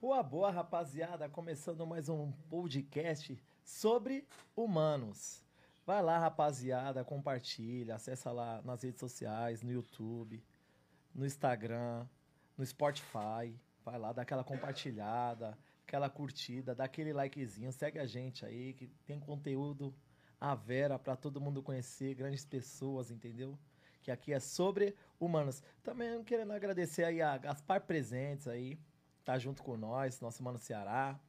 Boa, boa, rapaziada. Começando mais um podcast sobre humanos. Vai lá, rapaziada, compartilha, acessa lá nas redes sociais, no YouTube, no Instagram, no Spotify. Vai lá, dá aquela compartilhada, aquela curtida, dá aquele likezinho, segue a gente aí, que tem conteúdo a Vera para todo mundo conhecer, grandes pessoas, entendeu? Que aqui é sobre humanos. Também querendo agradecer aí a Gaspar Presentes aí, tá junto com nós, nosso mano Ceará.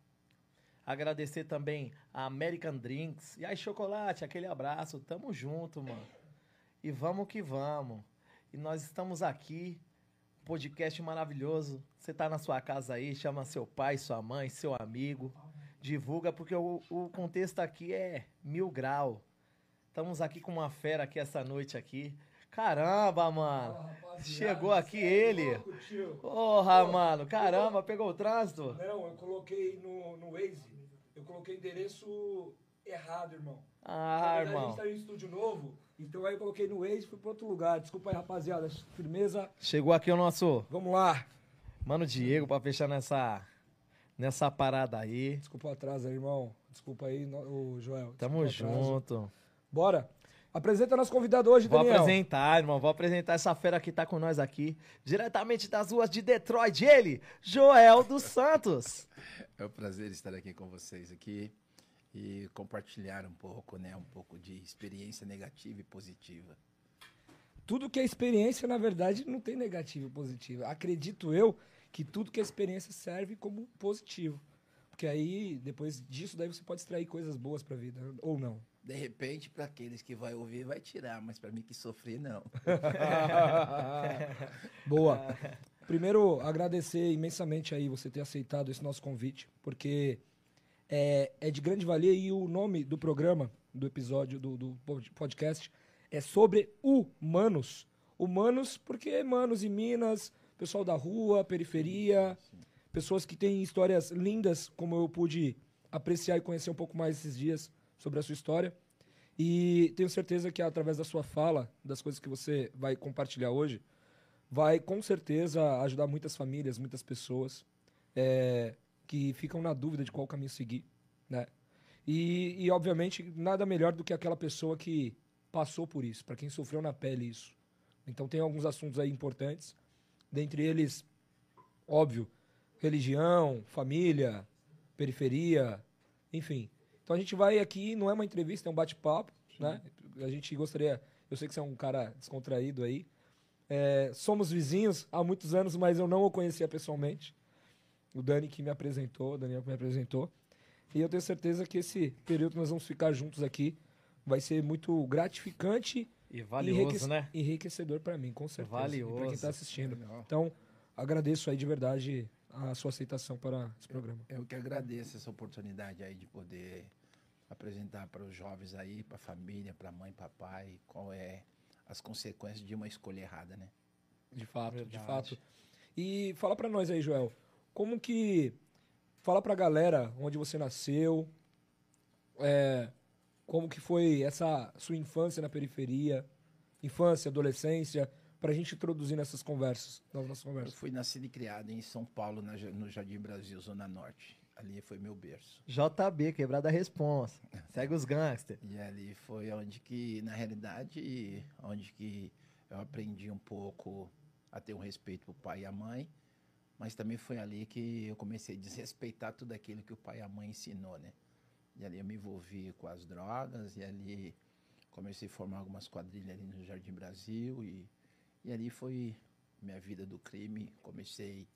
Agradecer também a American Drinks. E aí, Chocolate, aquele abraço. Tamo junto, mano. E vamos que vamos. E nós estamos aqui, podcast maravilhoso. Você tá na sua casa aí, chama seu pai, sua mãe, seu amigo. Divulga, porque o, o contexto aqui é mil grau. Estamos aqui com uma fera aqui essa noite aqui. Caramba, mano. Chegou aqui ele. Louco. Porra, mano. Caramba, pegou o trânsito? Não, eu coloquei no, no Waze, eu coloquei endereço errado, irmão. Na Ah, verdade, A irmão. gente tá em estúdio novo, então aí eu coloquei no Waze e fui pra outro lugar. Desculpa aí, rapaziada. Firmeza. Chegou aqui o nosso Vamos lá. mano Diego pra fechar nessa, nessa parada aí. Desculpa o atraso aí, irmão. Desculpa aí, o Joel. Tamo Desculpa o atraso. junto. Bora. Apresenta nosso convidado hoje, Vou Daniel. apresentar, irmão. Vou apresentar essa fera que tá com nós aqui. Diretamente das ruas de Detroit. Ele, Joel dos Santos. É um prazer estar aqui com vocês aqui e compartilhar um pouco, né, um pouco de experiência negativa e positiva. Tudo que é experiência, na verdade, não tem negativo e positivo. Acredito eu que tudo que é experiência serve como positivo. Porque aí, depois disso, daí você pode extrair coisas boas pra vida, ou não. De repente, para aqueles que vai ouvir, vai tirar, mas para mim que sofri, não. Boa. Primeiro, agradecer imensamente aí você ter aceitado esse nosso convite, porque é, é de grande valia e o nome do programa, do episódio, do, do pod- podcast, é sobre humanos. Humanos, porque manos e minas, pessoal da rua, periferia, pessoas que têm histórias lindas, como eu pude apreciar e conhecer um pouco mais esses dias sobre a sua história. E tenho certeza que através da sua fala, das coisas que você vai compartilhar hoje, vai com certeza ajudar muitas famílias, muitas pessoas é, que ficam na dúvida de qual caminho seguir, né? E, e, obviamente nada melhor do que aquela pessoa que passou por isso, para quem sofreu na pele isso. Então tem alguns assuntos aí importantes, dentre eles, óbvio, religião, família, periferia, enfim. Então a gente vai aqui, não é uma entrevista, é um bate-papo, né? A gente gostaria, eu sei que você é um cara descontraído aí, é, somos vizinhos há muitos anos, mas eu não o conhecia pessoalmente. O Dani que me apresentou, o Daniel que me apresentou. E eu tenho certeza que esse período que nós vamos ficar juntos aqui vai ser muito gratificante E valioso, né? enriquecedor para mim, com certeza. E para quem Valioso. está assistindo. Então, agradeço aí de verdade a sua aceitação para esse programa. Eu que agradeço essa oportunidade aí de poder apresentar para os jovens aí, para a família, para mãe, papai, qual é as consequências de uma escolha errada, né? De fato, de Verdade. fato. E fala pra nós aí, Joel, como que fala pra galera onde você nasceu, é, como que foi essa sua infância na periferia, infância, adolescência, pra gente introduzir nessas conversas, nas nossas Eu conversas. fui nascido e criado em São Paulo, na no Jardim Brasil, Zona Norte. Ali foi meu berço. JB, quebrada responsa. Segue os gangsters. E ali foi onde que, na realidade, onde que eu aprendi um pouco a ter um respeito pro pai e a mãe, mas também foi ali que eu comecei a desrespeitar tudo aquilo que o pai e a mãe ensinou, né? E ali eu me envolvi com as drogas, e ali comecei a formar algumas quadrilhas ali no Jardim Brasil, e, e ali foi minha vida do crime. Comecei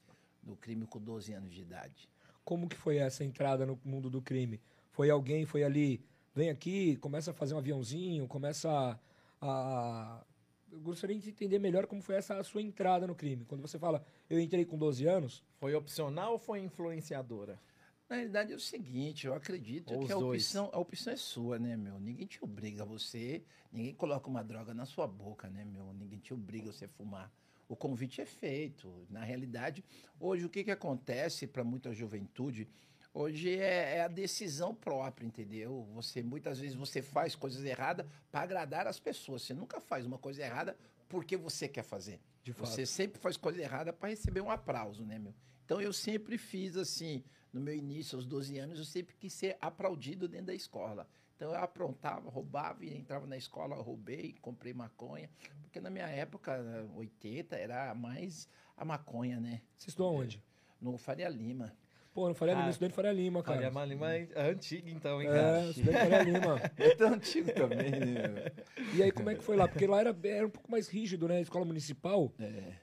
no crime com 12 anos de idade. Como que foi essa entrada no mundo do crime? Foi alguém, foi ali, vem aqui, começa a fazer um aviãozinho, começa a... a- Eu gostaria de entender melhor como foi essa sua entrada no crime. Quando você fala, eu entrei com 12 anos, Foi opcional ou foi influenciadora? Na realidade é o seguinte, eu acredito Ou que a dois. opção, a opção é sua, né, meu? Ninguém te obriga a você, ninguém coloca uma droga na sua boca, né, meu? Ninguém te obriga a você a fumar. O convite é feito. Na realidade, hoje o que, que acontece para muita juventude? Hoje é, é a decisão própria, entendeu? Você muitas vezes você faz coisas erradas para agradar as pessoas. Você nunca faz uma coisa errada porque você quer fazer. De fato. Você sempre faz coisa errada para receber um aplauso, né, meu? Então eu sempre fiz assim, no meu início, aos 12 anos, eu sempre quis ser aplaudido dentro da escola. Então eu aprontava, roubava e entrava na escola, roubei, comprei maconha. Porque na minha época, 80, era mais a maconha, né? Você estudou onde? No Faria Lima. Pô, não Faria Lima, Ah, eu estudei no Faria Lima, cara. Faria Lima é antiga então, hein, É, cara? eu estudei no Faria Lima. É tão antigo também, né? E aí, como é que foi lá? Porque lá era, era um pouco mais rígido, né? A escola municipal É.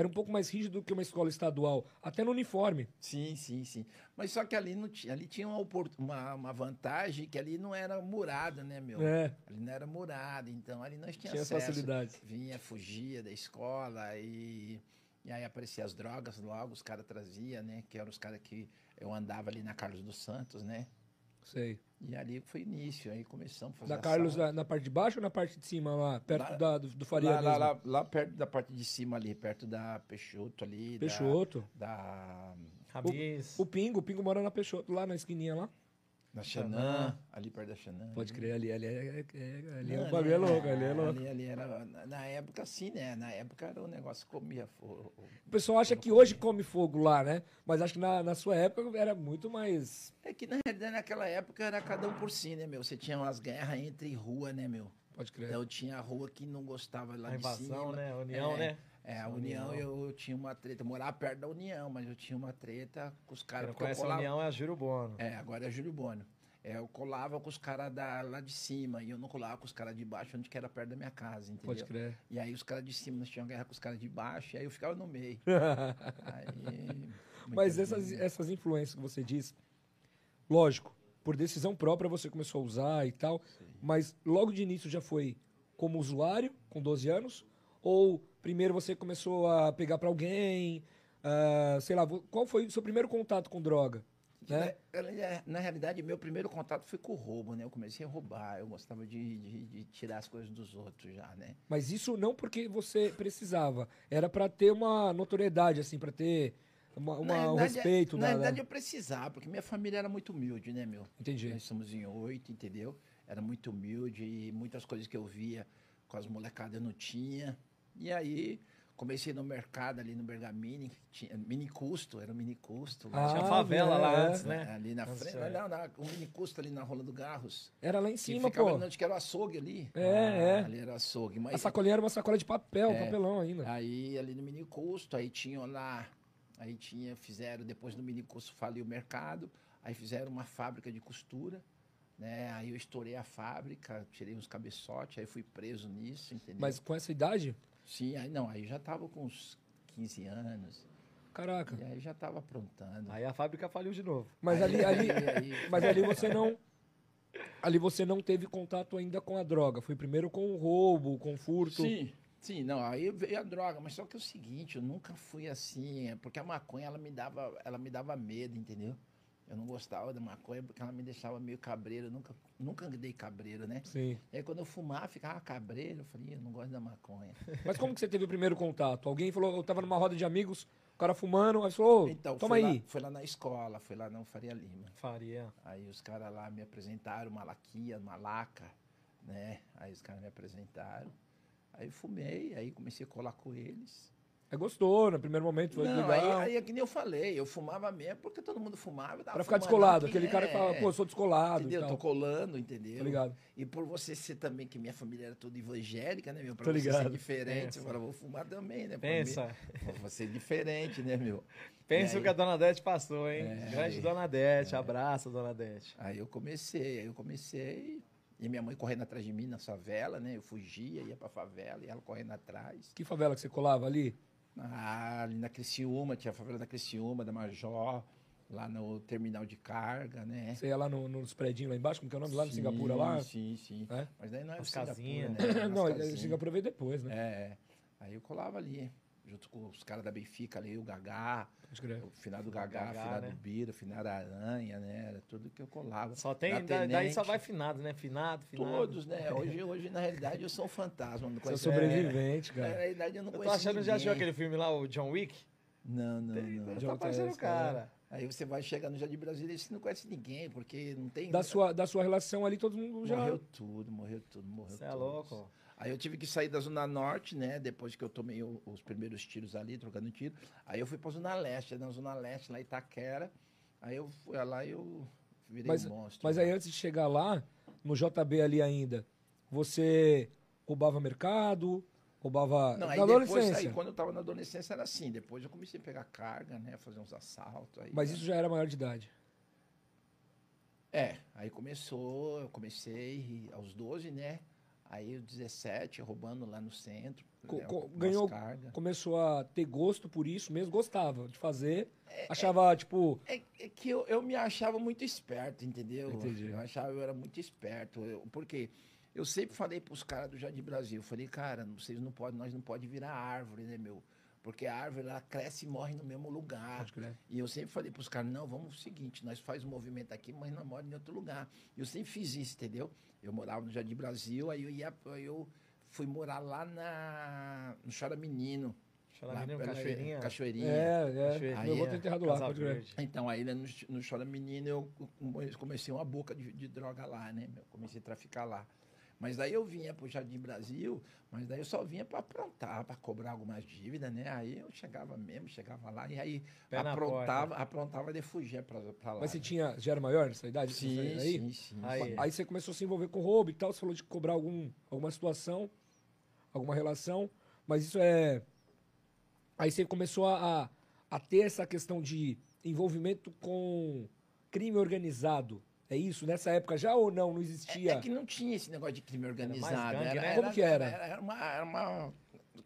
era um pouco mais rígido do que uma escola estadual. Até no uniforme. Sim, sim, sim. Mas só que ali, não tinha, ali tinha uma, uma, uma vantagem que ali não era murada, né, meu? É, Ali não era murada, então ali nós tinha tínhamos as acesso. facilidades. Vinha, fugia da escola e, e aí apareciam as drogas logo, os caras traziam, né? Que eram os caras que eu andava ali na Carlos dos Santos, né? Sei. E ali foi início, aí começamos a fazer Da a Carlos sala. na, na parte de baixo ou na parte de cima, lá, perto Lá- da, do, do Faria lá, lá, mesmo? lá, lá perto da parte de cima ali, perto da Peixoto ali. da- Peixoto. Da, Rabis. O Pingo, o Pingo mora na Peixoto, lá na esquininha lá. Da Xanã, ali perto da Xanã. Pode crer, ali, ali, é, é- ali é um bagulho é louco, ali é louco. Ali, ali era, na, na época, sim, né? Na época era um negócio que comia fogo. O pessoal acha que hoje come fogo lá, né? Mas acho que na, na sua época era muito mais. É que na realidade naquela época era cada um por si, né, meu? Você tinha umas guerras entre rua, né, meu? Pode crer. Então tinha a rua que não gostava lá A de invasão, cima. né? A União, É, né? É, a União, União. Eu, tinha uma treta. Eu morava perto da União, mas eu tinha uma treta com os Quem caras. porque eu conhece a colava- União é a Júlio Bono. É, agora é Júlio Bono. É, eu colava com os caras lá de cima e eu não colava com os caras de baixo, onde que era perto da minha casa, entendeu? Pode crer. E aí os caras de cima, nós tínhamos guerra com os caras de baixo, e aí eu ficava no meio. Aí, Mas essas, essas influências que você diz, lógico, por decisão própria você começou a usar e tal, mas logo de início já foi como usuário, com 12 anos? Ou primeiro você começou a pegar pra alguém? ah, sei lá, qual foi o seu primeiro contato com droga? Né? Na, na- na realidade, meu primeiro contato foi com o roubo, né? Eu comecei a roubar, eu gostava de, de- de tirar as coisas dos outros já, né? Mas isso não porque você precisava, era pra ter uma notoriedade, assim, pra ter uma, uma- um respeito. Na da- da- verdade, eu precisava, porque minha família era muito humilde, né, meu? Entendi. Nós somos em oito, entendeu? Era muito humilde e muitas coisas que eu via com as molecadas eu não tinha. E aí comecei no mercado ali no Bergamini, que tinha mini custo, era um mini custo. Ah, Tinha favela lá é. antes, né? Ali na Antes frente, já- não, não, um mini custo ali na Rola do Garros. Era lá em Que cima, ficava pô. onde que era o açougue ali. É, é. Ali era o açougue. A Mas sacolinha era uma sacola de papel, É. papelão ainda. Aí ali no mini custo, aí tinha lá, aí tinha, fizeram, depois do mini custo faliu o mercado, aí fizeram uma fábrica de costura, né? Aí eu estourei a fábrica, tirei uns cabeçotes, aí fui preso nisso, entendeu? Mas com essa idade, Sim, aí não, aí já tava com uns 15 anos, caraca. e aí já tava aprontando. Aí a fábrica faliu de novo. Mas ali, ali, Aí- aí- mas ali você não. Ali você não teve contato ainda com a droga. Foi primeiro com o roubo, com o furto. Sim, sim, não, aí veio a droga, mas só que é o seguinte, eu nunca fui assim, é porque a maconha ela me dava, ela me dava medo, entendeu? Eu não gostava da maconha porque ela me deixava meio cabreiro, eu nunca, nunca andei cabreiro, né? Sim. E aí quando eu fumava, ficava cabreiro, eu falei, eu não gosto da maconha. Mas como que você teve o primeiro contato? Alguém falou, eu tava numa roda de amigos, o cara fumando, aí falou, "Ô, Então, toma foi aí. Lá, foi lá na escola, foi lá na Faria Lima. Faria. Aí os caras lá me apresentaram uma laquia, uma laca, né? Aí os caras me apresentaram. Aí fumei, aí comecei a colar com eles. É gostou, no primeiro momento foi Não, legal. aí, aí é que nem eu falei, eu fumava mesmo porque todo mundo fumava. eu pra ficar descolado. Aquele cara que fala, é, pô, sou descolado Entendeu? e Tô colando, entendeu? Tá ligado? E por você ser também, que minha família era toda evangélica, né, meu? Pra Tô você ligado. ser diferente, Pensa. você fala, vou fumar também, né? Pra Pensa. mim, Vou ser diferente, né, meu? Pensa o que a Dona Dete passou, hein? É, Grande aí- Dona Dete. Abraço, Dona Dete. Aí eu comecei, aí eu comecei. E minha mãe correndo atrás de mim na favela, né? Eu fugia, ia pra favela e ela correndo atrás. Que favela que você colava ali? Ah, ali na Criciúma, tinha a favela da Criciúma, da Major, lá no terminal de carga, né? Você ia lá no- nos predinhos lá embaixo, como que é o nome? Lá no Singapura lá? Sim, sim. É? Mas daí não é As o Singapura, casinhas. né? Nas Não, casinhas. Singapura veio depois, né? É. Aí eu colava ali, junto com os caras da Benfica ali, o Gagá, o final do Gagá, Gagá, final né? do Bira, final da Aranha, né? Era tudo que eu colava. Só tem. Da da- daí só vai finado, né? Finado, finado. Todos, né? Hoje, hoje, na realidade, eu sou um fantasma. Não Você é conheço sobrevivente, Na cara. realidade, eu não Eu tô conheço achando, já assistiu ninguém. aquele filme lá, o John Wick? Não, não, Tem, não. tá John parecendo o cara. cara. Aí você vai chegar no Jardim Brasília e você não conhece ninguém, porque não tem... Da sua, da sua relação ali, todo mundo já. Morreu tudo, morreu tudo, morreu Você é louco. Aí eu tive que sair da Zona Norte, né? Depois que eu tomei o- os primeiros tiros ali, trocando tiro. Aí eu fui pra Zona Leste, na Zona Leste, lá em Itaquera. Aí eu fui lá e eu virei Mas, um monstro. mas aí antes de chegar lá, no JB ali ainda, você roubava mercado, roubava. Não, na aí depois, adolescência. aí quando eu tava na adolescência era assim. Depois eu comecei a pegar carga, né? Fazer uns assaltos. Aí, Mas isso já era maior de idade. É, aí começou, eu comecei aos 12, né? Aí os 17, roubando lá no centro. Co- ganhou- cargas. Começou a ter gosto por isso mesmo, gostava de fazer. achava, tipo. É, é que eu, eu me achava muito esperto, entendeu? Entendi. Eu achava eu era muito esperto. Eu, porque eu sempre falei pros caras do Jardim Brasil, eu falei, cara, vocês não podem, nós não pode virar árvore, né, meu? Porque a árvore, ela cresce e morre no mesmo lugar. E eu sempre falei pros caras, não, vamos o seguinte, nós faz um movimento aqui, mas nós moramos em outro lugar. E eu sempre fiz isso, entendeu? Eu morava no Jardim Brasil, aí eu ia, aí eu fui morar lá na, no Chora Menino. Chora lá Menino, pela- Cachoeirinha. Cachoeirinha. É, é. Cachoeirinha. Meu avô Aí tá é, enterrado lá, pode. Verde. Então, aí no, no Chora Menino eu come- comecei uma boca de, de droga lá, né? meu? Comecei a traficar lá. Mas daí eu vinha pro Jardim Brasil, mas daí eu só vinha para aprontar, para cobrar algumas dívidas, né? Aí eu chegava mesmo, chegava lá e aí Pé aprontava, aprontava de fugir para lá. Mas você tinha, já era maior nessa idade? Sim, aí? sim, sim. Aí. sim. Aí você começou a se envolver com roubo e tal, você falou de cobrar algum, alguma situação, alguma relação, mas isso é. Aí você começou a, a- a ter essa questão de envolvimento com crime organizado. É isso? Nessa época já ou não? Não É, existia? é que não tinha esse negócio de crime organizado. gangue, era, né? Como que era? Era, uma, era uma-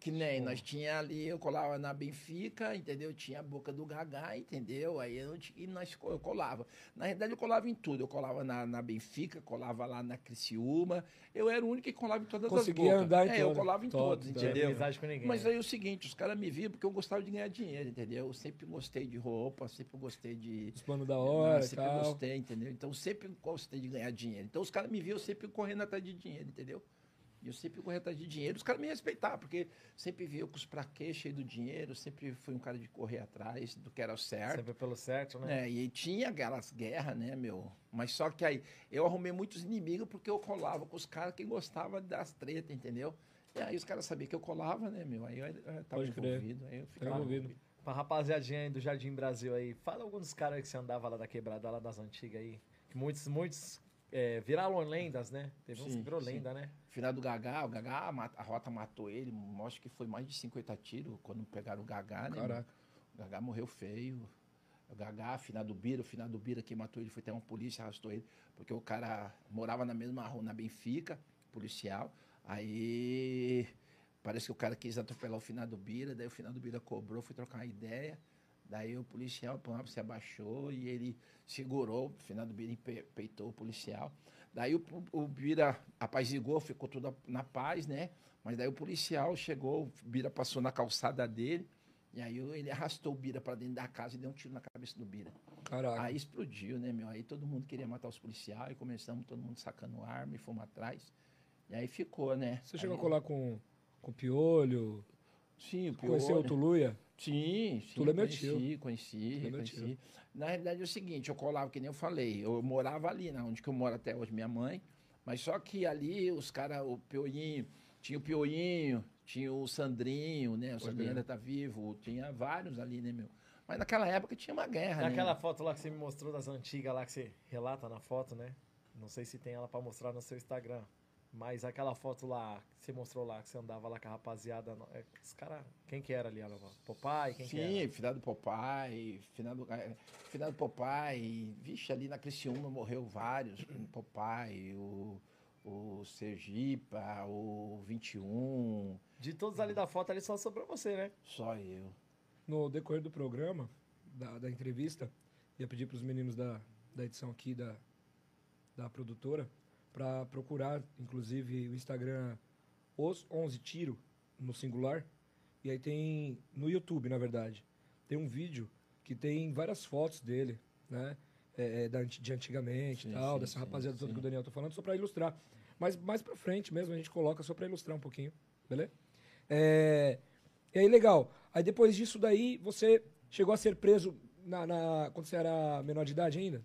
Que nem nós tinha ali, eu colava na Benfica, entendeu? Tinha a boca do Gagá, entendeu? Aí eu, e nós, eu colava. Na realidade, eu colava em tudo. Eu colava na, na Benfica, colava lá na Criciúma. Eu era o único que colava em todas Conseguia as bocas. andar em é, eu todas. colava em todos, top. Não tinha entendeu? amizade com ninguém. Mas aí é o seguinte, os caras me viam porque eu gostava de ganhar dinheiro, entendeu? Eu sempre gostei de roupa, sempre gostei de... Os planos da hora e sempre tal. gostei, entendeu? Então sempre gostei de ganhar dinheiro. Então os caras me viam sempre correndo atrás de dinheiro, entendeu? E eu sempre correndo atrás de dinheiro. Os caras me respeitavam, porque sempre viam com os praquê cheio do dinheiro, sempre fui um cara de correr atrás do que era o certo. Sempre pelo certo, né? É, e tinha aquelas guerras, né, meu? Mas só que aí eu arrumei muitos inimigos porque eu colava com os caras que gostavam das tretas, entendeu? E aí os caras sabiam que eu colava, né, meu? Aí eu, eu tava Pode envolvido. Aí eu ficava envolvido. Pra rapaziadinha aí do Jardim Brasil aí, fala alguns caras que você andava lá da quebrada, lá das antigas aí. Que muitos, muitos é, viraram lendas, né? Teve uns Sim, que virou lenda, né? Final do Gagá, o Gagá, a rota matou ele, acho que foi mais de 50 tiros quando pegaram o Gagá, né? Caraca. O Gagá morreu feio. O Gagá, final do Bira, o final do Bira que matou ele foi até uma polícia, arrastou ele, porque o cara morava na mesma rua, na Benfica, policial. Aí parece que o cara quis atropelar o final do Bira, daí o final do Bira cobrou, foi trocar uma ideia. Daí o policial pô, se abaixou e ele segurou, o final do Bira peitou o policial. Daí o, o Bira apazigou, ficou tudo na paz, né? Mas daí o policial chegou, o Bira passou na calçada dele, e aí ele arrastou o Bira para dentro da casa e deu um tiro na cabeça do Bira. Caraca. Aí explodiu, né, meu? Aí todo mundo queria matar os policiais, e começamos todo mundo sacando arma e fomos atrás. E aí ficou, né? Você chegou Aí- a colar com, com piolho? Sim, o pior. Conheceu o Tuluia? Sim, sim. Tula é meu conheci, tio. Conheci, Tula é meu conheci. Na realidade é o seguinte, eu colava, que nem eu falei, eu morava ali, na onde que eu moro até hoje, minha mãe, mas só que ali os caras, o Pioinho, tinha o Pioinho, tinha o Sandrinho, né? O Sandrinho ainda tá vivo, tinha vários ali, né, meu? Mas naquela época tinha uma guerra, Naquela né? foto lá que você me mostrou das antigas lá, que você relata na foto, né? Não sei se tem ela pra mostrar no seu Instagram. Mas aquela foto lá que você mostrou lá, que você andava lá com a rapaziada. no- é, Os caras. Quem que era ali? Era o Popai? Quem que Sim, era? final do Popeye, final do, eh, final do Popeye, vixe, ali na Criciúma morreu vários, o Popeye, o, o Sergipa, o 21, De todos ali da foto ali só sobrou você, né? só eu. No decorrer do programa, da, da entrevista, ia pedir para os meninos da, da edição aqui da, da produtora para procurar, inclusive, o Instagram Os 11 Tiro, no singular. E aí tem, no YouTube, na verdade, tem um vídeo que tem várias fotos dele, né? É, é, da, de antigamente e Sim, tal, sim, dessa sim, rapaziada toda que o Daniel tá falando, só para ilustrar. Mas mais para frente mesmo a gente coloca só para ilustrar um pouquinho, beleza? É, e aí, legal. Aí depois disso daí, você chegou a ser preso na, na- quando você era menor de idade ainda?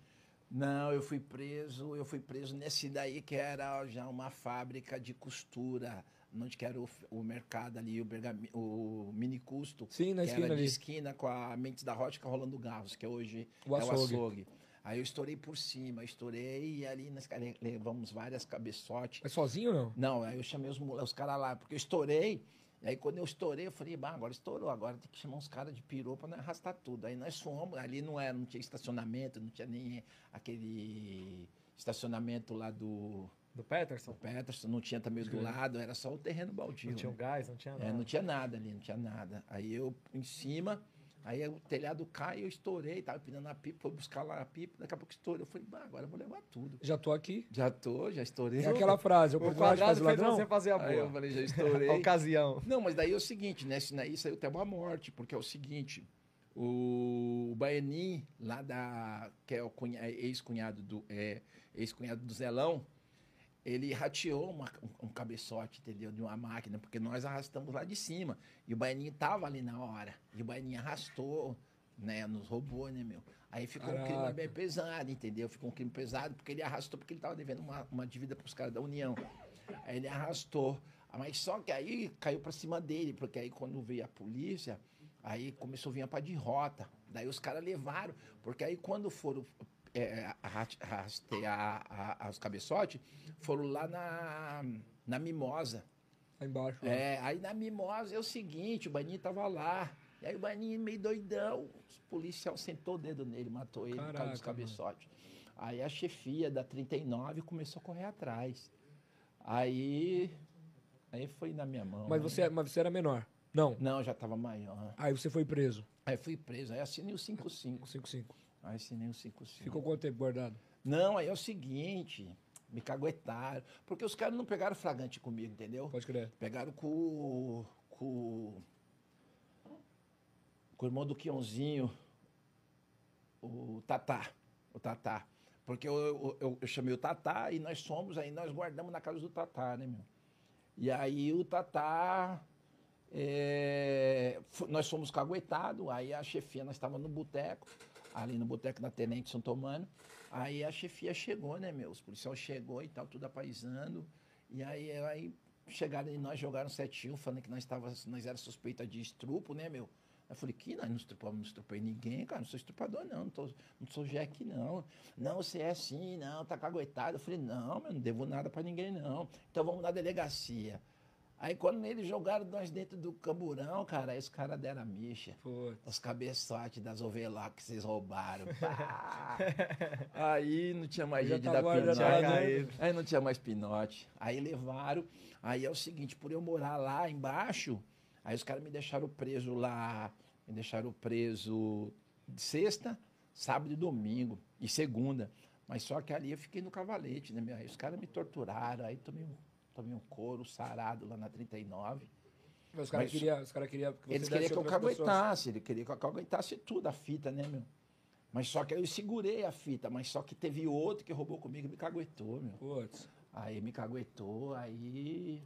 Não, eu fui preso, eu fui preso nesse daí que era já uma fábrica de costura onde que era o, o mercado ali, o, Bergami, o mini custo. Sim, na que esquina era de ali. esquina com a Mentes da Rótica Rolando Garros, que hoje O é o açougue. açougue. Aí eu estourei por cima, estourei e ali nós le- levamos várias cabeçotes. Mas sozinho ou não? Não, aí eu chamei os, os caras lá, porque eu estourei. E aí quando eu estourei, eu falei, bah, agora estourou, agora tem que chamar uns caras de pra não arrastar tudo. Aí nós fomos, ali não era, não tinha estacionamento, não tinha nem aquele estacionamento lá do Do Peterson? Peterson, não tinha também do lado, era só o terreno baldio. Não tinha né? gás, não tinha nada. É, não tinha nada ali, não tinha nada. Aí eu em cima, aí o telhado cai, eu estourei, tava empinando a pipa, fui buscar lá a pipa, daqui a pouco estourei. Eu falei, bah, agora eu vou levar tudo. Já tô aqui. Já tô, já estourei. É aquela frase, O quadrado faz o fez ladrão. você fazer a Aí eu boa. falei, já estourei. A ocasião. Não, mas daí é o seguinte, né? Isso daí saiu até uma morte, porque é o seguinte, o Baianin, lá da. que é o cunha- ex-cunhado do. É, ex-cunhado do Zelão, ele rateou uma- um, um cabeçote, entendeu? De uma máquina, porque nós arrastamos lá de cima. E o Baianinho tava ali na hora. E o Baianinho arrastou, né? Nos roubou, né, meu? Aí ficou um crime Caraca. bem pesado, entendeu? Ficou um crime pesado, porque ele arrastou, porque ele tava devendo uma, uma dívida pros caras da União. Aí ele arrastou. Ah, Mas só que aí caiu pra cima dele, porque aí quando veio a polícia, aí começou a vir pra de rota. Daí os caras levaram, porque aí quando foram é, rastear a- a- os cabeçotes, foram lá na, na Mimosa. Lá embaixo. lá. É, aí na Mimosa é o seguinte, o Baninho tava lá. E aí o Baninho meio doidão, o policial sentou o dedo nele, matou ele por causa dos Caraca, cabeçotes. Aí a chefia da 39 começou a correr atrás. Aí, aí foi na minha mão. Mas né? você, mas você era menor? Não. Não, já tava maior. Aí você foi preso. Aí fui preso, aí assinei o 55. 5-5. Aí assinei o 55. Ficou quanto tempo guardado? Não, aí é o seguinte, me caguetaram. Porque os caras não pegaram flagrante comigo, entendeu? Pode crer. Pegaram com, o- com, o- com o irmão do Quionzinho, o Tatá. O Tatá. Porque eu, eu, eu- eu chamei o Tatá e nós fomos, aí nós guardamos na casa do Tatá, né, meu? E aí o Tatá. é, nós fomos caguetados, aí a chefia, nós estávamos no boteco, ali no boteco da Tenente São Tomano. Aí a chefia chegou, né, meu? Os policiais chegou e tal, tudo apaisando. E aí, aí chegaram e nós jogaram 7 falando que nós, tava, nós era suspeita de estrupo, né, meu? Eu falei, que nós não estrupamos, não estrupei ninguém, cara, não sou estrupador, não, não, tô, não sou Jack, não. Não, você é assim, não, tá caguetado. Eu falei, não, meu, não devo nada pra ninguém, não. Então vamos na delegacia. Aí quando eles jogaram nós dentro do camburão, cara, aí os caras deram a micha. Os cabeçotes das ovelhas que vocês roubaram. Aí não tinha mais gente da pinote. né? Aí não tinha mais pinote. Aí levaram. Aí é o seguinte, por eu morar lá embaixo, aí os caras me deixaram preso lá. Me deixaram preso de sexta, sábado e domingo. E segunda. Mas só que ali eu fiquei no cavalete, né? Aí os caras me torturaram. Aí tomei um, tomei um couro sarado lá na 39. Mas os caras queriam cara queria que Eles queriam que eu caguetasse, ele queria que eu caguetasse tudo, a fita, né, meu? Mas só que eu segurei a fita, mas só que teve outro que roubou comigo e me caguetou, meu. Putz. Aí me caguetou, aí.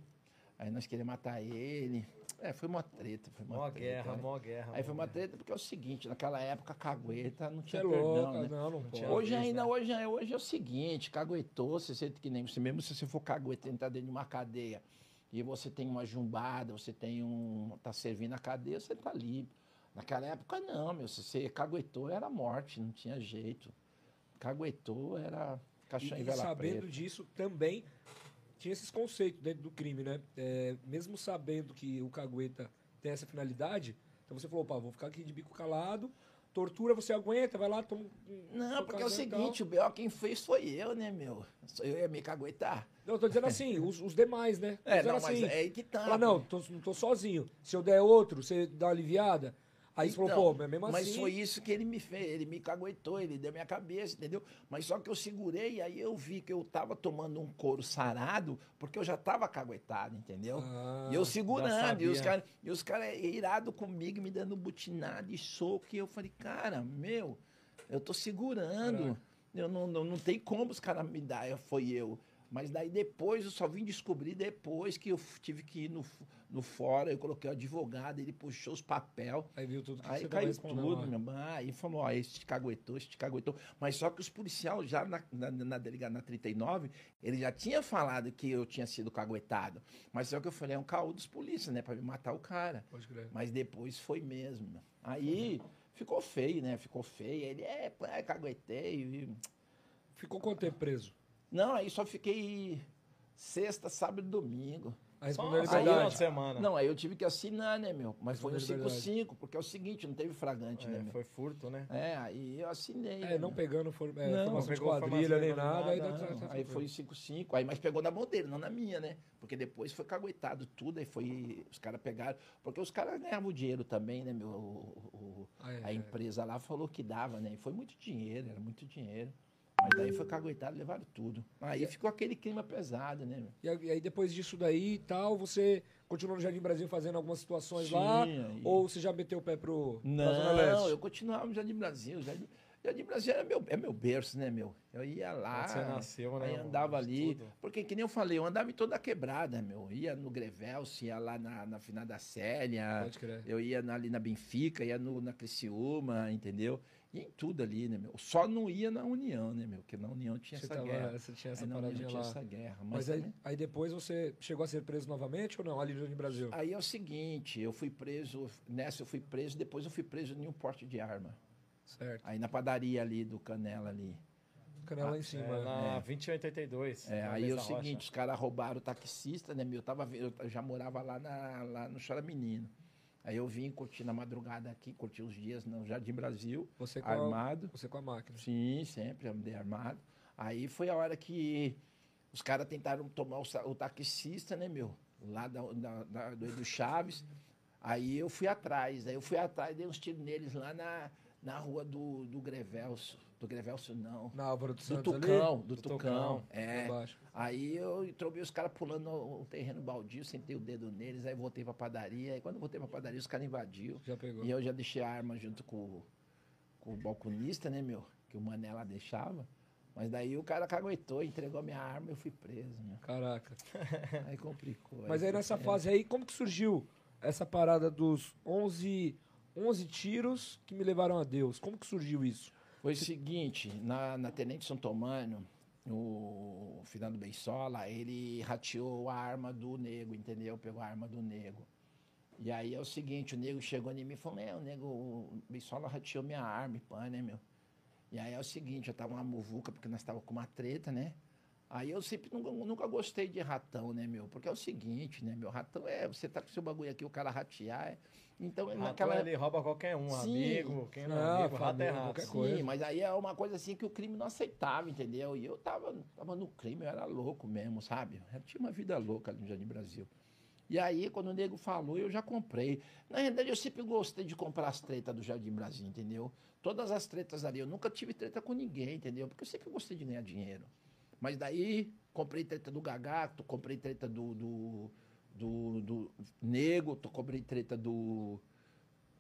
Aí nós queríamos matar ele. É, foi uma treta, foi uma Mó treta. guerra, né? mó guerra. Aí mó foi uma guerra. treta porque é o seguinte, naquela época cagueta não tinha é perdão, louco, né? não, não pode. Hoje vez, ainda, né? hoje, é- hoje é o seguinte, caguetou, você sente que nem você mesmo, se você for cagueta entrar dentro de uma cadeia e você tem uma jumbada, você tem um. tá servindo a cadeia, você tá livre. Naquela época não, meu. Se você caguetou era morte, não tinha jeito. Caguetou era caixão E, em e vela sabendo preta. disso também tinha esses conceitos dentro do crime, né? É, mesmo sabendo que o cagueta tem essa finalidade, então você falou, opa, vou ficar aqui de bico calado, tortura, você aguenta, vai lá, toma. Não, porque é o seguinte, o B.O. quem fez foi eu, né, meu? Sou eu ia me caguetar. Não, eu tô dizendo assim, os, os demais, né? Tô É, não, mas assim, é aí que tá. Fala, não, tô, não tô sozinho. Se eu der outro, você dá uma aliviada. Aí você Então, falou, pô, mas mesmo Mas assim... foi isso que ele me fez, ele me caguetou, ele deu minha cabeça, entendeu? Mas só que eu segurei, aí eu vi que eu tava tomando um couro sarado, porque eu já tava caguetado, entendeu? Ah, e eu segurando, e os caras cara irados comigo, me dando butinada e soco, e eu falei, cara, meu, eu tô segurando, Caraca. eu não, não, não tem como os caras me dar, foi eu. Mas daí depois, eu só vim descobrir depois que eu tive que ir no, no fórum, eu coloquei o advogado, ele puxou os papel. Aí viu tudo que Aí você caiu tudo, meu irmão. Aí falou, ó, esse te caguetou, esse te caguetou. Mas só que os policiais já na, na, na delegada na 39, ele já tinha falado que eu tinha sido caguetado. Mas só que eu falei, é um caô dos polícias, né? Pra me matar o cara. Pode crer. Mas depois foi mesmo. Aí ficou feio, né? Ficou feio. Ele, é, é caguetei. e- Ficou quanto tempo preso? Não, aí só fiquei sexta, sábado e domingo. Aí a um de liberdade. semana. Não, aí eu tive que assinar, né, meu? Mas foi um Respondeu a 5-5, porque é o seguinte, não teve fragante, né, É, meu? foi furto, né? É, aí eu assinei. É, né, não meu? pegando for, é, Não, formação de pegou quadrilha nem nada. Aí, nada, dá- Não, tá- tá aí foi 5-5, aí, mas pegou na mão dele, não na minha, né? Porque depois foi caguetado tudo, aí foi. Os caras pegaram. Porque os caras ganhavam dinheiro também, né, meu? O- o- Ah, é, a é. empresa lá falou que dava, né? E foi muito dinheiro, era muito dinheiro. Mas daí foi caguetado, levaram tudo. Aí ficou aquele clima pesado, né, meu? E aí- e aí depois disso daí e tal, você continuou no Jardim Brasil fazendo algumas situações lá? Sim, aí- Ou você já meteu o pé pro pra Zona Não, Leste? eu continuava no Jardim Brasil. Jardim, Jardim Brasil era meu, é meu berço, né, meu? Eu ia lá, você nasceu, né, aí andava ali. Tudo. Porque, que nem eu falei, eu andava em toda a quebrada, meu. Ia no Grevelso, ia lá na, na Final da Célia. Pode crer. Eu ia na- ali na Benfica, ia no, na Criciúma, entendeu? Ia em tudo ali, né, meu? Só não ia na União, né, meu? Porque na União tinha Você, essa tava- guerra. você tinha essa Aí paradinha tinha lá. essa guerra. Mas, Mas aí, também- aí depois você chegou a ser preso novamente ou não? Ali no Brasil? aí é o seguinte, eu fui preso, nessa eu fui preso, depois eu fui preso em um porte de arma. Certo. Aí na padaria ali do Canela ali. Canela lá em cima. É, né? na 2082. É, na aí é o Mesa Rocha. seguinte, os caras roubaram o taxista, né, meu? Eu, tava, eu já morava lá, na, lá no Chora Menino. Aí eu vim curtir na madrugada aqui, curti os dias no Jardim Brasil, Você com, a, armado. você com a máquina. Sim, sempre andei armado. Aí foi a hora que os caras tentaram tomar o, o taxista, né, meu? Lá da, da- da- do Edu Chaves. Aí eu fui atrás. Aí eu fui atrás, dei uns tiros neles lá na, na rua do, do Grevelso. Do Grevelso, não. Na Álvaro do Do Santos Tucão, ali? do, Do Tucão. Tucão, É. Aí eu trombei os caras pulando o terreno baldio, sentei o dedo neles, aí voltei pra padaria. Aí quando eu voltei pra padaria, os caras invadiu. Já pegou. E eu já deixei a arma junto com, o- com o balconista, né, meu? Que o Mané lá deixava. Mas daí o cara caguetou, entregou minha arma e eu fui preso, meu. Caraca. Aí complicou. Mas aí nessa fase aí, como que surgiu essa parada dos 11, 11 tiros que me levaram a Deus? Como que surgiu isso? Foi o seguinte, na, na Tenente Santomano, o Fernando Beissola, ele rateou a arma do nego, entendeu? Pegou a arma do nego. E aí é o seguinte, o nego chegou em mim e falou, é, o nego, o Beissola rateou minha arma, pã, né, meu? E aí é o seguinte, eu tava uma muvuca, porque nós tava com uma treta, né? Aí eu sempre nunca, nunca gostei de ratão, né, meu? Porque é o seguinte, né, meu? Ratão é, você tá com seu bagulho aqui, o cara ratear. É... Então, Rato, naquela ele rouba qualquer um, Sim. amigo, quem não é amigo, rato é família, rato. qualquer Sim, coisa. mas aí é uma coisa assim que o crime não aceitava, entendeu? E eu tava, tava no crime, eu era louco mesmo, sabe? Eu tinha uma vida louca ali no Jardim Brasil. E aí, quando o nego falou, eu já comprei. Na realidade, eu sempre gostei de comprar as tretas do Jardim Brasil, entendeu? Todas as tretas ali, eu nunca tive treta com ninguém, entendeu? Porque eu sempre gostei de ganhar dinheiro. Mas daí, comprei treta do Gagato, comprei treta do, do, do, do Nego, tô- comprei treta do,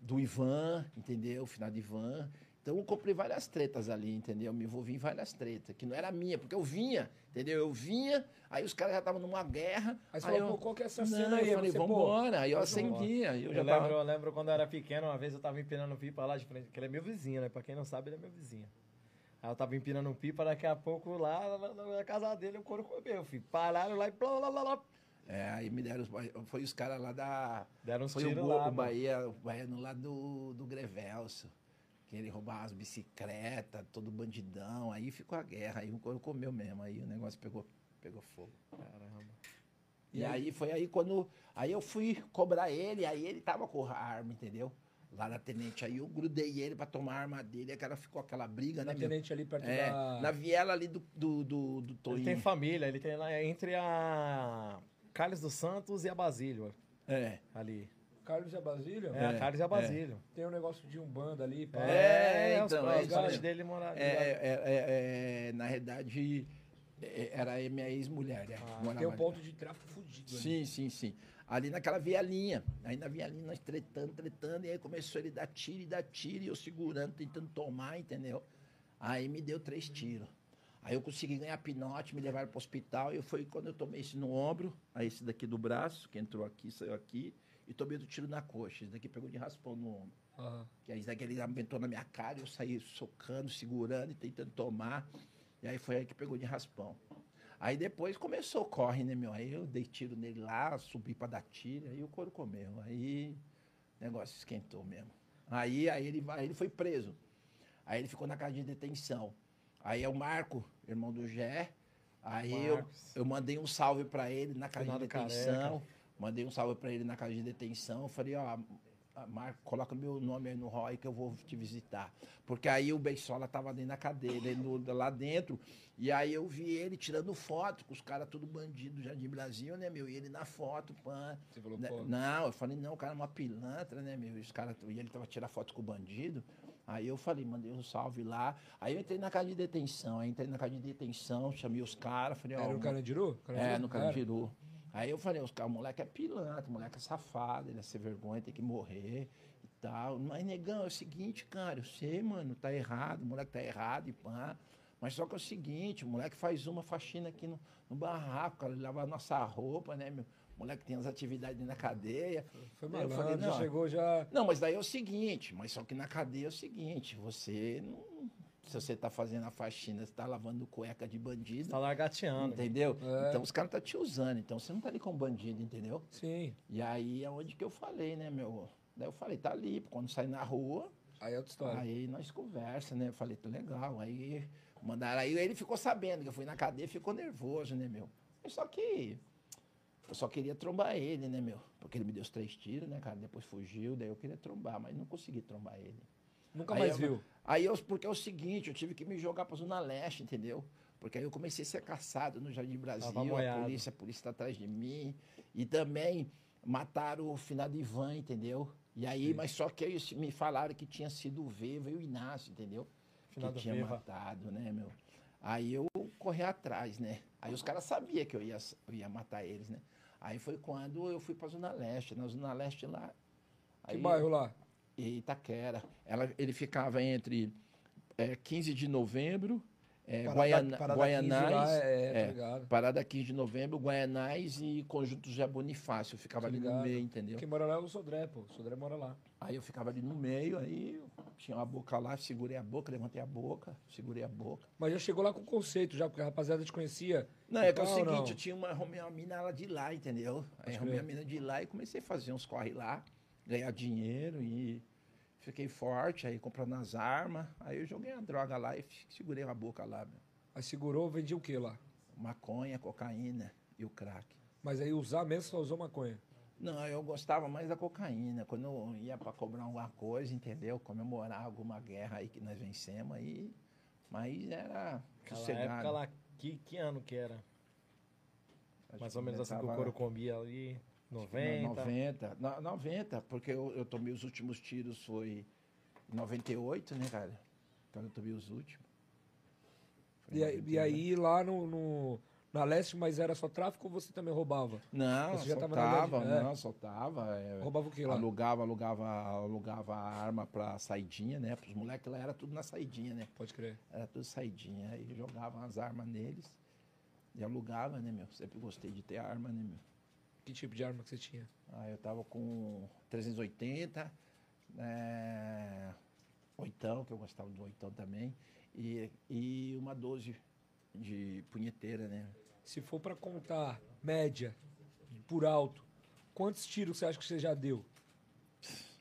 do Ivan, entendeu? O final de Ivan. Então eu comprei várias tretas ali, entendeu? Me envolvi em várias tretas, que não era minha, porque eu vinha, entendeu? Eu vinha, aí os caras já estavam numa guerra. Aí você aí falou, eu, pô, qual que é essa não, cena aí? eu falei, embora. Aí eu acendia, eu Eu, lembro, tava... eu lembro quando eu era pequeno, uma vez eu tava empinando pipa lá de frente, que ele é meu vizinho, né? Pra quem não sabe, ele é meu vizinho. Aí eu tava empinando pipa, daqui a pouco lá na, na- na casa dele o couro comeu, filho. Pararam lá e blá, blá, blá, blá. É, aí me deram, os- foi os caras lá da... Deram uns Foi o, lá, o. Bahia, o Baiano lá do, do Grevelso. Que ele roubava as bicicletas, todo bandidão. Aí ficou a guerra, aí o couro comeu mesmo. Aí o negócio pegou, pegou fogo. Caramba. E aí foi aí quando. Aí eu fui cobrar ele, aí ele tava com a arma, entendeu? Lá na tenente. Aí eu grudei ele pra tomar a arma dele, aí cara ficou aquela briga, Na né? meu? tenente ali perto É, da... na viela ali do, do, do, do Ele tem família, ele tem lá entre a Carlos dos Santos e a Basílio, É. ali. Carlos e a Basília? É, a É, Carlos e a Basílio. Tem um negócio de umbanda ali. pá. É, os- então, os é parentes mesmo. dele moraram. É, é, é, é, na realidade, é, era a minha ex-mulher? Ah, Tem um ponto de tráfico fudido ali. Sim, sim, sim. Ali naquela vielinha. Aí na vielinha nós tretando, tretando, e aí começou ele dar tiro e dar tiro, e eu segurando, tentando tomar, entendeu? Aí me deu três tiros. Aí eu consegui ganhar pinote, me levaram para o hospital. E foi quando eu tomei esse no ombro, aí esse daqui do braço, que entrou aqui, saiu aqui, e tomei do tiro na coxa. Esse daqui pegou de raspão no ombro. Aham. Que aí esse daqui ele aumentou na minha cara, eu saí socando, segurando e tentando tomar. E aí foi aí que pegou de raspão. Aí depois começou o corre, né, meu? Aí eu dei tiro nele lá, subi para dar tiro, aí o couro comeu. Aí o negócio esquentou mesmo. Aí, aí, ele, aí ele foi preso. Aí ele ficou na casa de detenção. Aí é o Marco, irmão do Gé. Aí eu, eu mandei um salve para ele na casa de detenção. Mandei um salve para ele na casa de detenção. Eu falei, ó, Marco, coloca meu nome aí no ROI que eu vou te visitar. Porque aí o Beisola tava dentro da cadeia, ele no- lá dentro. E aí eu vi ele tirando foto com os caras tudo bandido do Jardim Brasil, né, meu? E ele na foto, pã. Você falou, Né, Não, eu falei, não, o cara é uma pilantra, né, meu? E, os cara, e ele tava tirando foto com o bandido. Aí eu falei, mandei um salve lá. Aí eu entrei na casa de detenção. Aí entrei na casa de detenção, chamei os caras, falei, ó. era no Carandiru? é, no. Carandiru. Aí eu falei, os caras, o moleque é pilantra, o moleque é safado, ele é sem vergonha, tem que morrer e tal. Mas, negão, é o seguinte, cara, eu sei, mano, tá errado, o moleque tá errado e pá. Mas só que é o seguinte, o moleque faz uma faxina aqui no, no barraco, cara, ele lava a nossa roupa, né, meu? O moleque tem as atividades na cadeia. Foi Eu malandro, falei, já não. chegou já... Não, mas daí é o seguinte, mas só que na cadeia é o seguinte, você não. Se você tá fazendo a faxina, você tá lavando cueca de bandido. Tá largateando. Entendeu? É. Então os caras tá te usando, então você não tá ali com bandido, entendeu? Sim. E aí é onde que eu falei, né, meu? Daí eu falei, tá ali, quando sai na rua, Aí é outra história. aí nós conversa, né? Eu falei, tá legal. Aí mandaram, aí ele ficou sabendo que eu fui na cadeia, ficou nervoso, né, meu? Só que eu só queria trombar ele, né, meu? Porque ele me deu os três tiros, né, cara? Depois fugiu, daí eu queria trombar, mas não consegui trombar ele. Nunca Aí mais eu- viu. Aí eu, porque é o seguinte, eu tive que me jogar pra Zona Leste, entendeu? Porque aí eu comecei a ser caçado no Jardim Brasil, a polícia, a polícia tá atrás de mim. E também mataram o finado Ivan, entendeu? E aí, mas só que aí me falaram que tinha sido o Veva e o Inácio, entendeu? Finado que tinha Veva. matado, né, meu? Aí eu corri atrás, né? Aí os caras sabiam que eu ia, eu ia matar eles, né? Aí foi quando eu fui pra Zona Leste. Na Zona Leste lá. Que aí- bairro lá? Itaquera. Ela, ele ficava entre é, 15 de novembro, é, Parada- Guaiana, Parada 15 lá, Guaianais, é, tá é, ligado. Parada 15 de novembro, Guaianais e Conjunto José Bonifácio. Eu ficava Tô ali no meio, entendeu? Quem mora lá é o Sodré, pô. O Sodré mora lá. Aí eu ficava ali no meio, aí tinha uma boca lá, segurei a boca, levantei a boca, segurei a boca. Mas já chegou lá com conceito já, porque a rapaziada te conhecia. Não, é que é o seguinte, não. eu tinha uma, arrumei uma mina lá de lá, entendeu? Aí arrumei a crer. mina de lá e comecei a fazer uns corre lá, ganhar dinheiro e fiquei forte, aí comprando as armas. Aí eu joguei a droga lá e segurei a boca lá, meu. Aí segurou, vendia o quê lá? Maconha, cocaína e o crack. Mas aí usar mesmo só usou maconha. Não, eu gostava mais da cocaína. Quando eu ia para cobrar alguma coisa, entendeu? Comemorar alguma guerra aí que nós vencemos aí. Mas era Aquela sossegado. época lá, que, que ano que era? Acho Mais que ou menos assim que o tava- couro comia ali. Não, 90. 90. No- 90, porque eu, eu tomei os últimos tiros foi em 98, né, cara? Então eu tomei os últimos. E aí, e 98. aí lá no, no- na leste, mas era só tráfico ou você também roubava? Não, Você já tava na soltava, idade- é. não, soltava. é, Roubava o que lá? alugava, alugava, alugava a arma pra saidinha, né? Os moleques lá era tudo na saidinha, né? Pode crer. Era tudo saidinha. Aí jogavam as armas neles e alugava, né, meu? Sempre gostei de ter arma, né, meu? Que tipo de arma que você tinha? Aí eu tava com 380, é, oitão, que eu gostava do oitão também, e, e uma 12 de punheteira, né? Se for pra contar média, por alto, quantos tiros você acha que você já deu?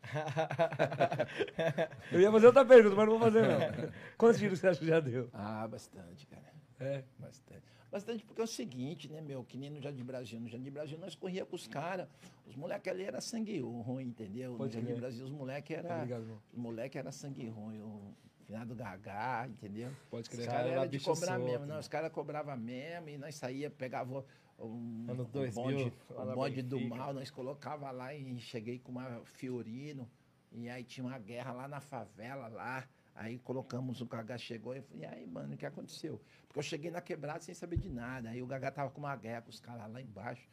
Eu ia fazer outra pergunta, mas não vou fazer não. Quantos tiros você acha que já deu? Ah, bastante, cara. É. Bastante. Bastante porque é o seguinte, né, meu? Que nem no Jardim Brasil. No Jardim Brasil nós corria com os caras. Os moleques ali eram sangue ruim, entendeu? Pode no Jardim. Brasil os moleques eram. Obrigado, irmão. Os moleques eram sangue ruim. O finado Gagá, entendeu? Pode Os crer. caras cara era eram de cobrar solto, mesmo. né? Não, os caras cobravam mesmo e nós saía, pegava um, Ano um 2000, bonde, lá um na bonde do mal, nós colocava lá e cheguei com uma Fiorino. E aí tinha uma guerra lá na favela, lá. Aí colocamos, o Gagá chegou e eu falei, e aí, mano, o que aconteceu? Porque eu cheguei na quebrada sem saber de nada. Aí o Gagá tava com uma guerra com os caras lá embaixo.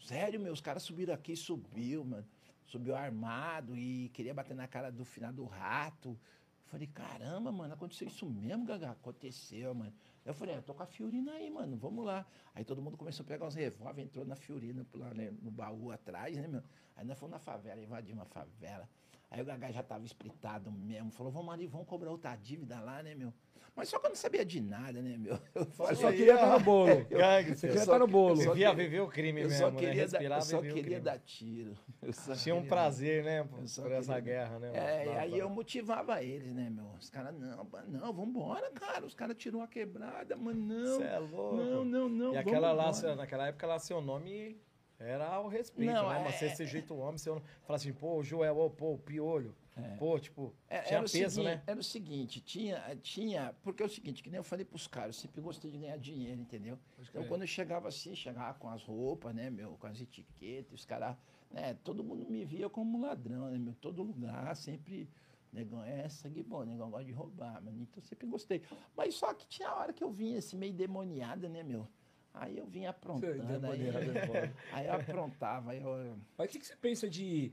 Sério, meu, os caras subiram aqui, subiu, mano. Subiu armado e queria bater na cara do final do rato. falei, caramba, mano, aconteceu isso mesmo, Gagá? Aconteceu, mano. Eu falei, eu tô com a Fiorina aí, mano, vamos lá. Aí todo mundo começou a pegar os revólver, entrou na Fiorina lá, né, no baú atrás, né, meu? Aí nós fomos na favela, invadimos a favela. Aí o Gagá já tava espritado mesmo, falou, vamos ali, vamos cobrar outra dívida lá, né, meu? Mas só que eu não sabia de nada, né, meu? Eu Você só queria estar no bolo. Gangue, Você eu queria estar no bolo. eu só Vivia queria- viver o crime Eu mesmo, só né? queria, dar, Respirar, eu só queria dar tiro. Eu só Tinha um prazer, né, por, Eu só por essa queria- guerra, né? É, e mano? aí eu motivava eles, né, meu? Os caras, não, não, vambora, cara. Os caras tiram a quebrada, mas não. Cê é louco. Não, não, não. E aquela lá, naquela época lá, seu nome era o respeito, Não, né? é- Mas você desse jeito homem, você fala assim, pô, o Joel, ô, pô, o piolho. Pô, tipo, É, tinha era, o peso, seguinte, né? era o seguinte, tinha, tinha. Porque é o seguinte, que nem eu falei pros caras, eu sempre gostei de ganhar dinheiro, entendeu? Então quando eu chegava assim, chegava com as roupas, né, meu, com as etiquetas, os caras, né, todo mundo me via como ladrão, né, meu? Todo lugar, sempre. Negão é sangue bom, negão gosta de roubar, mano. Então eu sempre gostei. Mas só que tinha hora que eu vinha assim, meio demoniada, né, meu? Aí eu vinha aprontando. Aí, é foda. aí eu aprontava, aí eu. Mas o que, que você pensa de.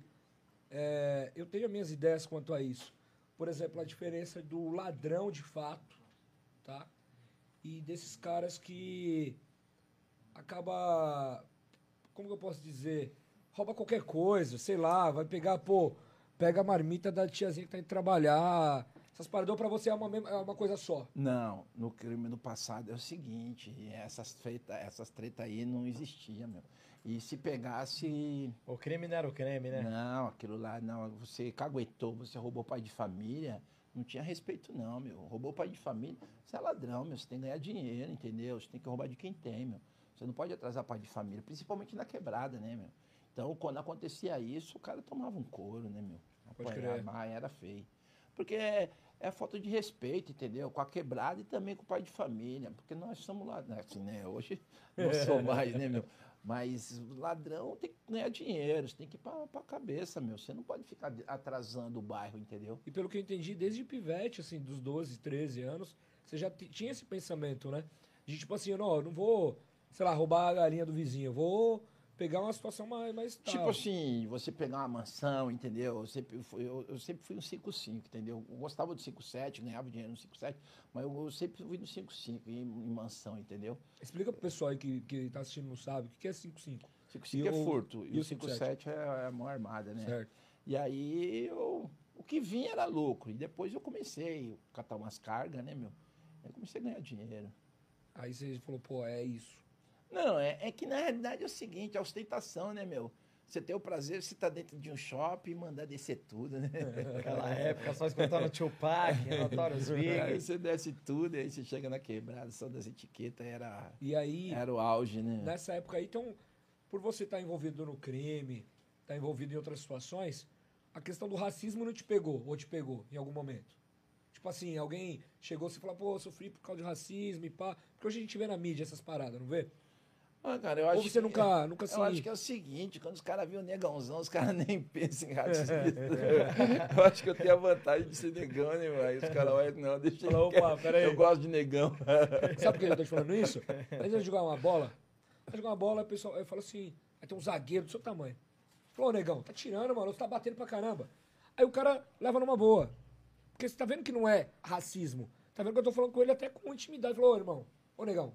é, eu tenho as minhas ideias quanto a isso. Por exemplo, a diferença do ladrão de fato, tá? E desses caras que acaba. Como que eu posso dizer? Rouba qualquer coisa, sei lá, vai pegar, pô, pega a marmita da tiazinha que tá indo trabalhar. Essas paradas pra você é uma, é uma coisa só. Não, no crime do passado é o seguinte, essas treta, essas treta aí não existia, meu. E se pegasse. O crime não era o crime, né? Não, aquilo lá, não. Você caguetou, você roubou pai de família, não tinha respeito, não, meu. Roubou pai de família, você é ladrão, meu. Você tem que ganhar dinheiro, entendeu? Você tem que roubar de quem tem, meu. Você não pode atrasar pai de família, principalmente na quebrada, né, meu? Então, quando acontecia isso, o cara tomava um couro, né, meu? Mais era feio. Porque é, falta de respeito, entendeu? Com a quebrada e também com o pai de família. Porque nós somos lá, né, assim, né? Hoje não sou mais, né, meu? Mas ladrão tem que ganhar dinheiro, você tem que ir pra, pra cabeça, meu. Você não pode ficar atrasando o bairro, entendeu? E pelo que eu entendi, desde pivete, assim, dos 12, 13 anos, você já tinha esse pensamento, né? De tipo assim, não, eu não vou, sei lá, roubar a galinha do vizinho, eu vou pegar uma situação mais, mais Tipo estável. assim, você pegar uma mansão, entendeu? Eu sempre fui, eu, eu sempre fui um 5-5, entendeu? Eu gostava do 5-7, ganhava dinheiro no 5-7, mas eu sempre fui no 5-5 em, em mansão, entendeu? Explica pro pessoal aí que, que tá assistindo não sabe, o que que é 5-5, 5-5 E é furto, e e, o o 5-7 é a mão armada, né? certo? E aí eu, o que vinha era lucro. E depois eu comecei a catar umas cargas, né, meu? Aí eu comecei a ganhar dinheiro. Aí você falou, pô, é isso. Não, é, é que na realidade é o seguinte, a ostentação, né, meu? Você tem o prazer de você estar dentro de um shopping e mandar descer tudo, né? Naquela época, só escutando Tupac, Notorious Aí Big. você desce tudo, e aí você chega na quebrada, só das etiquetas, era, E aí, era o auge, né? nessa época aí, então, por você estar envolvido no crime, estar envolvido em outras situações, a questão do racismo não te pegou, ou te pegou em algum momento? Tipo assim, alguém chegou e falou, pô, eu sofri por causa de racismo e pá. Porque hoje a gente vê na mídia essas paradas, não vê? Ah, cara, eu Ou acho você que- nunca, nunca se... Eu acho que é o seguinte, quando os caras viram o negãozão, os caras nem pensam em racismo. eu acho que eu tenho a vantagem de ser negão, né, mano? Os caras olham, não, deixa Fala, opa, peraí. Eu gosto de negão. Sabe por que eu tô te falando isso? Antes de jogar uma bola, vai jogar uma bola, o pessoal, eu falo assim, aí tem um zagueiro do seu tamanho. Falou, ô negão, tá tirando, mano, você tá batendo pra caramba. Aí o cara leva numa boa. Porque você tá vendo que não é racismo. Tá vendo que eu tô falando com ele até com intimidade. Falou, ô irmão, ô negão,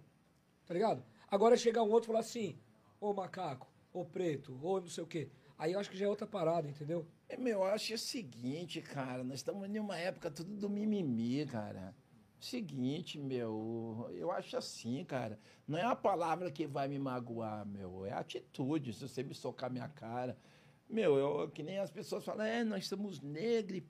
tá ligado? Agora chega um outro e fala assim, ô macaco, ô preto, ô não sei o quê. Aí eu acho que já é outra parada, entendeu? É, meu, eu acho o seguinte, cara, nós estamos em uma época tudo do mimimi, cara. Seguinte, meu, eu acho assim, cara, não é a palavra que vai me magoar, meu, é a atitude, se você me socar minha cara. Meu, eu, que nem as pessoas falam, é, nós somos negros e.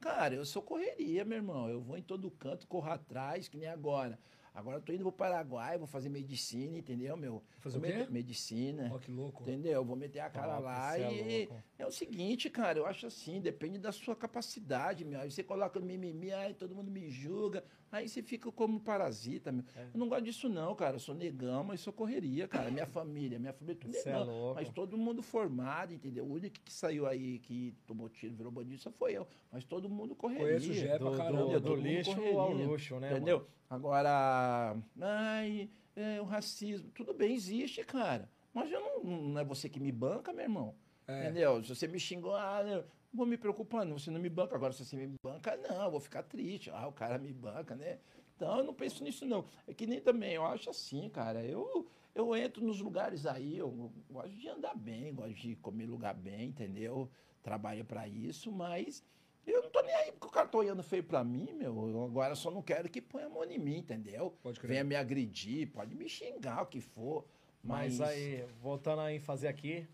Cara, eu sou correria, meu irmão, eu vou em todo canto, corro atrás, que nem agora. Agora eu tô indo pro Paraguai, vou fazer medicina, entendeu, meu? Fazer o Vou quê? meter- Medicina. Ó, que louco. Entendeu? Eu vou meter a cara lá é e. louco. É o seguinte, cara, eu acho assim, depende da sua capacidade, meu. Aí você coloca mimimi, aí todo mundo me julga, aí você fica como parasita, meu. É. Eu não gosto disso, não, cara. Eu sou negão, mas sou correria, cara. Minha família, minha família, tudo é negão. louco. mas todo mundo formado, entendeu? O único que saiu aí, que tomou tiro, virou bandido, só foi eu. Mas todo mundo correria. Conheço o Gé pra Do, caramba. do, do mundo lixo correria, ao luxo, né? Entendeu? Agora, ai, é, o racismo, tudo bem, existe, cara. Mas eu não, não é você que me banca, meu irmão. É. Entendeu? Se você me xingou, ah, vou me preocupando, você não me banca, agora se você me banca, não, eu vou ficar triste. Ah, o cara me banca, né? Então eu não penso nisso, não. É que nem também, eu acho assim, cara, eu, eu entro nos lugares aí, eu gosto de andar bem, gosto de comer lugar bem, entendeu? Trabalho para isso, mas eu não tô nem aí porque o cara tá olhando feio pra mim, meu. Eu agora só não quero que ponha a mão em mim, entendeu? Pode crer. Venha me agredir, pode me xingar, o que for. Mas, Mas aí, voltando à ênfase aqui,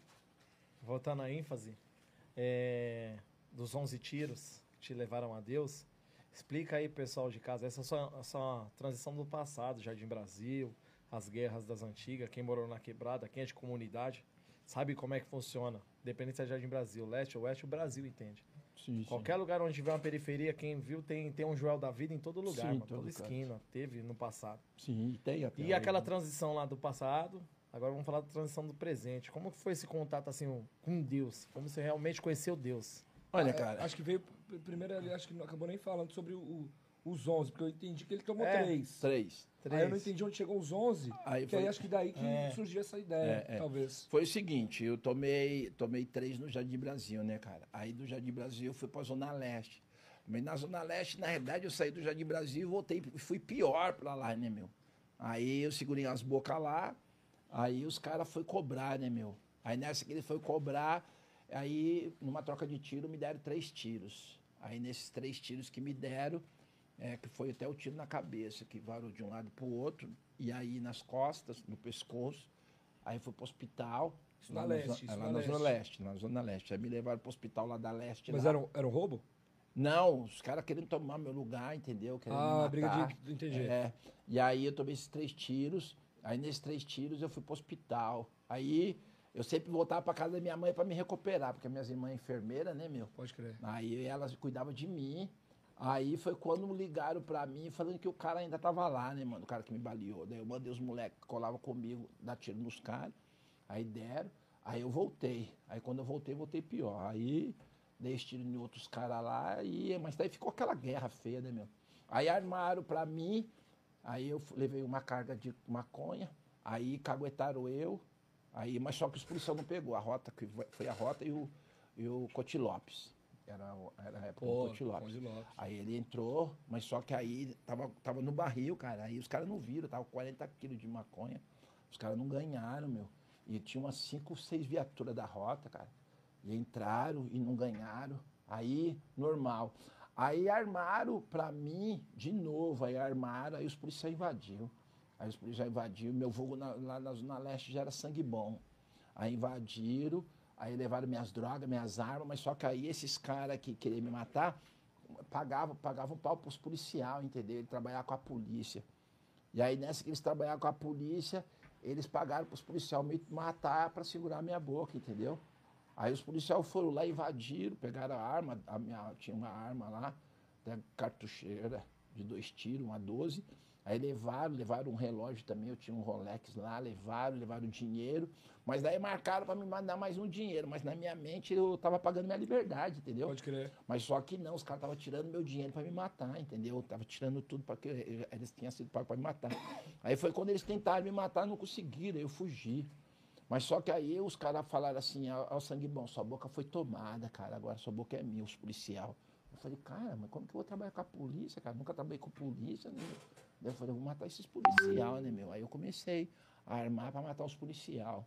voltando à ênfase, é, dos 11 tiros que te levaram a Deus, explica aí, pessoal de casa, essa é só, só transição do passado, Jardim Brasil, as guerras das antigas, quem morou na quebrada, quem é de comunidade, sabe como é que funciona. Independente se é Jardim Brasil, leste ou oeste, o Brasil entende. Sim, sim. Qualquer lugar onde tiver uma periferia, quem viu tem, tem um Joel da vida em todo lugar, Sim, mano, todo toda lugar. esquina, teve no passado. Sim, tem até. E hoje, aquela né? transição lá do passado, agora vamos falar da transição do presente. Como que foi esse contato assim com Deus? Como você realmente conheceu Deus? Olha, É, cara. acho que veio pr- primeiro ali, acho que não acabou nem falando sobre o- os 11, porque eu entendi que ele tomou É. três. Três. Aí eu não entendi onde chegou os 11, Aí que aí foi- acho que daí que É. surgiu essa ideia, É, é. talvez. Foi o seguinte, eu tomei, tomei três no Jardim Brasil, né, cara? Aí do Jardim Brasil eu fui pra Zona Leste. Mas na Zona Leste, na realidade, eu saí do Jardim Brasil e voltei, fui pior pra lá, né, meu? Aí eu segurei as bocas lá, aí os caras foram cobrar, né, meu? Aí nessa que ele foi cobrar, aí numa troca de tiro me deram três tiros. Aí nesses três tiros que me deram, é, que foi até o tiro na cabeça, que varou de um lado pro outro, e aí nas costas, no pescoço. Aí fui pro hospital. Isso na lá no leste, é, na lá na Zona leste. Leste, na Zona Leste. Aí me levaram pro hospital lá da Leste. Mas lá. era um, era um roubo? Não, os caras querendo tomar meu lugar, entendeu? Querendo Ah, matar. briga de entendi. É, e aí eu tomei esses três tiros. Aí nesses três tiros eu fui pro hospital. Aí eu sempre voltava pra casa da minha mãe pra me recuperar, porque minhas irmãs é enfermeira, né, meu? Pode crer. Aí elas cuidavam de mim. Aí foi quando ligaram pra mim falando que o cara ainda tava lá, né, mano? O cara que me baleou. Daí eu mandei os moleques que colavam comigo dar tiro nos caras. Aí deram. Aí eu voltei. Aí quando eu voltei, voltei pior. Aí dei tiro em outros caras lá. E, mas daí ficou aquela guerra feia, né, meu? Aí armaram pra mim. Aí eu levei uma carga de maconha. Aí caguetaram eu. Aí, mas só que os policiais não pegou. A rota, que foi- a rota e o, e o Coti Lopes. Era, era a época do Pô, Coti Lopes. Lopes. Aí ele entrou, mas só que aí tava, tava no barril, cara. Aí os caras não viram, tava 40 quilos de maconha. Os caras não ganharam, meu. E tinha umas 5, 6 viaturas da rota, cara. E entraram e não ganharam. Aí, normal. Aí armaram pra mim de novo. Aí armaram, aí os policiais invadiram. Aí os policiais invadiram. Meu voo na- lá na Zona Leste já era sangue bom. Aí invadiram, aí levaram minhas drogas, minhas armas, mas só que aí esses caras que queriam me matar pagavam, pagavam pau pros policial, entendeu? Ele trabalhava com a polícia. E aí nessa que eles trabalhavam com a polícia, eles pagaram pros policial me matar para segurar minha boca, entendeu? Aí os policiais foram lá, invadiram, pegaram a arma, a minha, tinha uma arma lá, da cartucheira de dois tiros, uma 12. Aí levaram, levaram um relógio também, eu tinha um Rolex lá, levaram, levaram dinheiro. Mas daí marcaram para me mandar mais um dinheiro. Mas na minha mente eu tava pagando minha liberdade, entendeu? Pode crer. Mas só que não, os caras estavam tirando meu dinheiro para me matar, entendeu? Tava tirando tudo porque eu- eles tinham sido pagos para me matar. Aí foi quando eles tentaram me matar, não conseguiram, eu fugi. Mas só que aí os caras falaram assim, ao, sangue bom, sua boca foi tomada, cara, agora sua boca é minha, os policial. Eu falei, cara, mas como que eu vou trabalhar com a polícia, cara? Nunca trabalhei com polícia, né? Daí eu falei, eu vou matar esses policial, né, meu? Aí eu comecei a armar para matar os policial.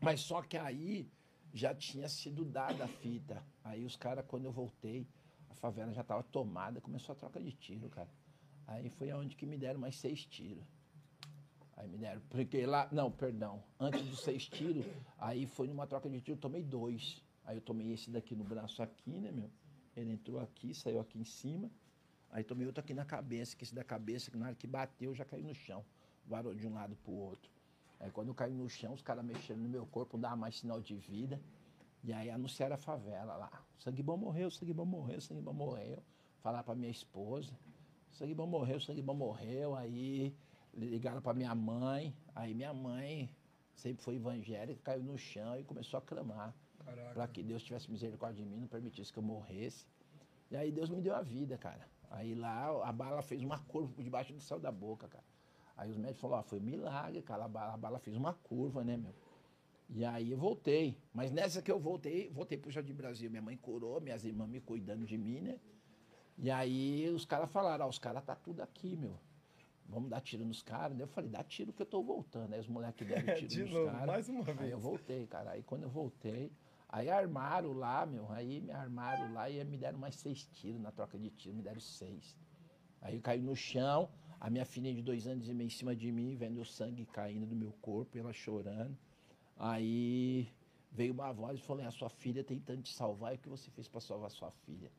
Mas só que aí já tinha sido dada a fita. Aí os caras, quando eu voltei, a favela já estava tomada, começou a troca de tiro, cara. Aí foi aonde que me deram mais seis tiros. Aí me deram, porque lá, não, perdão, antes dos seis tiros, aí foi numa troca de tiro, tomei dois. Aí eu tomei esse daqui no braço aqui, né, meu? Ele entrou aqui, saiu aqui em cima. Aí tomei outro aqui na cabeça, que esse da cabeça, que na hora que bateu, já caiu no chão. Varou de um lado pro outro. Aí quando eu caí no chão, os caras mexeram no meu corpo, não dava mais sinal de vida. E aí anunciaram a favela lá. Sangue bom morreu, sangue bom morreu, sangue bom morreu. Falar pra minha esposa. Sangue bom morreu, sangue bom morreu. Aí ligaram pra minha mãe. Aí minha mãe sempre foi evangélica, caiu no chão e começou a clamar para que Deus tivesse misericórdia de mim, não permitisse que eu morresse. E aí Deus me deu a vida, cara. Aí lá a bala fez uma curva por debaixo do céu da boca, cara. Aí os médicos falaram, ó, foi um milagre, cara. A bala, a bala fez uma curva, né, meu? E aí eu voltei. Mas nessa que eu voltei, voltei pro Jardim Brasil. Minha mãe curou, minhas irmãs me cuidando de mim, né? E aí os caras falaram, ah, os caras tá tudo aqui, meu. Vamos dar tiro nos caras. Daí eu falei, dá tiro que eu tô voltando. Aí os moleques deram tiro De nos novo, caras. mais uma Aí vez. eu voltei, cara. Aí quando eu voltei, aí armaram lá, meu. Aí me armaram lá e me deram mais seis tiros na troca de tiro, me deram seis. Aí eu caí no chão, a minha filha de dois anos e meio em cima de mim, vendo o sangue caindo do meu corpo, ela chorando. Aí veio uma voz e falou: a sua filha tentando te salvar, e o que você fez para salvar sua filha?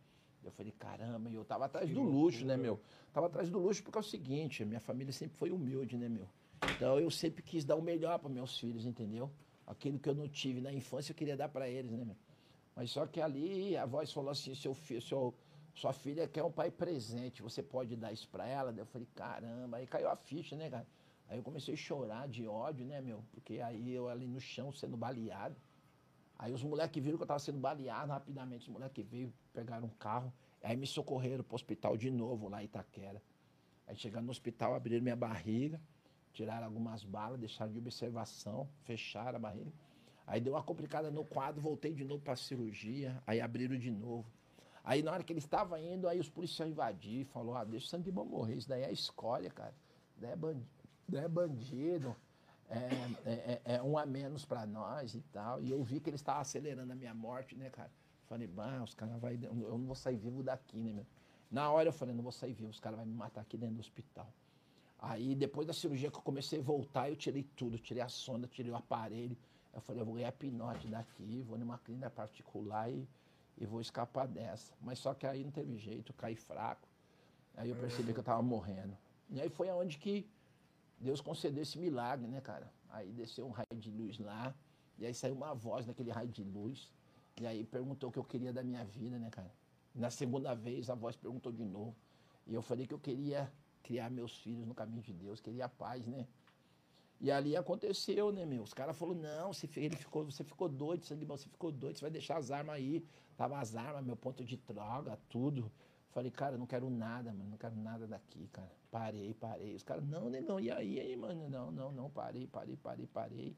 Eu falei, caramba, e eu tava atrás Que do luxo, né, loucura. meu? Tava atrás do luxo porque é o seguinte, a minha família sempre foi humilde, né, meu? Então eu sempre quis dar o melhor para meus filhos, entendeu? Aquilo que eu não tive na infância, eu queria dar para eles, né, meu? Mas só que ali a voz falou assim, seu filho, seu, sua filha quer um pai presente, você pode dar isso para ela? Daí eu falei, caramba, aí caiu a ficha, né, cara? Aí eu comecei a chorar de ódio, né, meu? Porque aí eu ali no chão sendo baleado. Aí os moleques viram que eu tava sendo baleado rapidamente. Os moleques veio, pegaram um carro. Aí me socorreram pro hospital de novo, lá em Itaquera. Aí chegando no hospital, abriram minha barriga, tiraram algumas balas, deixaram de observação, fecharam a barriga. Aí deu uma complicada no quadro, voltei de novo pra cirurgia, aí abriram de novo. Aí na hora que ele estava indo, aí os policiais invadiram, falou, ah, deixa o sangue bom morrer, isso daí é escolha, cara. Isso daí é bandido, daí é bandido. É, é, é- é um a menos pra nós e tal. E eu vi que ele estava acelerando a minha morte, né, cara? Falei, bah, os caras vai, eu não vou sair vivo daqui, né, meu? Na hora eu falei, não vou sair vivo, os caras vão me matar aqui dentro do hospital. Aí depois da cirurgia que eu comecei a voltar, eu tirei tudo, tirei a sonda, tirei o aparelho. Eu falei, eu vou ganhar pinote daqui, vou numa clínica particular e, e vou escapar dessa. Mas só que aí não teve jeito, eu caí fraco. Aí eu percebi que eu tava morrendo. E aí foi aonde que Deus concedeu esse milagre, né, cara? Aí desceu um raio de luz lá, e aí saiu uma voz daquele raio de luz, e aí perguntou o que eu queria da minha vida, né, cara? Na segunda vez a voz perguntou de novo, e eu falei que eu queria criar meus filhos no caminho de Deus, queria paz, né? E ali aconteceu, né, meu? Os caras falaram, não, você, ele ficou, você ficou doido, você ficou doido, você vai deixar as armas aí. Tava as armas, meu ponto de droga, tudo. Falei, cara, não quero nada, mano, não quero nada daqui, cara. Parei, parei. Os caras, não, negão, e aí, aí, mano? Não, não, não, parei, parei, parei, parei.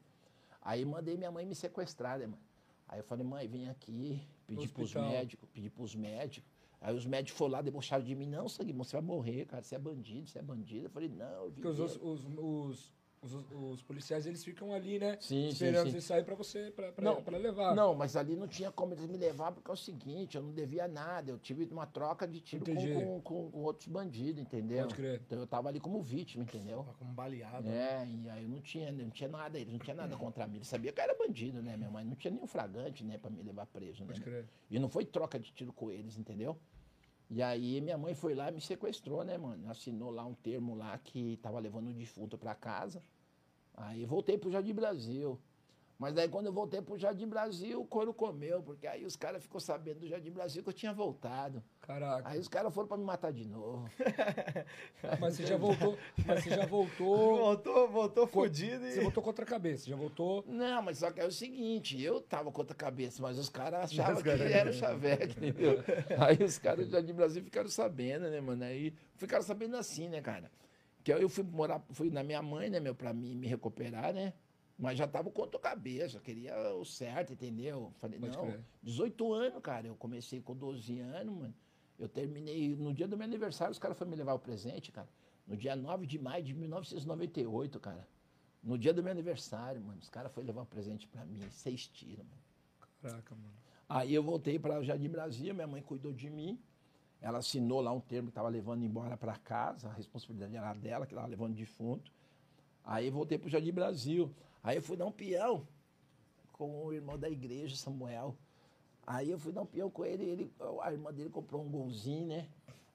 Aí mandei minha mãe me sequestrar, né, mano? Aí eu falei, mãe, vem aqui, pedi pros médicos, pedi pros médicos. Aí os médicos foram lá, debocharam de mim, não, sangue você vai morrer, cara, você é bandido, você é bandido. Eu falei, não, eu vim Porque os, os, os, os, os- policiais, eles ficam ali, né? Sim, sim, esperando sim. você sair pra você, pra, pra, Não, pra levar. Não, mas ali não tinha como eles me levar, porque é o seguinte, eu não devia nada. Eu tive uma troca de tiro com, com- com outros bandidos, entendeu? Pode crer. Então eu tava ali como vítima, entendeu? Tava como baleado. É, e aí eu não tinha, não tinha nada, eles não tinha nada contra mim. Eles sabiam que eu era bandido, né, minha mãe? Não tinha nenhum fragante, né, pra me levar preso, né? Pode crer. E não foi troca de tiro com eles, entendeu? E aí minha mãe foi lá e me sequestrou, né, mano? Assinou lá um termo lá que tava levando o defunto pra casa. Aí voltei pro Jardim Brasil. Mas daí quando eu voltei pro Jardim Brasil, o couro comeu, porque aí os caras ficou sabendo do Jardim Brasil que eu tinha voltado. Caraca. Aí os caras foram pra me matar de novo. Mas você já voltou. Mas você já voltou. Voltou, voltou fudido Você e. voltou contra a cabeça, já voltou. Não, mas só que é o seguinte, eu tava com outra cabeça, mas os caras achavam que era o Xaveque, entendeu? Aí os caras do Jardim Brasil ficaram sabendo, né, mano? Aí ficaram sabendo assim, né, cara? Que aí eu fui morar, fui na minha mãe, né, meu, pra mim me recuperar, né? Mas já tava com outra cabeça, queria o certo, entendeu? Falei, Pode não, crer. 18 anos, cara. Eu comecei com 12 anos, mano. Eu terminei, no dia do meu aniversário, os caras foram me levar o presente, cara. No dia 9 de maio de 1998, cara. No dia do meu aniversário, mano, os caras foram levar um presente pra mim, seis tiros, mano. Caraca, mano. Aí eu voltei para o Jardim Brasil, minha mãe cuidou de mim. Ela assinou lá um termo que estava levando embora para casa, a responsabilidade era dela, que estava levando defunto. Aí voltei para o Jardim Brasil. Aí eu fui dar um peão com o irmão da igreja, Samuel. Aí eu fui dar um peão com ele, ele a irmã dele comprou um golzinho, né?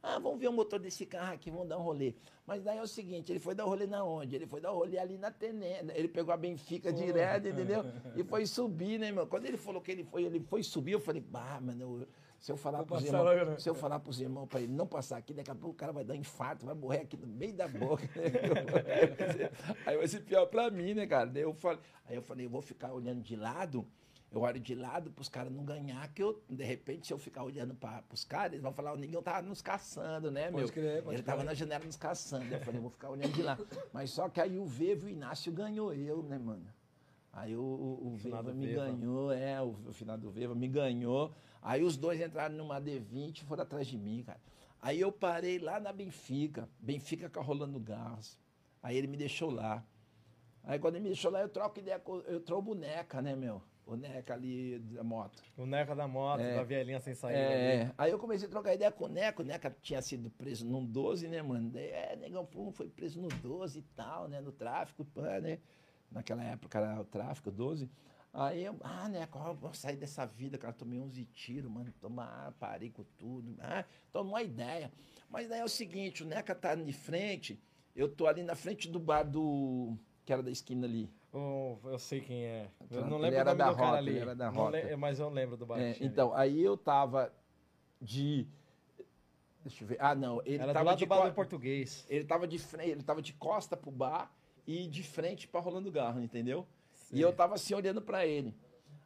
Ah, vamos ver o motor desse carro aqui, vamos dar um rolê. Mas daí é o seguinte, ele foi dar um rolê na onde? Ele foi dar um rolê ali na Tenenda. Ele pegou a Benfica direto, entendeu? E foi subir, né, meu? Quando ele falou que ele foi, ele foi subir, eu falei, bah, mano, eu- se eu falar pros passar irmãos, se eu falar pros irmãos pra ele não passar aqui, daqui a pouco o cara vai dar um infarto, vai morrer aqui no meio da boca. né? aí vai ser pior pra mim, né, cara? Daí eu falei, aí eu falei, eu vou ficar olhando de lado, eu olho de lado pros caras não ganhar, que eu, de repente, se eu ficar olhando para pros caras, eles vão falar, o ninguém tava nos caçando, né, Pode meu? crer, pode ele tava crer. na janela nos caçando. Eu falei, eu vou ficar olhando de lá. Mas só que aí o Vevo e o Inácio ganhou eu, né, mano? Aí o, o, o Veva me Veva. ganhou, é, o, o finado Veva me ganhou. Aí os dois entraram numa D20 e foram atrás de mim, cara. Aí eu parei lá na Benfica, Benfica com a Rolando Garros. Aí ele me deixou lá. Aí quando ele me deixou lá, eu troco ideia, com, eu troco boneca, né, meu? Boneca ali da moto. O Neca da moto, É. da vielinha sem saída. ali. É, aí eu comecei a trocar ideia com o Neco. O Neca tinha sido preso num 12, né, mano? Daí, é, negão, foi preso no 12 e tal, né? No tráfico, pá, né? Naquela época era o tráfico, 12. Aí eu, ah, ó, vou sair dessa vida, cara. Tomei 11 tiros, mano. Toma, ah, parei com tudo. Ah, tomou uma ideia. Mas daí é o seguinte: o Neca tá de frente, eu tô ali na frente do bar do. que era da esquina ali. O- eu sei quem é. Eu não lembro era o nome da do cara Rota, ali. era da Rota. le- Mas eu lembro do É, baixinho. então, aí eu tava de. Deixa eu ver. Ah, não. Ele Era do tava lado de do bar co- do português. Ele tava de frente, ele tava de costa pro bar e de frente pra Rolando Garro, entendeu? Sim. E eu tava assim olhando pra ele.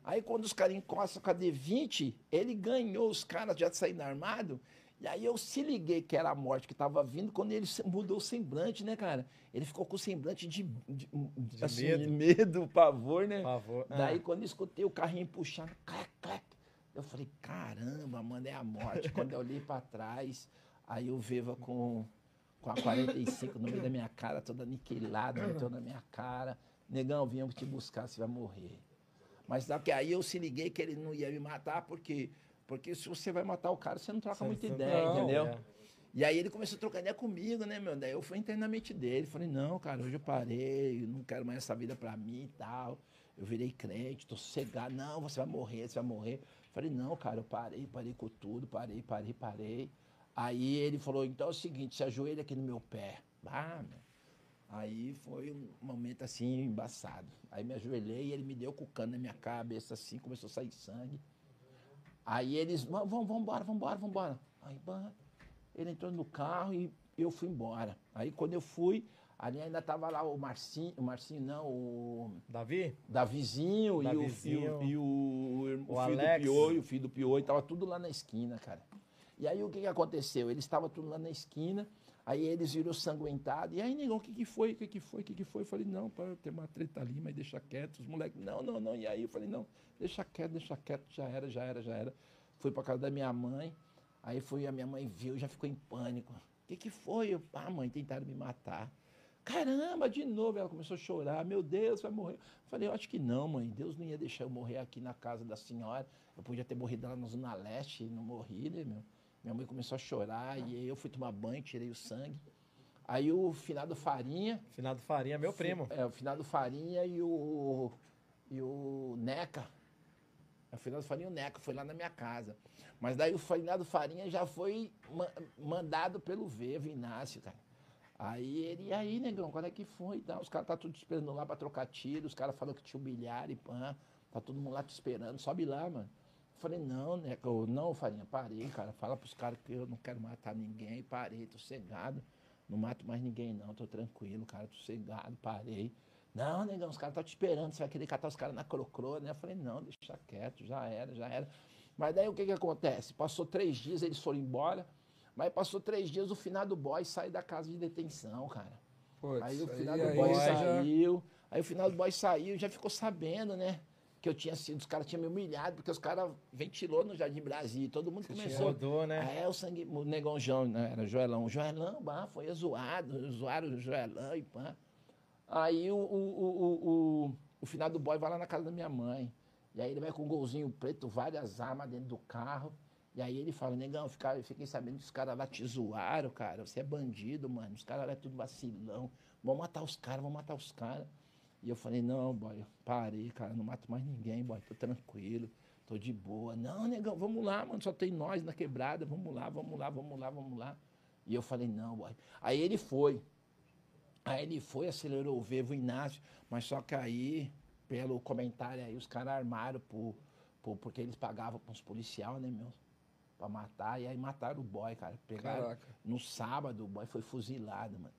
Aí quando os caras encostam com a D20, ele ganhou os caras já saindo armado. E aí eu se liguei que era a morte que tava vindo quando ele mudou o semblante, né, cara? Ele ficou com o semblante de, de, De assim, medo. de medo, pavor, né? Por favor. Ah, Daí, quando eu escutei o carrinho puxando, clac, clac, eu falei, caramba, mano, é a morte. quando eu olhei pra trás, aí o Veva com, com a 45 no meio da minha cara, toda aniquilada, meteu na minha cara. Negão, viemos te buscar, você vai morrer. Mas só que aí eu se liguei que ele não ia me matar, porque, porque se você vai matar o cara, você não troca você- muita você- ideia, não, entendeu? é. E aí ele começou a trocar ideia comigo, né, meu? Daí eu fui entrar na mente dele. Falei, não, cara, hoje eu parei, não quero mais essa vida pra mim e tal. Eu virei crente, tô sossegado. Não, você vai morrer, você vai morrer. Falei, não, cara, eu parei, parei com tudo, parei, parei, parei. Aí ele falou, então é o seguinte, se ajoelha aqui no meu pé. Ah, meu. Aí foi um momento assim, embaçado. Aí me ajoelhei e ele me deu com o cano na minha cabeça, assim, começou a sair sangue. Aí eles, vamos, vamos embora, vamos embora, vamos embora. Aí, ele entrou no carro e eu fui embora. Aí quando eu fui, ali ainda tava lá o Marcinho, o Marcinho não, o Davi? Davizinho, e o- e o, e o, O o filho Alex. do Pioi, o filho do Pioi, tava tudo lá na esquina, cara. E aí o que, que aconteceu? Eles estavam tudo lá na esquina, aí eles viram sanguentado. E aí, negão, o que, que foi? O que, que foi? O que, que foi? Eu falei, não, pá, tem uma treta ali, mas deixa quieto. Os moleques, não, não, não. E aí eu falei, não, deixa quieto, deixa quieto, já era, já era, já era. Fui pra casa da minha mãe, aí foi, a minha mãe viu, já ficou em pânico. O que, que foi? Eu, ah, mãe, tentaram me matar. Caramba, de novo. Ela começou a chorar. Meu Deus, vai morrer. Eu falei, eu acho que não, mãe. Deus não ia deixar eu morrer aqui na casa da senhora. Eu podia ter morrido lá na Zona Leste e não morri, né, meu? Minha mãe começou a chorar e aí eu fui tomar banho, tirei o sangue. Aí o finado Farinha. Finado Farinha, meu primo. É, o finado Farinha e o. E o Neca. É, O finado Farinha e o Neca foi lá na minha casa. Mas daí o finado Farinha já foi ma- mandado pelo Vevo, Inácio, cara. Aí ele, e aí, negão, quando é que foi? e tal? Os caras tá tudo te esperando lá pra trocar tiro, os caras falaram que te humilharam e pã. Tá todo mundo lá te esperando, sobe lá, mano. Falei, não, né? Eu, não, Farinha, parei, cara. Fala pros caras que eu não quero matar ninguém, parei, tô cegado. Não mato mais ninguém, não, tô tranquilo, cara, tô cegado, parei. Não, negão, os caras estão te esperando, você vai querer catar os caras na crocro, né? Eu falei, não, deixa quieto, já era, já era. Mas daí o que que acontece? Passou três dias, eles foram embora, mas passou três dias, o finado boy sai da casa de detenção, cara. Putz, Aí o aí- final do aí boy já- saiu. Aí o final do boy saiu, já ficou sabendo, né? Que eu tinha sido, os caras tinham me humilhado, porque os caras ventilou no Jardim Brasil. Todo mundo começou. Rodou, né? Ah, é o sangue, o negão João, né? Era Joelão. O Joelão, bah, foi zoado, zoaram o Joelão e pá. Aí o, o, o, o, o, final do boy vai lá na casa da minha mãe. E aí ele vai com um golzinho preto, várias armas dentro do carro. E aí ele fala, negão, fica- eu fiquei sabendo que os caras lá te zoaram, cara. Você é bandido, mano. Os caras lá é tudo vacilão. Vão matar os caras, vão matar os caras. E eu falei, não, boy, parei, cara, não mato mais ninguém, boy, tô tranquilo, tô de boa. Não, negão, vamos lá, mano, só tem nós na quebrada, vamos lá, vamos lá, vamos lá, vamos lá. E eu falei, não, boy. Aí ele foi. Aí ele foi, acelerou o Vevo Inácio, mas só que aí, pelo comentário aí, os caras armaram por, por- porque eles pagavam para os policiais, né, meu? Pra matar, e aí mataram o boy, cara. Pegaram Caraca. no sábado, o boy foi fuzilado, mano.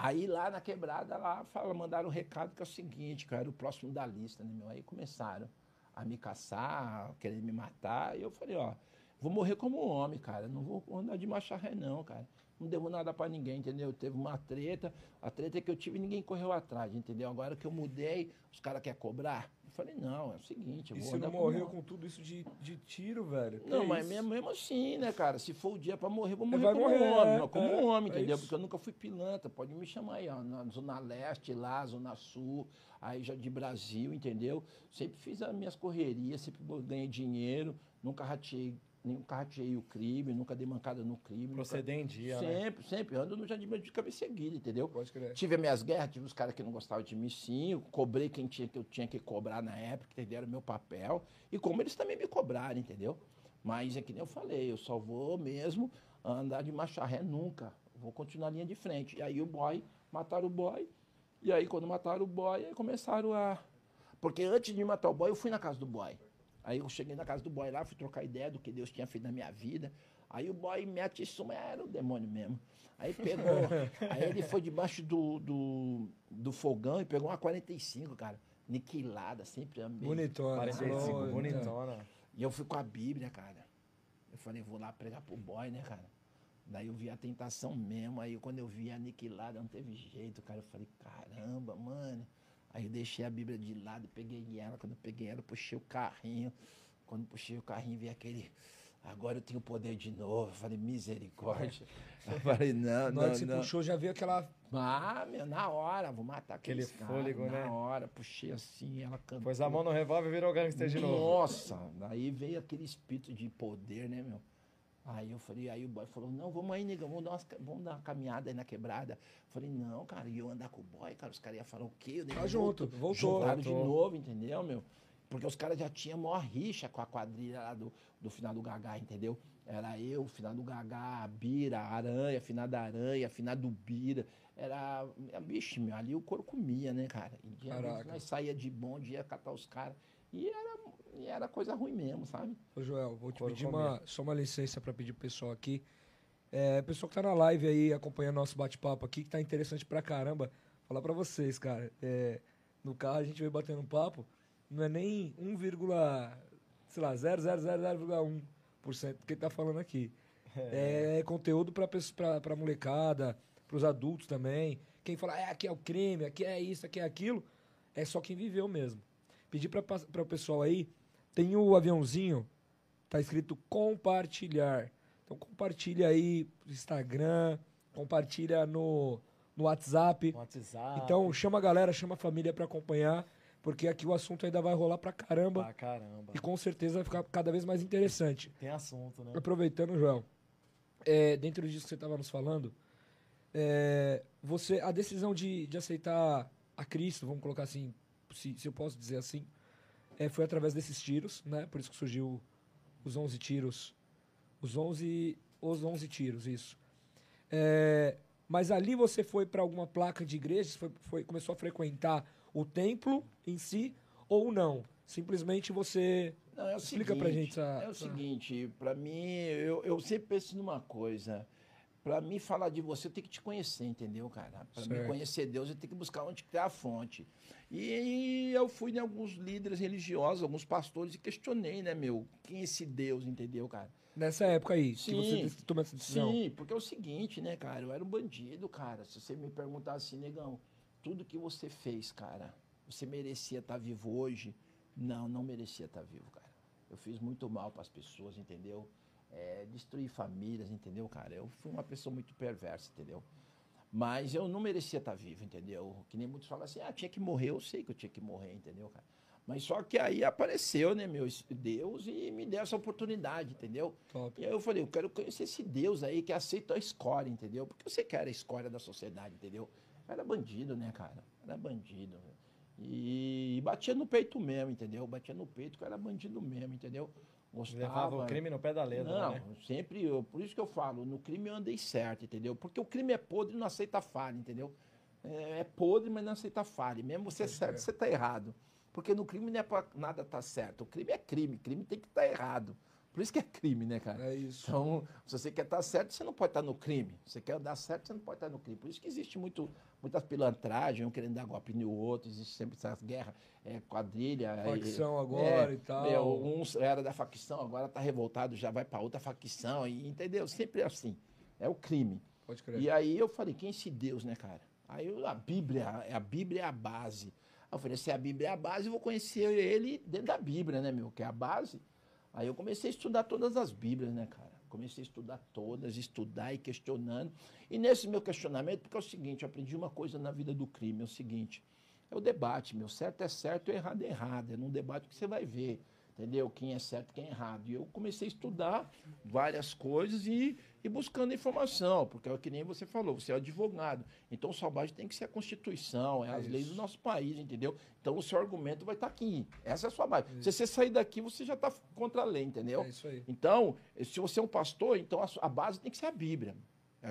Aí lá na quebrada, lá fala, mandaram um recado que é o seguinte, que eu era o próximo da lista, né, meu? Aí começaram a me caçar, a querer me matar. E eu falei, ó, vou morrer como um homem, cara. Não vou andar de marcha ré, não, cara. não devo nada pra ninguém, entendeu? Teve uma treta, a treta que eu tive, ninguém correu atrás, entendeu? Agora que eu mudei, os caras querem cobrar. Falei, não, é o seguinte, eu E vou você não com morreu uma- com tudo isso de, de tiro, velho? Que Não, mas isso? mesmo, assim, né, cara? Se for o dia pra morrer, eu vou morrer vai como morrer, homem, é, não, como é, homem, é entendeu? Porque eu nunca fui pilantra, pode me chamar aí, ó, na Zona Leste, lá, Zona Sul, aí já de Brasil, entendeu? Sempre fiz as minhas correrias, sempre ganhei dinheiro, nunca rateei, nunca rateei o crime, nunca dei mancada no crime. nunca- Proceder em dia, né? Sempre, sempre. Ando no Jardim de cabeça seguida, entendeu? Pode crer. Tive as minhas guerras, tive os caras que não gostavam de mim, sim. Eu cobrei quem tinha que eu tinha que cobrar na época, entendeu? Era o meu papel. E como eles também me cobraram, entendeu? Mas é que nem eu falei, eu só vou mesmo andar de marcha ré nunca. Vou continuar a linha de frente. E aí o boy, mataram o boy. E aí quando mataram o boy, aí começaram a. Porque antes de matar o boy, eu fui na casa do boy. Aí eu cheguei na casa do boy lá, fui trocar ideia do que Deus tinha feito na minha vida. Aí o boy me atiçou, mas era o demônio mesmo. Aí pegou, aí ele foi debaixo do, do, do fogão e pegou uma 45, cara. Niquilada, sempre amei. Bonitona. 45, falou, bonitona. E eu fui com a Bíblia, cara. Eu falei, vou lá pregar pro boy, né, cara? Daí eu vi a tentação mesmo. Aí quando eu vi a aniquilada, não teve jeito, cara. Eu falei, caramba, mano. Aí eu deixei a Bíblia de lado peguei ela. Quando eu peguei ela, eu puxei o carrinho. Quando puxei o carrinho, vi aquele. Agora eu tenho poder de novo. Eu falei, misericórdia. Eu falei, não, Na hora não, que você não. puxou, já veio aquela. Ah, meu, na hora, vou matar Aquele fôlego, na né? hora, puxei assim, ela cantou. Pôs a mão no revólver e virou gangster de novo. Nossa, daí veio aquele espírito de poder, né, meu? Aí eu falei, aí o boy falou, não, vamos aí, negão, vamos dar, umas vamos dar uma caminhada aí na quebrada. Eu falei, não, cara, e eu andar com o boy, cara, os caras iam falar o quê? O negão Tá junto, voltou. Juntaram de novo, entendeu, meu? Porque os caras já tinham maior rixa com a quadrilha lá do, do final do Gagá, entendeu? Era eu, o final do Gagá, a Bira, a Aranha, final da Aranha, final do Bira. Era. Vixe, meu, ali o couro comia, né, cara? E dia, nós saía de bonde, ia catar os caras. E era, e era coisa ruim mesmo, sabe? Ô, Joel, vou te pedir uma, só uma licença para pedir pro pessoal aqui. É, pessoal que tá na live aí, acompanhando nosso bate-papo aqui, que tá interessante pra caramba. Falar pra vocês, cara. É, no carro a gente veio batendo um papo, não é nem 1, sei lá, 0,000,1% que ele tá falando aqui. É, conteúdo pra, pra, pra molecada, pros adultos também. Quem fala, é, aqui é o crime, aqui é isso, aqui é aquilo, é só quem viveu mesmo. Pedir pra o pessoal aí, tem o aviãozinho, tá escrito compartilhar. Então compartilha aí no Instagram, compartilha no, no WhatsApp. WhatsApp. Então chama a galera, chama a família pra acompanhar, porque aqui o assunto ainda vai rolar pra caramba Pra caramba. e com certeza vai ficar cada vez mais interessante. Tem assunto, né? Aproveitando, Joel, é, dentro disso que você estava nos falando, é, você a decisão de, de aceitar a Cristo, vamos colocar assim, se, se eu posso dizer assim, é, foi através desses tiros, né? Por isso que surgiu os 11 tiros, os 11, os 11 tiros, isso. É, mas ali você foi para alguma placa de igreja, foi, foi- começou a frequentar o templo em si ou não? Simplesmente você Não, é o Explica seguinte, pra gente essa- É o seguinte, pra mim, eu, eu sempre penso numa coisa. Pra mim falar de você, eu tenho que te conhecer, entendeu, cara? Pra mim conhecer Deus, eu tenho que buscar onde que tá a fonte. E eu fui em alguns líderes religiosos, alguns pastores, e questionei, né, meu? Quem é esse Deus, entendeu, cara? Nessa época aí, que Sim. você dec- tomou essa decisão. Sim, porque é o seguinte, né, cara? Eu era um bandido, cara. Se você me perguntar assim, negão, tudo que você fez, cara, você merecia estar vivo hoje? Não, não merecia estar vivo, cara. Eu fiz muito mal para as pessoas, entendeu? É, destruí famílias, entendeu, cara? Eu fui uma pessoa muito perversa, entendeu? Mas eu não merecia estar vivo, entendeu? Que nem muitos falam assim, ah, tinha que morrer. Eu sei que eu tinha que morrer, entendeu, cara? Mas só que aí apareceu, né, meu, Deus e me deu essa oportunidade, entendeu? Top. E aí eu falei, eu quero conhecer esse Deus aí que aceita a escória, entendeu? Porque você quer a escória da sociedade, entendeu? Eu era bandido, né, cara? Era bandido. E, batia no peito mesmo, entendeu? Batia no peito que eu era bandido mesmo, entendeu? Gostava. Levava o crime no pé da letra, Não, né? sempre, eu, por isso que eu falo, no crime eu andei certo, entendeu? Porque o crime é podre e não aceita falha, entendeu? É, é podre, mas não aceita falha. Mesmo você é certo, você tá errado. Porque no crime não é pra nada tá certo. O crime é crime, crime tem que estar errado. Por isso que é crime, né, cara? É isso. Então, se você quer estar certo, você não pode estar no crime. Se você quer andar certo, você não pode estar no crime. Por isso que existe muito, muitas pilantragens, um querendo dar golpe no outro, existe sempre essas guerras, é, quadrilha. é, Facção agora é, e tal. meu, uns era da facção, agora tá revoltado, já vai para outra facção, e, entendeu? Sempre é assim. É o crime. Pode crer. E aí eu falei, quem é esse Deus, né, cara? Aí eu, a Bíblia, a Bíblia é a base. Eu falei, se a Bíblia é a base, eu vou conhecer ele dentro da Bíblia, né, meu? Que é a base. Aí eu comecei a estudar todas as Bíblias, né, cara? Comecei a estudar todas, estudar e questionando. E nesse meu questionamento, porque é o seguinte, eu aprendi uma coisa na vida do crime, é o seguinte, é o debate, meu, certo é certo e errado é errado. É num debate que você vai ver, entendeu? Quem é certo, quem é errado. E eu comecei a estudar várias coisas e, e buscando informação, porque é o que nem você falou, você é advogado. Então, sua base tem que ser a Constituição, é, É as leis do isso. nosso país, entendeu? Então, o seu argumento vai estar aqui. Essa é a sua base. Se você sair daqui, você já está contra a lei, entendeu? É isso aí. Então, se você é um pastor, então a, a base tem que ser a Bíblia.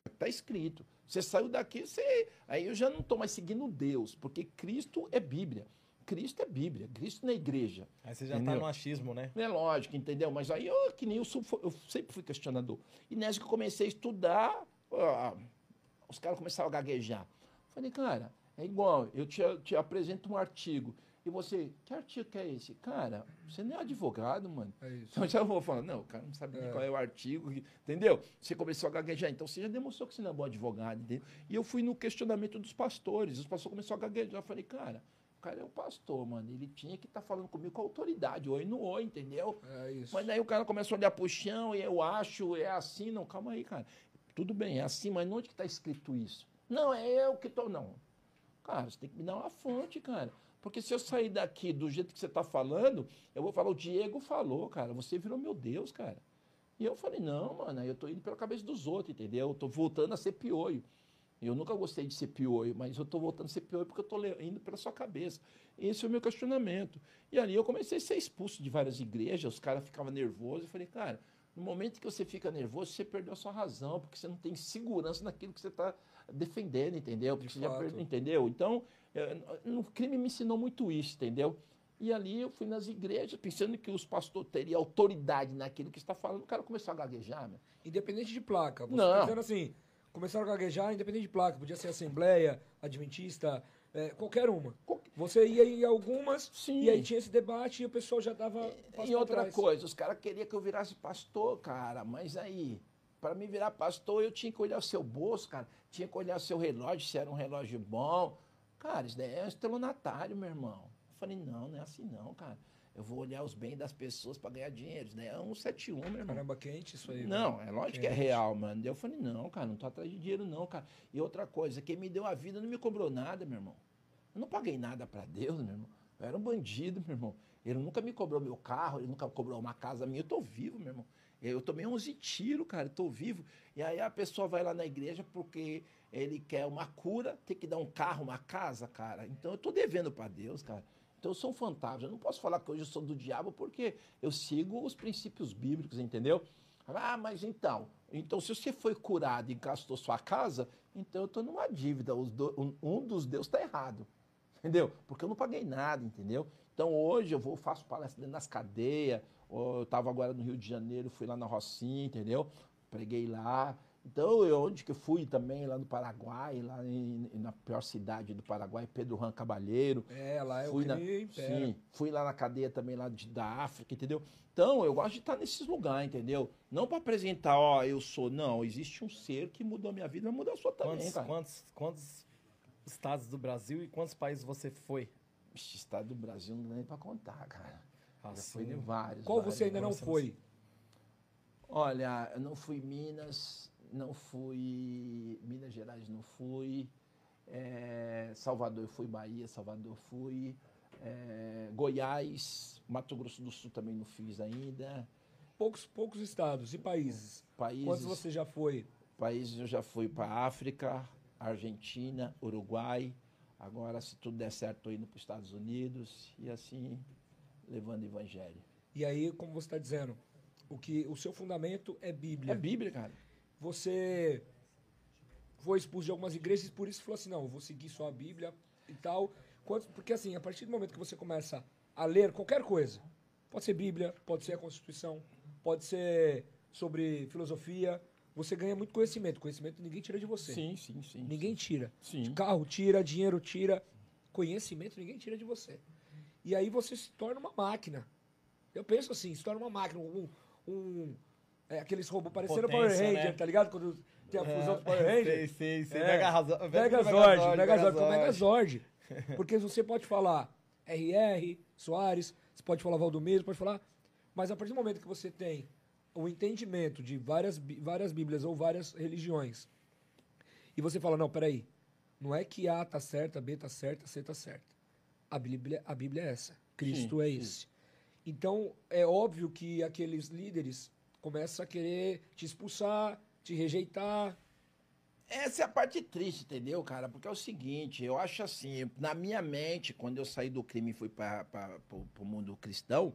Está escrito. Você saiu daqui, você. Aí eu já não estou mais seguindo Deus, porque Cristo é Bíblia. Cristo é Bíblia. Cristo é igreja. Aí você já tá no achismo, né? É lógico, entendeu? Mas aí eu, que nem eu, sou, eu sempre fui questionador. E nessa que eu comecei a estudar, ó, os caras começaram a gaguejar. Falei, cara, é igual, eu te, te apresento um artigo. E você, que artigo que é esse? Cara, você não é advogado, mano. É isso. Então já vou falar, não, o cara não sabe nem É. qual é o artigo, entendeu? Você começou a gaguejar, então você já demonstrou que você não é bom advogado, entendeu? E eu fui no questionamento dos pastores, os pastores começaram a gaguejar, eu falei, cara, cara é um pastor, mano, ele tinha que estar falando comigo com autoridade, oi no oi, entendeu? É isso. Mas daí o cara começa a olhar pro chão e eu acho, é assim, não, calma aí, cara. Tudo bem, é assim, mas onde que está escrito isso? Não, é eu que tô, não. Cara, você tem que me dar uma fonte, cara. Porque se eu sair daqui do jeito que você está falando, eu vou falar, o Diego falou, cara, você virou meu Deus, cara. E eu falei, não, mano, aí eu tô indo pela cabeça dos outros, entendeu? Eu tô voltando a ser pioio. Eu nunca gostei de ser pioio, mas eu tô voltando a ser pioio porque eu le- indo pela sua cabeça. Esse é o meu questionamento. E ali eu comecei a ser expulso de várias igrejas, os caras ficavam nervosos. Eu falei, cara, no momento que você fica nervoso, você perdeu a sua razão, porque você não tem segurança naquilo que você está defendendo, entendeu? Porque De você já fato. perdeu, entendeu? Então, eh, no crime me ensinou muito isso, entendeu? E ali eu fui nas igrejas, pensando que os pastores teriam autoridade naquilo que está falando, o cara começou a gaguejar, meu. Independente de placa. Você Não. tá dizendo assim, começaram a gaguejar independente de placa. Podia ser Assembleia, Adventista, é, qualquer uma. Você ia em algumas Sim. e aí tinha esse debate e o pessoal já dava E outra trás. coisa, os caras queriam que eu virasse pastor, cara, mas aí, para mim virar pastor, eu tinha que olhar o seu bolso, cara, tinha que olhar o seu relógio, se era um relógio bom. Cara, isso daí é um estelionatário, meu irmão. Eu falei, não, não é assim não, cara. Eu vou olhar os bens das pessoas para ganhar dinheiro. Daí é um 71, meu irmão. Caramba, quente isso aí. Não, velho. é lógico que é Quente. real, mano. Eu falei, não, cara, não tô atrás de dinheiro, não, cara. E outra coisa, quem me deu a vida não me cobrou nada, meu irmão. Eu não paguei nada pra Deus, meu irmão. Eu era um bandido, meu irmão. Ele nunca me cobrou meu carro, ele nunca cobrou uma casa minha. Eu tô vivo, meu irmão. Eu tomei 11 tiros, cara, eu tô vivo. E aí a pessoa vai lá na igreja porque ele quer uma cura, tem que dar um carro, uma casa, cara. Então eu tô devendo pra Deus, cara. Então eu sou um fantasma. Eu não posso falar que hoje eu sou do diabo porque eu sigo os princípios bíblicos, entendeu? Ah, mas então, então se você foi curado e gastou sua casa, então eu estou numa dívida. Um, dos deus está errado. Entendeu? Porque eu não paguei nada, entendeu? Então hoje eu vou, faço palestra dentro das cadeias. Eu estava agora no Rio de Janeiro, fui lá na Rocinha, entendeu? Preguei lá. Então, eu, onde que eu fui também, lá no Paraguai, lá em- na pior cidade do Paraguai, Pedro Ran Cabalheiro. É, lá é Fui na, sim, fui lá na cadeia também lá de, da África, entendeu? Então, eu gosto de estar nesses lugares, entendeu? Não para apresentar, ó, eu sou, não, existe um ser que mudou a minha vida, vai mudar a sua também, Quantos, cara. quantos, quantos estados do Brasil e quantos países você foi? Ixi, estado do Brasil não dá nem para contar, cara. Assim, fui de vários. Qual vários, você ainda não foi? Olha, eu não fui em Minas, não fui. Minas Gerais não fui. é, Salvador eu fui, Bahia, Salvador eu fui. é, Goiás, Mato Grosso do Sul também não fiz ainda. Poucos, poucos estados e países. Países, Quantos você já foi? países eu já fui para África, Argentina, Uruguai. Agora, se tudo der certo, estou indo para os Estados Unidos e assim levando o evangelho. E aí, como você está dizendo, o que o seu fundamento é Bíblia. É Bíblia, cara. Você foi expulso de algumas igrejas e por isso falou assim, não, vou seguir só a Bíblia e tal. Porque assim, a partir do momento que você começa a ler qualquer coisa, pode ser Bíblia, pode ser a Constituição, pode ser sobre filosofia, você ganha muito conhecimento. Conhecimento ninguém tira de você. Sim, sim, sim. Ninguém tira. Sim. Carro tira, dinheiro tira, conhecimento ninguém tira de você. E aí você se torna uma máquina. Eu penso assim, se torna uma máquina, um, um é, aqueles robôs parecendo Power Ranger, né? tá ligado? Quando tem a fusão dos Power Rangers. Sei, sei, sei. É. Megazord, Megazord, Megazord, com Megazord. Porque você pode falar RR, Soares, você pode falar Valdomiro, pode falar. Mas a partir do momento que você tem o entendimento de várias, várias Bíblias ou várias religiões, e você fala, não, peraí, não é que A tá certa, B tá certa, C tá certa. A Bíblia, a Bíblia é essa. Cristo Sim, é sim. esse. Então, é óbvio que aqueles líderes começam a querer te expulsar, te rejeitar. Essa é a parte triste, entendeu, cara? Porque é o seguinte, eu acho assim, na minha mente, quando eu saí do crime e fui para o mundo cristão,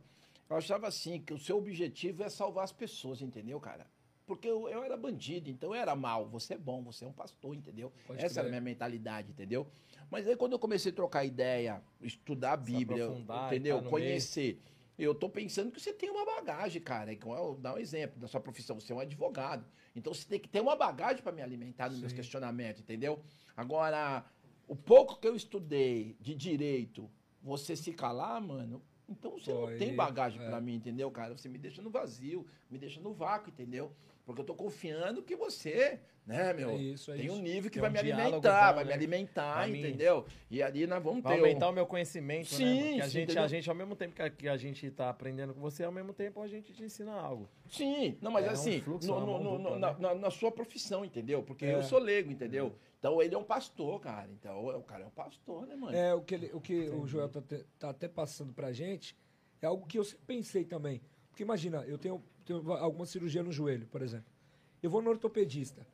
eu achava assim, que o seu objetivo é salvar as pessoas, entendeu, cara? Porque eu, eu era bandido, então eu era mal, você é bom, você é um pastor, entendeu? Pode Essa era a crer. minha mentalidade, entendeu? Mas aí quando eu comecei a trocar ideia, estudar a Bíblia, entendeu? tá Conhecer. Eu tô pensando que você tem uma bagagem, cara. Eu dar um exemplo da sua profissão, você é um advogado. Então você tem que ter uma bagagem para me alimentar nos meus Sim. questionamentos, entendeu? Agora, o pouco que eu estudei de direito, você se calar, mano, então você Pô, não tem bagagem é. pra mim, entendeu, cara? Você me deixa no vazio, me deixa no vácuo, entendeu? Porque eu tô confiando que você, né, meu, É isso, é tem um isso. nível que Tem vai um me alimentar, bom, vai né? me alimentar, Vai me- entendeu? E ali nós vamos Vai ter um- aumentar o meu conhecimento, né? Sim, Porque a sim, gente, entendeu? a gente, ao mesmo tempo que a, gente tá aprendendo com você, ao mesmo tempo a gente te ensina algo. Sim, não, mas É um assim, fluxo, no- uma no- mão no- dupla, na, né? na- na sua profissão, entendeu? Porque É. eu sou leigo, entendeu? Então ele é um pastor, cara. Então o cara é um pastor, né, mano? É, o que, ele- o, que o Joel tá, te- tá até passando pra gente é algo que eu sempre pensei também. Porque imagina, eu tenho, tenho alguma cirurgia no joelho, por exemplo. Eu vou no ortopedista.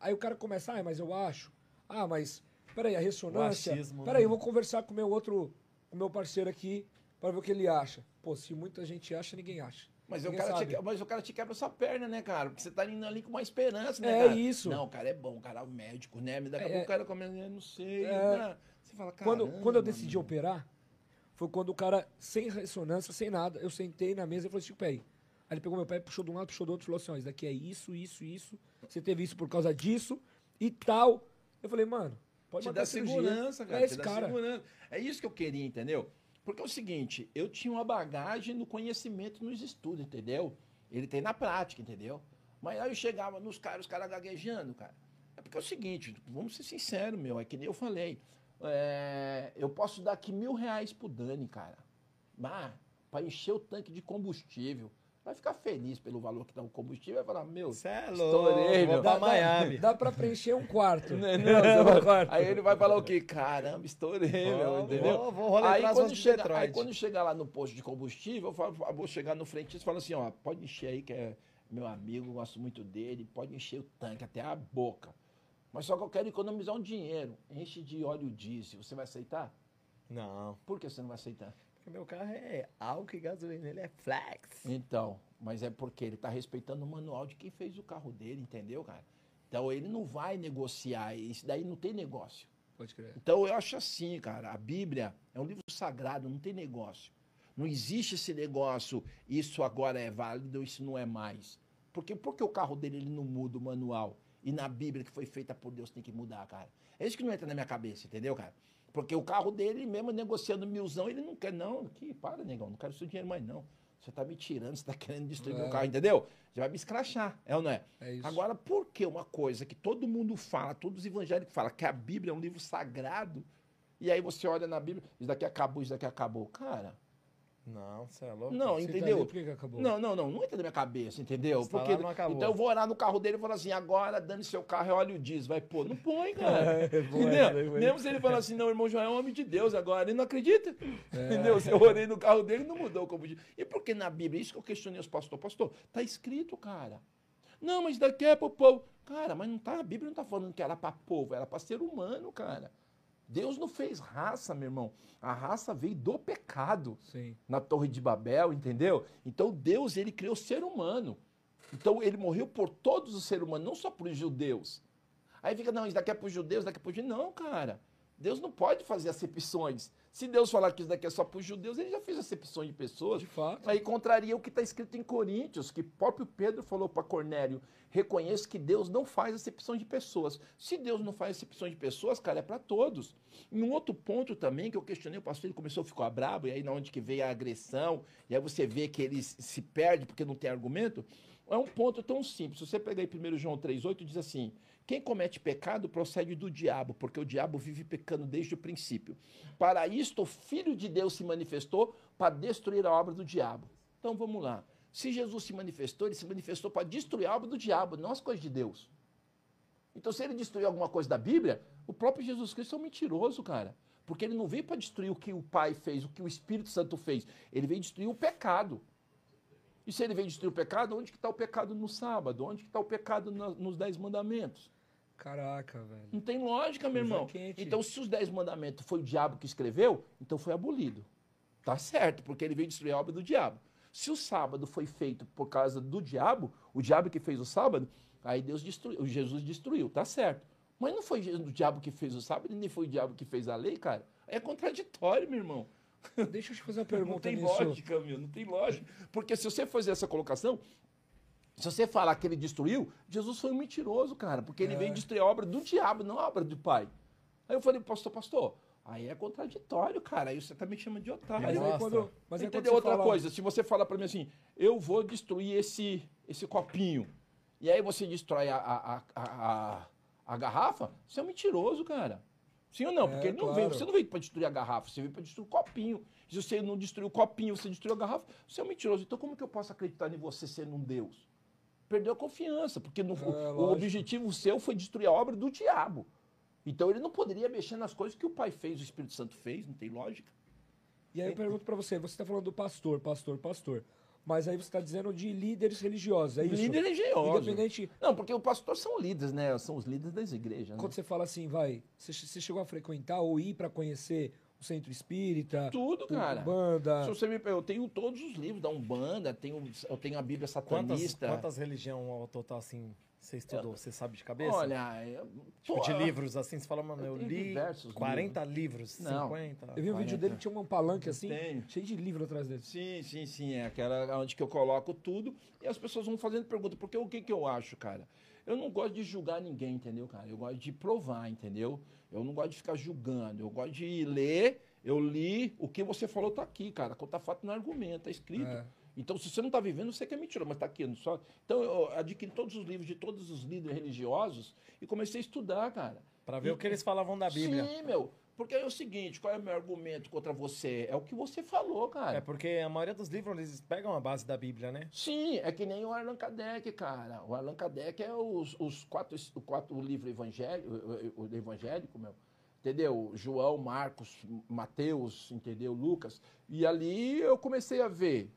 Aí o cara começa, ah, mas eu acho. Ah, mas peraí, a ressonância. achismo, Peraí, né? eu vou conversar com o meu outro, com o meu parceiro aqui para ver o que ele acha. Pô, se muita gente acha, ninguém acha. Mas o, cara te, sabe. mas o cara te quebra sua perna, né, cara? Porque você tá indo ali com uma esperança, né, É cara? isso. Não, o cara é bom, o cara é médico, né? Daqui a É, pouco o cara começa, "Eu não sei, É. né? Você fala, cara. Quando, quando eu decidi operar, foi quando o cara, sem ressonância, sem nada, eu sentei na mesa e falei assim, peraí. Aí ele pegou meu pé, puxou de um lado, puxou do outro, falou assim, ó, isso daqui é isso, isso, isso. Você teve isso por causa disso e tal. Eu falei, mano, pode te cirurgia. segurança, cara. É esse cara. segurança. É isso que eu queria, entendeu? Porque é o seguinte, eu tinha uma bagagem no conhecimento nos estudos, entendeu? Ele tem na prática, entendeu? Mas aí eu chegava nos caras, os caras gaguejando, cara. É porque é o seguinte, vamos ser sinceros, meu, é que nem eu falei. É, eu posso dar aqui mil reais pro Dani, cara. Mas, pra encher o tanque de combustível. Vai ficar feliz pelo valor que dá o combustível. Vai falar, meu, é Estourei, meu. Dá- Miami. Dá pra preencher um quarto. Não, não, vai- quarto. aí ele vai falar o quê? Caramba, estourei, meu, Vou- entendeu? vou- vou aí, quando chega, aí quando chegar lá no posto de combustível, eu, falo, vou chegar no frente e falo assim, ó, pode encher aí, que é meu amigo, gosto muito dele, pode encher o tanque até a boca. Mas só que eu quero economizar um dinheiro. Enche de óleo diesel. Você vai aceitar? Não, Por que você não vai aceitar? Porque meu carro é álcool e gasolina, ele é flex. Então, mas é porque ele está respeitando o manual de quem fez o carro dele, entendeu, cara? Então ele não vai negociar. Isso daí não tem negócio. Pode crer. Então eu acho assim, cara, a Bíblia é um livro sagrado, não tem negócio. Não existe esse negócio, isso agora é válido, isso não é mais. Porque porque o carro dele ele não muda o manual e na Bíblia que foi feita por Deus tem que mudar, cara. É isso que não entra na minha cabeça, entendeu, cara? Porque o carro dele, mesmo negociando milzão, ele não quer, não. Aqui, para, negão, não quero seu dinheiro mais, não. Você tá me tirando, você tá querendo destruir É. meu carro, entendeu? Você vai me escrachar, é ou não é? É isso. Agora, por que uma coisa que todo mundo fala, todos os evangélicos falam, que a Bíblia é um livro sagrado, e aí você olha na Bíblia, isso daqui acabou, isso daqui acabou. Cara, Não, você é louco. não, Você tá entendeu? ali, por que acabou? Não, não, não, não entra na minha cabeça, entendeu? Você tá Porque, lá, não acabou. então eu vou orar no carro dele e falar assim, agora dando seu carro, olha o diesel, vai pôr. Não põe, cara. É, entendeu? põe, põe. Mesmo se ele falar assim, não, irmão João é homem de Deus agora, ele não acredita. É. Entendeu? Se eu orei no carro dele, não mudou o combustível. E por que na Bíblia? Isso que eu questionei os pastores. Pastor, tá escrito, cara. Não, mas daqui é pro povo. Cara, mas não tá, a Bíblia não tá falando que era para povo, era para ser humano, cara. Deus não fez raça, meu irmão. A raça veio do pecado Sim. na Torre de Babel, entendeu? Então Deus, ele criou o ser humano. Então ele morreu por todos os seres humanos, não só para os judeus. Aí fica, não, isso daqui é para os judeus, isso daqui é para os judeus. Não, cara. Deus não pode fazer acepções. Se Deus falar que isso daqui é só para os judeus, ele já fez acepções de pessoas. De fato. Aí contraria o que está escrito em Coríntios, que próprio Pedro falou para Cornélio: reconheça que Deus não faz acepção de pessoas. Se Deus não faz acepção de pessoas, cara, é para todos. E um outro ponto também que eu questionei, o pastor ele começou a ficar brabo, e aí na onde que veio a agressão, e aí você vê que ele se perde porque não tem argumento. é um ponto tão simples. Se você pegar aí 1 João 3,8, diz assim: quem comete pecado procede do diabo, porque o diabo vive pecando desde o princípio. Para isto, o Filho de Deus se manifestou para destruir a obra do diabo. Então vamos lá. Se Jesus se manifestou, ele se manifestou para destruir a obra do diabo, não as coisas de Deus. Então, se ele destruiu alguma coisa da Bíblia, o próprio Jesus Cristo é um mentiroso, cara. Porque ele não veio para destruir o que o Pai fez, o que o Espírito Santo fez. Ele veio destruir o pecado. E se ele veio destruir o pecado, onde que está o pecado no sábado? Onde que está o pecado nos Dez Mandamentos? Caraca, velho. Não tem lógica, meu irmão. Então, se os Dez Mandamentos foi o diabo que escreveu, então foi abolido. Tá certo, porque ele veio destruir a obra do diabo. Se o sábado foi feito por causa do diabo, o diabo que fez o sábado, aí Deus destruiu, Jesus destruiu, tá certo. Mas não foi o diabo que fez o sábado, nem foi o diabo que fez a lei, cara. É contraditório, meu irmão. Deixa eu te fazer uma pergunta Não tem nisso. lógica, meu, não tem lógica. Porque se você fazer essa colocação, se você falar que ele destruiu, Jesus foi um mentiroso, cara, porque ele É. veio destruir a obra do diabo, não a obra do pai. Aí eu falei, pastor, pastor, aí é contraditório, cara, aí você também chama de otário. Mas aí quando, mas aí quando Entendeu? Outra fala- coisa, se você falar pra mim assim, eu vou destruir esse, esse copinho, e aí você destrói a, a, a, a, a garrafa, você é um mentiroso, cara. Sim ou não? É, Porque ele não claro. veio, você não veio pra destruir a garrafa, você veio pra destruir o copinho. Se você não destruiu o copinho, você destruiu a garrafa, você é um mentiroso. Então como que eu posso acreditar em você sendo um Deus? Perdeu a confiança, porque no- o- o, objetivo seu foi destruir a obra do diabo. Então ele não poderia mexer nas coisas que o Pai fez, o Espírito Santo fez, não tem lógica. E aí eu pergunto pra você, você tá falando do pastor, pastor, pastor. Mas aí você tá dizendo de líderes religiosos, é isso? Líder religioso. Independente, Não, porque os pastores são líderes, né? São os líderes das igrejas. Né? quando você fala assim, vai, você, chegou a frequentar ou ir pra conhecer o centro espírita, Tudo, o- cara. Umbanda, Se você me, eu tenho todos os livros da Umbanda, tenho, eu tenho a Bíblia Quantas, satanista. quantas religiões ao total, assim, você estudou? Você sabe de cabeça? Olha, eu, Tipo, de pô, livros, assim, você fala, mano, eu eu, tenho li diversos 40 livros, Não. 50. eu vi um vídeo 40. dele, tinha um palanque assim, Tenho. cheio de livro atrás dele. Sim, sim, sim. É aquela onde que eu coloco tudo e as pessoas vão fazendo pergunta. Porque o que, que eu acho, cara? Eu não gosto de julgar ninguém, entendeu, cara? Eu gosto de provar, entendeu? Eu não gosto de ficar julgando. Eu gosto de ler. Eu li, o que você falou tá aqui, cara. Conta fato no argumento, tá escrito. É. Então, se você não tá vivendo, você que é mentira, mas tá aqui. Não só... Então, eu adquiri todos os livros de todos os líderes religiosos e comecei a estudar, cara. Pra ver o que eles falavam da Bíblia. Sim, meu. Porque é o seguinte, qual é o meu argumento contra você? É o que você falou, cara. É porque a maioria dos livros, eles pegam a base da Bíblia, né? Sim, é que nem o Allan Kardec, cara. O Allan Kardec é os, os quatro, o quatro livros evangélicos, o, o- evangélico, meu. Entendeu? João, Marcos, Mateus, entendeu? Lucas. E ali eu comecei a ver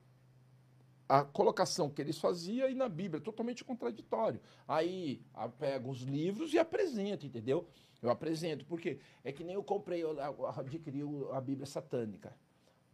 a colocação que eles faziam e na Bíblia, totalmente contraditório. Aí eu pego os livros e apresento, entendeu? Eu apresento, porque é que nem eu comprei, eu eu adquiri a Bíblia satânica.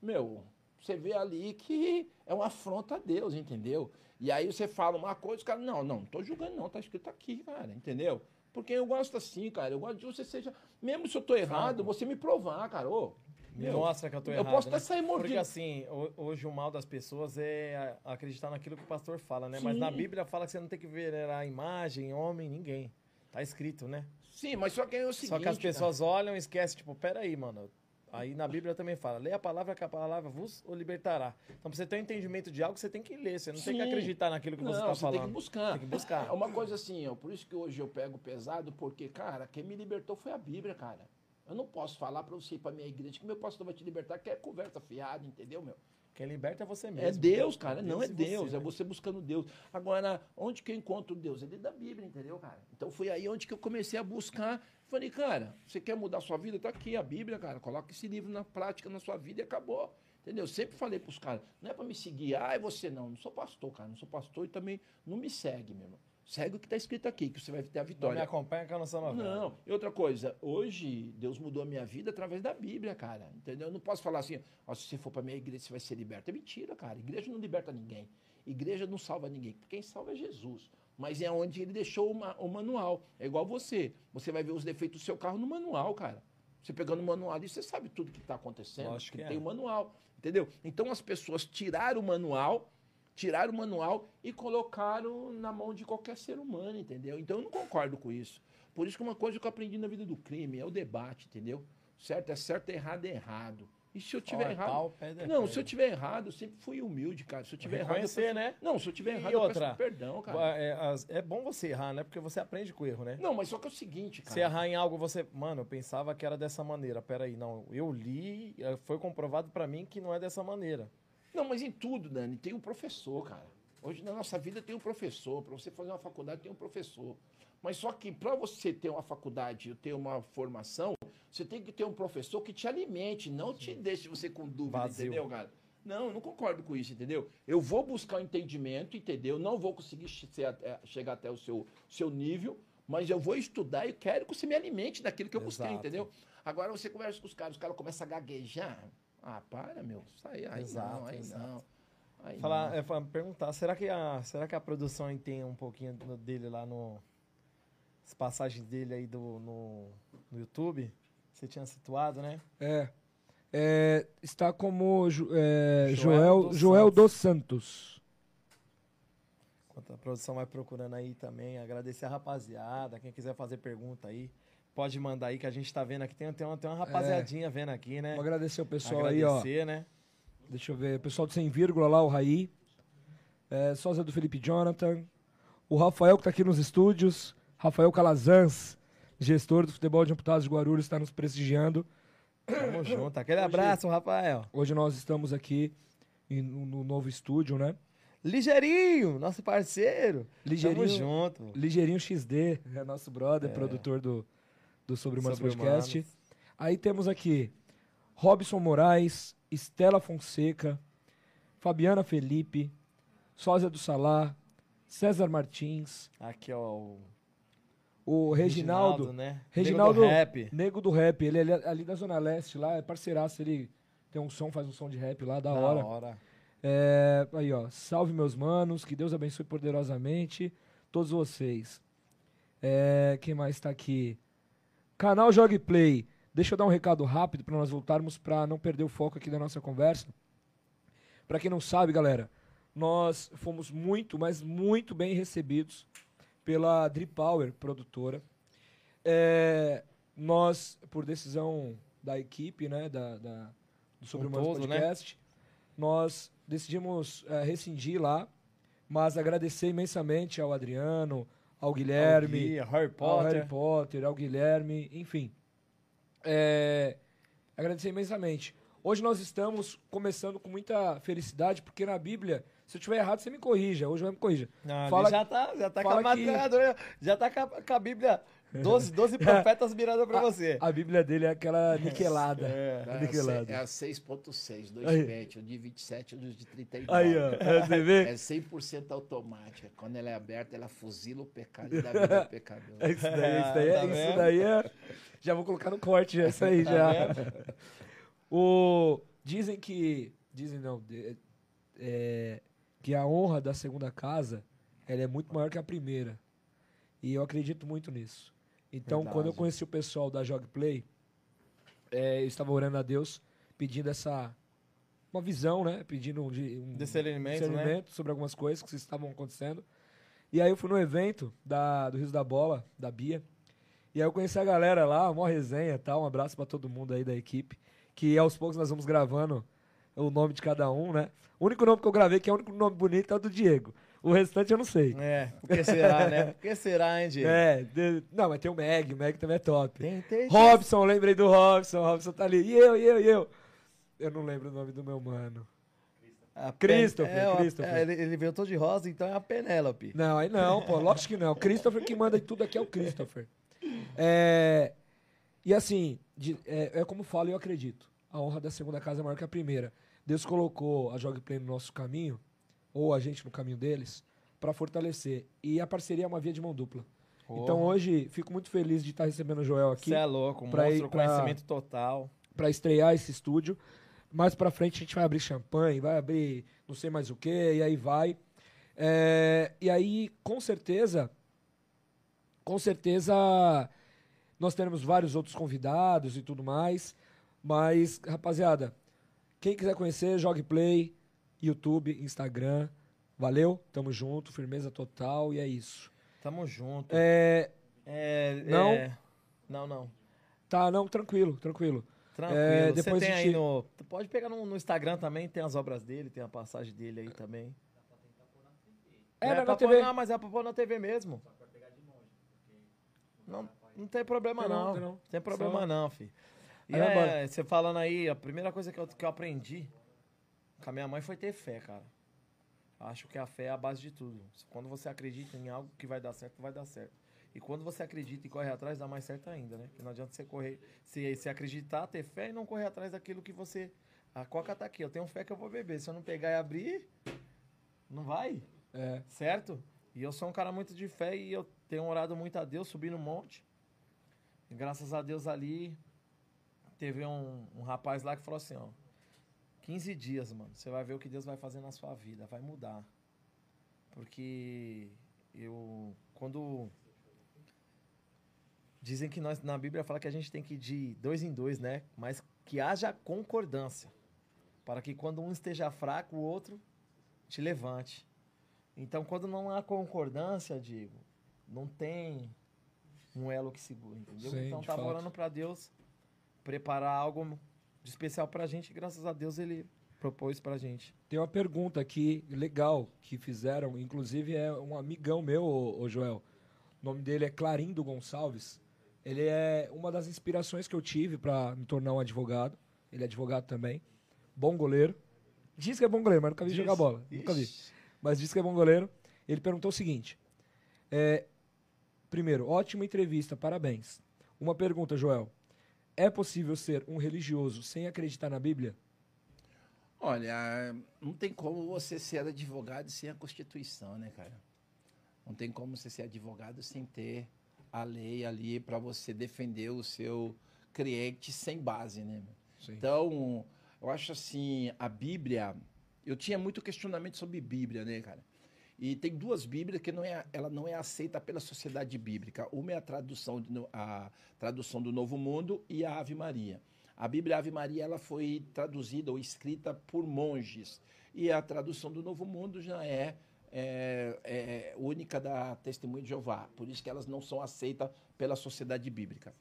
Meu, você vê ali que é uma afronta a Deus, entendeu? E aí você fala uma coisa, os caras, não, não, não tô julgando não, tá escrito aqui, cara, entendeu? Porque eu gosto assim, cara, eu gosto de você seja, mesmo se eu tô errado, você me provar, cara, ô. Me mostra que eu tô eu errado. posso né? até sair Porque mordido. assim, ho- hoje o mal das pessoas é acreditar naquilo que o pastor fala, né? Mas Sim. na Bíblia fala que você não tem que venerar a imagem, homem, ninguém. Tá escrito, né? Sim, mas só que é o seguinte... Só que as cara, pessoas olham e esquecem, tipo, peraí, mano. Aí na Bíblia também fala, lê a palavra que a palavra vos o libertará. Então, pra você ter um entendimento de algo, você tem que ler. Você não tem que Sim. acreditar naquilo que você Não, tá você falando. tem que buscar. Tem que buscar. É uma coisa assim, ó, por isso que hoje eu pego pesado, porque, cara, quem me libertou foi a Bíblia, cara. Eu não posso falar pra você ir pra minha igreja que meu pastor vai te libertar, que é conversa fiada, entendeu, meu? Quem liberta é você mesmo. É Deus, cara. Não é e Deus, você, é né? você buscando Deus. Agora, onde que eu encontro Deus? É dentro da Bíblia, entendeu, cara? Então foi aí onde que eu comecei a buscar. Falei, cara, você quer mudar a sua vida? Tá aqui a Bíblia, cara. Coloca esse livro na prática, na sua vida e acabou. Entendeu? Sempre falei pros caras, não é pra me seguir, ah, é você não. Não sou pastor, cara. Não sou pastor e também não me segue, meu irmão. Segue o que tá escrito aqui, que você vai ter a Não me vitória. acompanha que eu não sou novela. Não, e outra coisa, hoje Deus mudou a minha vida através da Bíblia, cara. Entendeu? Eu não posso falar assim, ó, se você for pra minha igreja, você vai ser liberto. É mentira, cara. Igreja não liberta ninguém. Igreja não salva ninguém. Quem salva é Jesus. Mas é onde ele deixou o, ma- o manual. É igual você. Você vai ver os defeitos do seu carro no manual, cara. Você pegando o manual ali, você sabe tudo que está acontecendo. Lógico porque que tem é. o manual. Entendeu? Então as pessoas tiraram o manual, tiraram o manual e colocaram na mão de qualquer ser humano, entendeu? Então eu não concordo com isso. Por isso que uma coisa que eu aprendi na vida do crime é o debate, entendeu? Certo é certo, errado é errado. E se eu tiver é errado. pau, é não, se eu tiver errado, eu sempre fui humilde, cara. Se eu tiver errado. eu peço- né? Não, se eu tiver E errado, eu outra? peço perdão, cara. É, é bom você errar, né? Porque você aprende com o erro, né? Não, mas só que é o seguinte, cara. Se errar em algo, você. Mano, eu pensava que era dessa maneira. Peraí, não. Eu li, eh, foi comprovado pra mim que não é dessa maneira. Não, mas em tudo, Dani, tem um professor, cara. Hoje na nossa vida tem um professor. Para você fazer uma faculdade tem um professor. Mas só que para você ter uma faculdade, ter uma formação, você tem que ter um professor que te alimente, não te deixe você com dúvida, Vazio. entendeu, cara? Não, eu não concordo com isso, entendeu? Eu vou buscar o entendimento, entendeu? Não vou conseguir até- chegar até o seu, seu nível, mas eu vou estudar e quero que você me alimente daquilo que eu busquei, Exato. entendeu? Agora você conversa com os caras, os caras começam a gaguejar. Ah, para, meu. Sai aí, Exato, não, aí exato. não. Aí Falar, não. é, perguntar, será que, a, será que a produção aí tem um pouquinho do- dele lá no. As passagens dele aí do, no, no YouTube? Você tinha situado, né? É. É, está como é, Joel Joel, dos Joel Santos. dos Santos. Enquanto a produção vai procurando aí também, agradecer a rapaziada. Quem quiser fazer pergunta aí, pode mandar aí que a gente tá vendo aqui. Tem, tem, uma, tem uma rapaziadinha vendo aqui, né? Vou agradecer o pessoal aí, ó. Agradecer, né? Deixa eu ver. O pessoal do Sem Vírgula lá, o Raí. É, sósia do Felipe Jonathan. O Rafael que tá aqui nos estúdios. Rafael Calazans, gestor do futebol de amputados de Guarulhos, está nos prestigiando. Tamo junto. Aquele abraço, Rafael. Hoje nós estamos aqui no, no novo estúdio, né? Ligeirinho, nosso parceiro. Ligeirinho, Tamo junto. Ligeirinho XD, é nosso brother, produtor do, do Sobre Humanos Sobre Podcast. Humanos. Aí temos aqui Robson Moraes, Estela Fonseca, Fabiana Felipe, Sósia do Salá, César Martins, Aqui, ó. O o Reginaldo, né? Reginaldo, Nego do Rap. Nego do Rap, ele é ali, ali da Zona Leste, lá, é parceiraço, ele tem um som, faz um som de rap lá, da hora. Da hora. É, aí, ó. Salve, meus manos. Que Deus abençoe poderosamente todos vocês. É, quem mais tá aqui? Canal Jogue Play. Deixa eu dar um recado rápido para nós voltarmos para não perder o foco aqui da nossa conversa. Para quem não sabe, galera, nós fomos muito, mas muito bem recebidos pela Drip Power, produtora. É, nós, por decisão da equipe, né, da, da- do Sobre né? Podcast, nós decidimos é, rescindir lá, mas agradecer imensamente ao Adriano, ao Guilherme, Guia, Harry ao Potter. Harry Potter, ao Guilherme, enfim. É, agradecer imensamente. Hoje nós estamos começando com muita felicidade, porque na Bíblia, se eu estiver errado, você me corrija. Hoje vai me corrija. Não, Fala- já tá, já tá com a fala que- já tá com a, com a Bíblia, 12, 12 profetas mirando pra você. A Bíblia dele é aquela niquelada. É. É a, niquelado. se- é a 6.6, 2 Aí. pet, o de 27 e o de 39. Aí, ó. É, Você vê? É 100% automática. Quando ela é aberta, ela fuzila o pecado e dá vida ao pecador. É isso daí, isso daí, é, Tá isso vendo? daí é. Já vou colocar no corte já, isso aí Tá já. O, dizem que. Dizem não. de- é, que a honra da segunda casa ela é muito maior que a primeira. E eu acredito muito nisso. Então, Verdade. quando eu conheci o pessoal da Jog Play, é, eu estava orando a Deus, pedindo essa. Uma visão, né? Pedindo um, de- um Discernimento, né? discernimento sobre algumas coisas que estavam acontecendo. E aí eu fui no evento da, do Rios da Bola, da Bia. E aí eu conheci a galera lá, uma resenha e tal. Um abraço pra todo mundo aí da equipe. Que aos poucos nós vamos gravando o nome de cada um, né? O único nome que eu gravei, que é o único nome bonito, é o do Diego. O restante eu não sei. É, por que será, né? Por que será, hein, Diego? É, de- não, mas tem o Meg, o Meg também é top. Tem, tem, Robson, lembrei do Robson, o Robson tá ali. E eu, e eu, e eu. Eu não lembro o nome do meu mano. A Christopher, é, Christopher. é, ele, ele veio todo de rosa, então é a Penélope. Não, aí não, pô, lógico que não. O Christopher que manda tudo aqui é o Christopher. É, e assim, de- é, é como falo e eu acredito. A honra da segunda casa é maior que a primeira. Deus colocou a Jog Play no nosso caminho, ou a gente no caminho deles, para fortalecer. E a parceria é uma via de mão dupla. Então hoje, fico muito feliz de estar recebendo o Joel aqui Você é louco, pra mostra ir o pra- conhecimento total. para estrear esse estúdio. Mais pra frente a gente vai abrir champanhe, vai abrir não sei mais o que, e aí vai. É, e aí, com certeza, com certeza, nós teremos vários outros convidados e tudo mais. Mas, rapaziada, quem quiser conhecer, Jogue Play, YouTube, Instagram. Valeu, tamo junto, firmeza total e é isso. Tamo junto. É, É, Não? é- Não, não. Tá, não, tranquilo, tranquilo. Tranquilo. É, Você depois tem a aí gente- no. tu Pode pegar no, no Instagram também, tem as obras dele, tem a passagem dele aí também. É, é na pra TV. Pôr, não, mas é pra pôr na TV mesmo. Não, não tem problema Tem não, não. tem Não não. tem problema Só- não, filho. E é, você falando aí, a primeira coisa que eu, que eu aprendi com a minha mãe foi ter fé, cara. Acho que a fé é a base de tudo. Quando você acredita em algo que vai dar certo, vai dar certo. E quando você acredita e corre atrás, dá mais certo ainda, né? Porque não adianta você correr, se, se acreditar, ter fé e não correr atrás daquilo que você. A coca tá aqui, eu tenho fé que eu vou beber. Se eu não pegar e abrir, não vai, É. certo? E eu sou um cara muito de fé e eu tenho orado muito a Deus, subi no monte. E graças a Deus ali, teve um, um rapaz lá que falou assim, ó. 15 dias, mano. Você vai ver o que Deus vai fazer na sua vida. Vai mudar. Porque eu. Quando. Dizem que nós, na Bíblia fala que a gente tem que ir de dois em dois, né? Mas que haja concordância. Para que quando um esteja fraco, o outro te levante. Então, quando não há concordância, Diego, não tem um elo que segura, entendeu? Sim, então, fato. orando para Deus preparar algo de especial pra gente, e graças a Deus ele propôs pra gente. Tem uma pergunta aqui legal que fizeram, inclusive é um amigão meu, ô Joel. O nome dele é Clarindo Gonçalves. Ele é uma das inspirações que eu tive para me tornar um advogado. Ele é advogado também. Bom goleiro. Diz que é bom goleiro, mas nunca vi Diz. jogar bola. Nunca vi. Ixi. Mas diz que é bom goleiro. Ele perguntou o seguinte: é, primeiro, ótima entrevista, parabéns. Uma pergunta, Joel. É possível ser um religioso sem acreditar na Bíblia? Olha, não tem como você ser advogado sem a Constituição, né, cara? Não tem como você ser advogado sem ter a lei ali para você defender o seu cliente sem base, né? Sim. Então, eu acho assim, a Bíblia, eu tinha muito questionamento sobre Bíblia, né, cara? E tem duas Bíblias que não é, ela não é aceita pela sociedade bíblica. Uma é a tradução, a tradução do Novo Mundo e a Ave Maria. A Bíblia Ave Maria ela foi traduzida ou escrita por monges. E a tradução do Novo Mundo já é, é, é única da Testemunha de Jeová. Por isso que elas não são aceitas pela sociedade bíblica.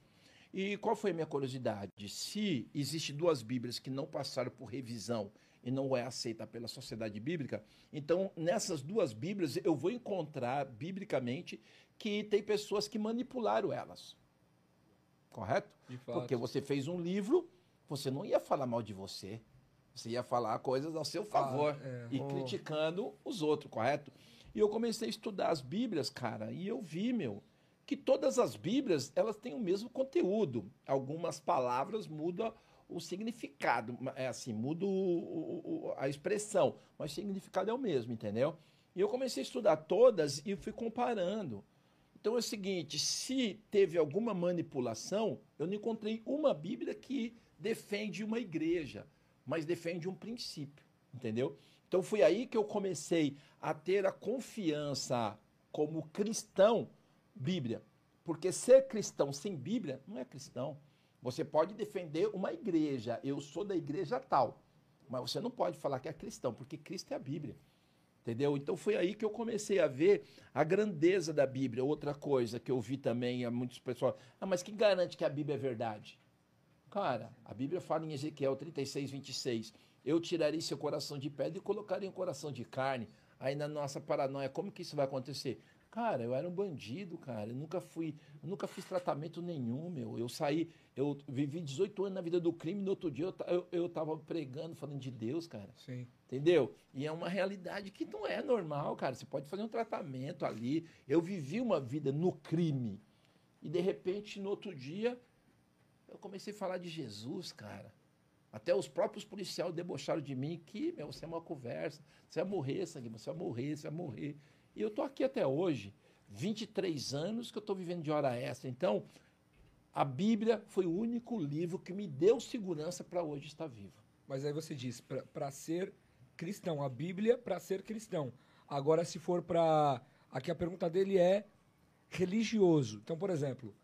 E qual foi a minha curiosidade? Se existem duas Bíblias que não passaram por revisão e não é aceita pela sociedade bíblica, então nessas duas Bíblias eu vou encontrar biblicamente que tem pessoas que manipularam elas. Correto? Porque você fez um livro, você não ia falar mal de você. Você ia falar coisas ao seu favor é. e Oh. criticando os outros, correto? E eu comecei a estudar as Bíblias, cara, e eu vi, meu, que todas as Bíblias, elas têm o mesmo conteúdo. Algumas palavras mudam o significado, é assim, muda o- o- a expressão, mas o significado é o mesmo, entendeu? E eu comecei a estudar todas e fui comparando. Então é o seguinte, se teve alguma manipulação, eu não encontrei uma Bíblia que defende uma igreja, mas defende um princípio, entendeu? Então foi aí que eu comecei a ter a confiança como cristão Bíblia. Porque ser cristão sem Bíblia não é cristão. Você pode defender uma igreja, eu sou da igreja tal, mas você não pode falar que é cristão, porque Cristo é a Bíblia. Entendeu? Então foi aí que eu comecei a ver a grandeza da Bíblia. Outra coisa que eu vi também, há muitos pessoal, ah, mas quem garante que a Bíblia é verdade? Cara, a Bíblia fala em Ezequiel 36, 26. Eu tirarei seu coração de pedra e colocarei um coração de carne. Aí na nossa paranoia, como que isso vai acontecer? Cara, eu era um bandido, cara. Eu nunca fui, eu nunca fiz tratamento nenhum, meu. Eu saí, eu vivi 18 anos na vida do crime, no outro dia eu, eu, eu tava pregando, falando de Deus, cara. Sim. Entendeu? E é uma realidade que não é normal, cara. Você pode fazer um tratamento ali. Eu vivi uma vida no crime. E de repente, no outro dia, eu comecei a falar de Jesus, cara. Até os próprios policiais debocharam de mim que, meu, você é uma conversa. Você vai morrer, sangue, você vai morrer, você vai morrer. E eu tô aqui até hoje, 23 anos que eu tô vivendo de hora extra. Então, a Bíblia foi o único livro que me deu segurança para hoje estar vivo. Mas aí você diz, para ser cristão, a Bíblia para ser cristão. Agora, se for para. Aqui a pergunta dele é religioso. Então, por exemplo,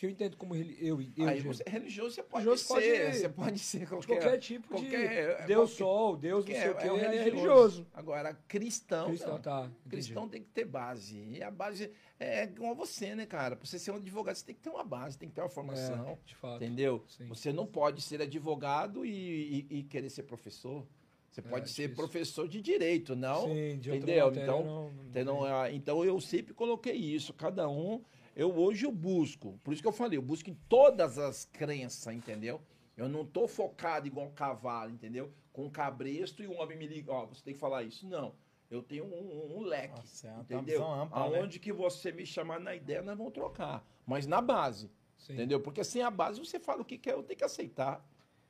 que eu entendo como eu, eu Aí você, religioso você pode Religioso ser, pode- você pode ser qualquer, qualquer tipo qualquer- de Deus qualquer- sol, Deus não sei o que, é é, religioso. religioso. Agora, cristão, Cristão, não. tá. entendi. Cristão tem que ter base. E a base é igual você, né, cara? Pra você ser um advogado, você tem que ter uma base, tem que ter uma formação. É, de fato. Entendeu? Sim. Você não pode ser advogado e, e- e querer ser professor. Você pode ser difícil. professor de direito, não? Sim, de entendeu? matéria, Então, não- não Entendeu? tem. Ah, Então eu sempre coloquei isso. Cada um, eu hoje eu busco. Por isso que eu falei, eu busco em todas as crenças, entendeu? Eu não tô focado igual um cavalo, entendeu? Com um cabresto e um homem me liga, ó, você tem que falar isso. Não. Eu tenho um, um- um leque, Nossa, é entendeu? ampla, né? Aonde que você me chamar na ideia, nós vamos trocar. Mas na base, Sim. entendeu? Porque sem a base você fala o que quer, eu tenho que aceitar.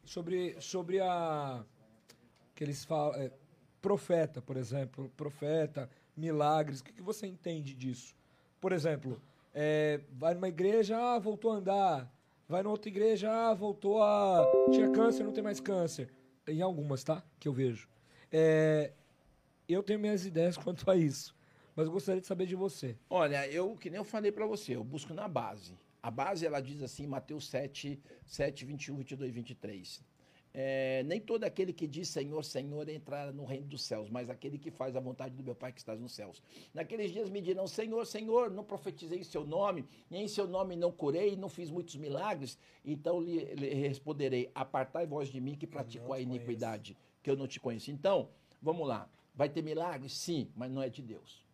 Sobre, sobre a. que eles falam. é, profeta, por exemplo. Profeta, milagres. O que, que você entende disso? Por exemplo, é, vai numa igreja, ah, voltou a andar. Vai numa outra igreja, ah, voltou a. Tinha câncer, não tem mais câncer. Em algumas, tá? Que eu vejo. É, eu tenho minhas ideias quanto a isso. Mas eu gostaria de saber de você. Olha, eu, que nem eu falei pra você, eu busco na base. A base, ela diz assim, Mateus 7, 7, 21, 22, 23. É, nem todo aquele que diz Senhor, Senhor entrará no reino dos céus, mas aquele que faz a vontade do meu Pai que está nos céus. Naqueles dias me dirão, Senhor, Senhor, não profetizei em seu nome, nem em seu nome não curei, não fiz muitos milagres. Então lhe, lhe responderei, apartai vós de mim que pratico a iniquidade, que eu não te conheço. Então, vamos lá, vai ter milagres? Sim, mas não é de Deus.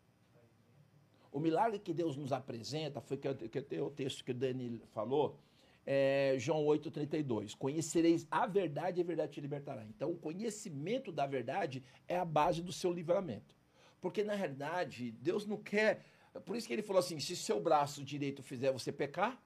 O milagre que Deus nos apresenta foi que, que o texto que o Dani falou, é, João 8,32. Conhecereis a verdade e a verdade te libertará. Então, o conhecimento da verdade é a base do seu livramento. Porque, na realidade, Deus não quer. Por isso que ele falou assim: se seu braço direito fizer você pecar,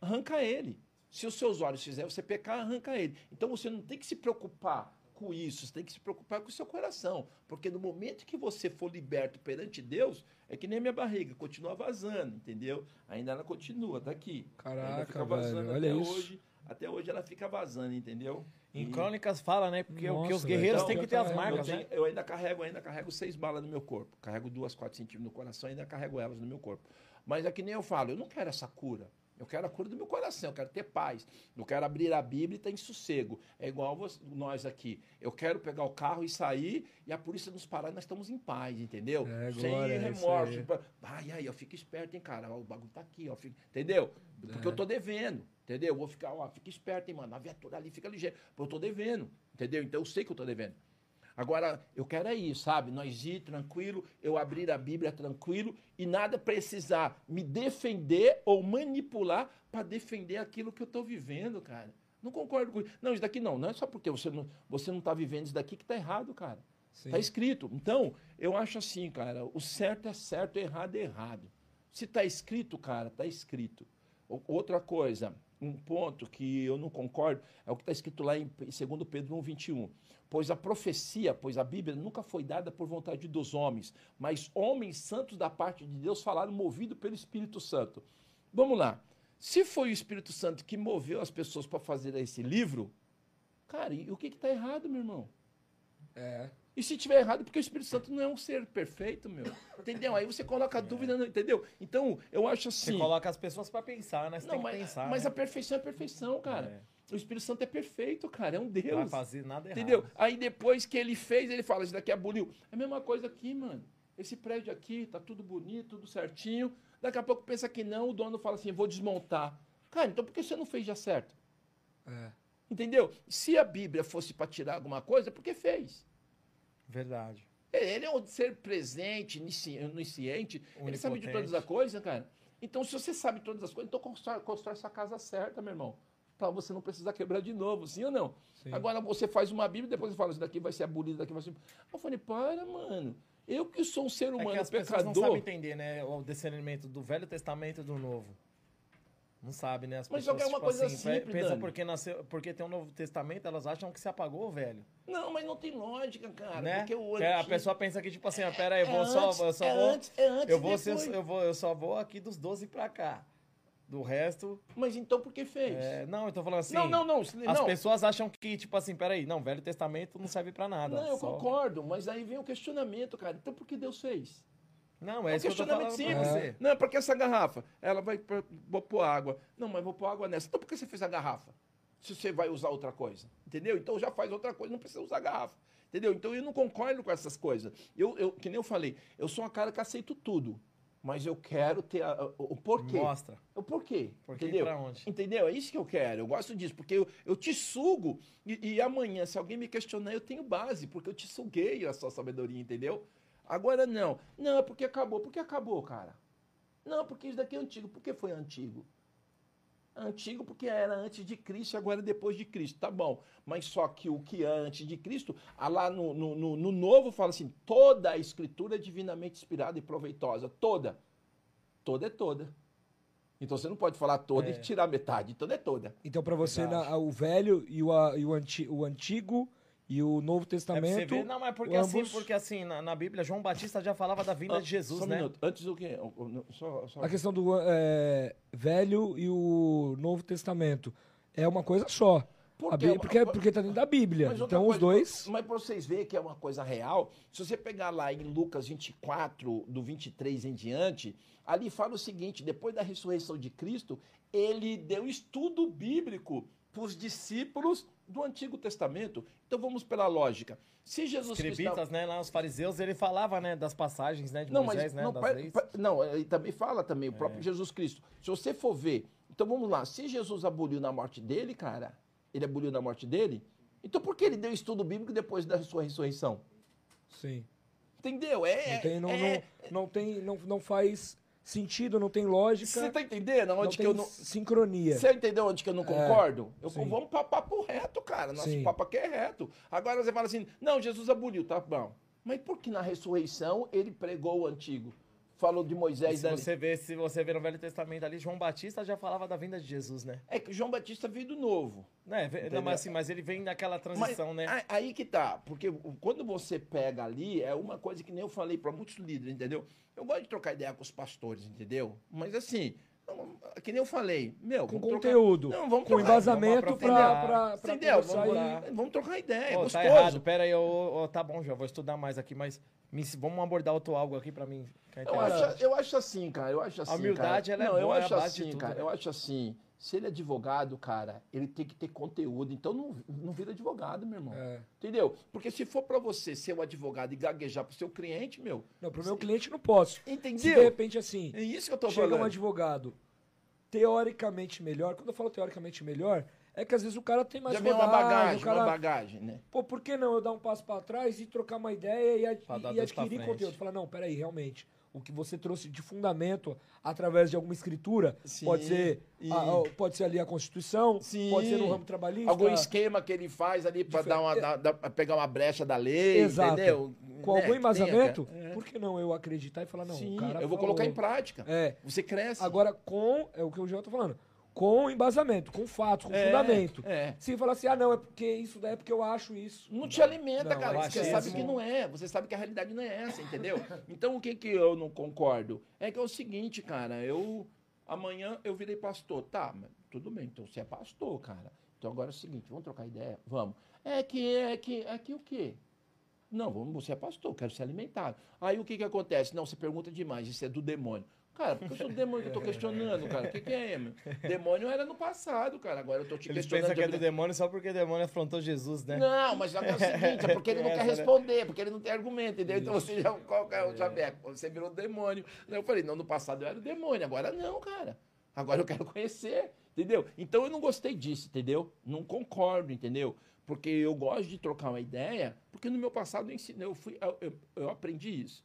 arranca ele. Se os seus olhos fizer você pecar, arranca ele. Então você não tem que se preocupar com isso, você tem que se preocupar com o seu coração. Porque no momento que você for liberto perante Deus, é que nem a minha barriga, continua vazando, entendeu? Ainda ela continua, tá aqui. Ainda Caraca, fica vazando velho, olha até isso. hoje. Até hoje ela fica vazando, entendeu? Em E- crônicas fala, né? Porque, Nossa, os guerreiros Então, têm que ter as marcas, eu, né? tenho- eu ainda carrego, ainda carrego seis balas no meu corpo. Carrego duas, quatro centímetros no coração, ainda carrego elas no meu corpo. Mas é que nem eu falo, eu não quero essa cura. Eu quero a cura do meu coração, eu quero ter paz. Eu quero abrir a Bíblia e estar em sossego. É igual nós aqui. Eu quero pegar o carro e sair e a polícia nos parar e nós estamos em paz, entendeu? É, Sem é remorso. aí. Tipo, Ai, ai, eu fico esperto, hein, cara. O bagulho tá aqui, ó. Entendeu? Porque É. eu tô devendo, entendeu? Eu vou ficar, ó, fica esperto, hein, mano. A viatura ali fica ligeira. Porque eu tô devendo, entendeu? Então eu sei que eu tô devendo. Agora, eu quero é ir, sabe? Nós ir tranquilo, eu abrir a Bíblia tranquilo e nada precisar me defender ou manipular para defender aquilo que eu estou vivendo, cara. Não concordo com isso. Não, isso daqui não. Não é só porque você não, você não tá vivendo isso daqui que tá errado, cara. Sim. Tá escrito. Então, eu acho assim, cara, o certo é certo, o errado é errado. Se tá escrito, cara, tá escrito. Outra coisa, um ponto que eu não concordo é o que está escrito lá em 2 Pedro 1, 21. Pois a profecia, pois a Bíblia nunca foi dada por vontade dos homens, mas homens santos da parte de Deus falaram movido pelo Espírito Santo. Vamos lá. Se foi o Espírito Santo que moveu as pessoas para fazer esse livro, cara, e o que está errado, meu irmão? É. E se tiver errado, porque o Espírito Santo não é um ser perfeito, meu. Entendeu? Aí você coloca dúvida, não, entendeu? Então, eu acho Você assim. coloca as pessoas pra pensar, né? Você Não, tem que mas, pensar. mas né? a perfeição é perfeição, cara. O Espírito Santo é perfeito, cara. É um Não vai Deus. fazer nada errado. Entendeu? Aí depois que ele fez, ele fala: Isso daqui aboliu. É a mesma coisa aqui, mano. Esse prédio aqui tá tudo bonito, tudo certinho. Daqui a pouco pensa que não, o dono fala assim: Vou desmontar. Cara, então por que você não fez já certo? É. Entendeu? Se a Bíblia fosse para tirar alguma coisa, por que fez? Verdade. Ele é um ser presente, onisci- onisciente, ele sabe de todas as coisas, cara. Então, se você sabe todas as coisas, então constrói, constrói sua casa certa, meu irmão. Pra você não precisar quebrar de novo, sim ou não? Sim. Agora você faz uma Bíblia e depois você fala, isso daqui vai ser abolido, daqui vai ser. Eu falei, para, mano. Eu que sou um ser É humano que as pessoas não pecador. sabem entender, né? O discernimento do Velho Testamento e do Novo. Não sabe, né? As Mas pessoas, só que é uma coisa pe- simples, Pensa Dani. porque, nasceu, porque tem um Novo Testamento, elas acham que se apagou o Velho. Não, mas não tem lógica, cara. né? Porque o Que a pessoa pensa que, tipo assim, pera aí, eu é vou só, antes, eu só é vou. antes, é antes eu, vou ser- eu, vou, eu só vou aqui dos 12 pra cá. Do resto. Mas então por que fez? é, não, eu tô falando assim. não, não, não. As não. pessoas acham que, tipo assim, peraí, não, Velho Testamento não serve pra nada. Não, eu só- concordo, mas aí vem o questionamento, cara. Então por que Deus fez? Não, é É um isso que eu tô questionamento simples. você. Não, porque essa garrafa, ela vai pra, vou pôr água. Não, mas vou pôr água nessa. Então por que você fez a garrafa? Se você vai usar outra coisa. Entendeu? Então já faz outra coisa, não precisa usar a garrafa. Entendeu? Então eu não concordo com essas coisas. Eu, eu, que nem eu falei, eu sou uma cara que aceito tudo. Mas eu quero ter a- o, o porquê. Mostra. O porquê. Porquê entendeu? pra onde? Entendeu? É isso que eu quero. Eu gosto disso, porque eu, eu te sugo e, e amanhã, se alguém me questionar, eu tenho base, porque eu te suguei a sua sabedoria, entendeu? Agora não. Não, é porque acabou. Por que acabou, cara? Não, porque isso daqui é antigo. Por que foi antigo? Antigo porque era antes de Cristo e agora é depois de Cristo. Tá bom. Mas só que o que é antes de Cristo, ah, lá no, no, no, no Novo fala assim: toda a escritura é divinamente inspirada e proveitosa. Toda. Toda é toda. Então você não pode falar toda É. e tirar metade. Toda é toda. Então, para você, na- o velho e, o, a- e o, anti- o antigo e o Novo É pra você Testamento. ver, não, mas porque ambos- assim, porque assim, na, na Bíblia, João Batista já falava da vinda Ah, de Jesus, só um né? minuto. Antes do quê? Só, só... A questão do é, velho e o Novo Testamento é uma coisa só. Por A quê? Bí- porque, porque tá dentro da Bíblia. Então, os coisa, dois. Mas para vocês verem que é uma coisa real, se você pegar lá em Lucas 24, do 23 em diante, ali fala o seguinte: depois da ressurreição de Cristo, ele deu estudo bíblico para os discípulos do Antigo Testamento. Então vamos pela lógica. Se Jesus Cristo. Escribitas, né? Lá os fariseus, ele falava, né, das passagens, né, de Não, Moisés, mas né, não, das pa- leis. pa- não, ele também fala também, o É. próprio Jesus Cristo. Se você for ver, então vamos lá, se Jesus aboliu na morte dele, cara, ele aboliu na morte dele, então por que ele deu estudo bíblico depois da sua ressurreição? Sim. Entendeu? É, Não, tem, não, é- não, não, tem, não, não faz sentido, não tem lógica. Você tá entendendo não onde que tem eu não. sincronia. Você entendeu onde que eu não concordo? eu, sim. vamos para papo reto, cara. Nosso Sim. papo aqui é reto. Agora você fala assim: não, Jesus aboliu, tá bom. Mas por que na ressurreição ele pregou o antigo? Falou de E Moisés se da você vê, se você vê no Velho Testamento ali, João Batista já falava da vinda de Jesus, né? É que João Batista veio do novo. Né, Entendeu? não, mas assim, mas ele vem naquela transição, Mas né? Aí que tá, porque quando você pega ali, é uma coisa que nem eu falei para muitos líderes, entendeu? Eu gosto de trocar ideia com os pastores, entendeu? Mas assim, que nem eu falei, meu, Com vamos trocar- conteúdo. Não, vamos com trocar- embasamento pra Entendeu? Vamos, e- vamos trocar ideia, é Ô, gostoso. tá errado, pera aí, ô, ô, tá bom, já vou estudar mais aqui, mas me vamos abordar outro algo aqui pra mim. é Eu acho, eu acho assim, cara. Eu acho assim. humildade, cara. ela é Não, eu boa, é a acho de assim, tudo, cara. né? Eu acho assim. Se ele é advogado, cara, ele tem que ter conteúdo. Então não, não vira advogado, meu irmão. É. Entendeu? Porque se for pra você ser o advogado e gaguejar pro seu cliente, meu. Não, pro meu cliente não posso. Se de Entendeu? repente, assim, É isso que eu tô chega um falando. advogado teoricamente melhor, quando eu falo teoricamente melhor, é que às vezes o cara tem mais Já vem uma rodagem, bagagem, cara... uma bagagem, né? Pô, por que não eu dar um passo pra trás e trocar uma ideia e, ad- e adquirir conteúdo? Falar, não, peraí, realmente, o que você trouxe de fundamento através de alguma escritura, Sim, pode ser e- a- pode ser ali a Constituição, Sim. pode ser no ramo trabalhista. Algum esquema que ele faz ali pra Difer- dar uma, dar- pegar uma brecha da lei, Exato. entendeu? Com Né? algum embasamento, Tenha, cara. por que não eu acreditar e falar, não, Sim, o cara eu vou falou. colocar em prática. É, Você cresce. agora com, é o que o João tá falando, com embasamento, com fatos, com É, fundamento. É. Se falar assim, ah, não, é porque isso daí é porque eu acho isso. Não te alimenta, Não, cara. Você sabe isso- que não é. Você sabe que a realidade não é essa, entendeu? Então o que que eu não concordo? É que é o seguinte, cara. Eu amanhã eu virei pastor. Tá, mas tudo bem. Então você é pastor, cara. Então agora é o seguinte, vamos trocar ideia? Vamos. É que é que é que o quê? Não, você é pastor, quero ser alimentado. Aí o que que acontece? Não, você pergunta demais, isso é do demônio. Cara, porque eu sou demônio que eu tô questionando, cara. O que, que é, meu? Demônio era no passado, cara. Agora eu tô te Eles questionando. pensam que é do demônio só porque o demônio afrontou Jesus, né? não, mas que é o seguinte, é porque ele não quer né? responder, porque ele não tem argumento, entendeu? Então você já, qual que é o chaveco? Você virou demônio. Eu falei, não, no passado eu era o demônio, agora não, cara. Agora eu quero conhecer, entendeu? Então eu não gostei disso, entendeu? Não concordo, entendeu? Porque eu gosto de trocar uma ideia, porque no meu passado eu ensinei, eu, fui, eu, eu- eu aprendi isso.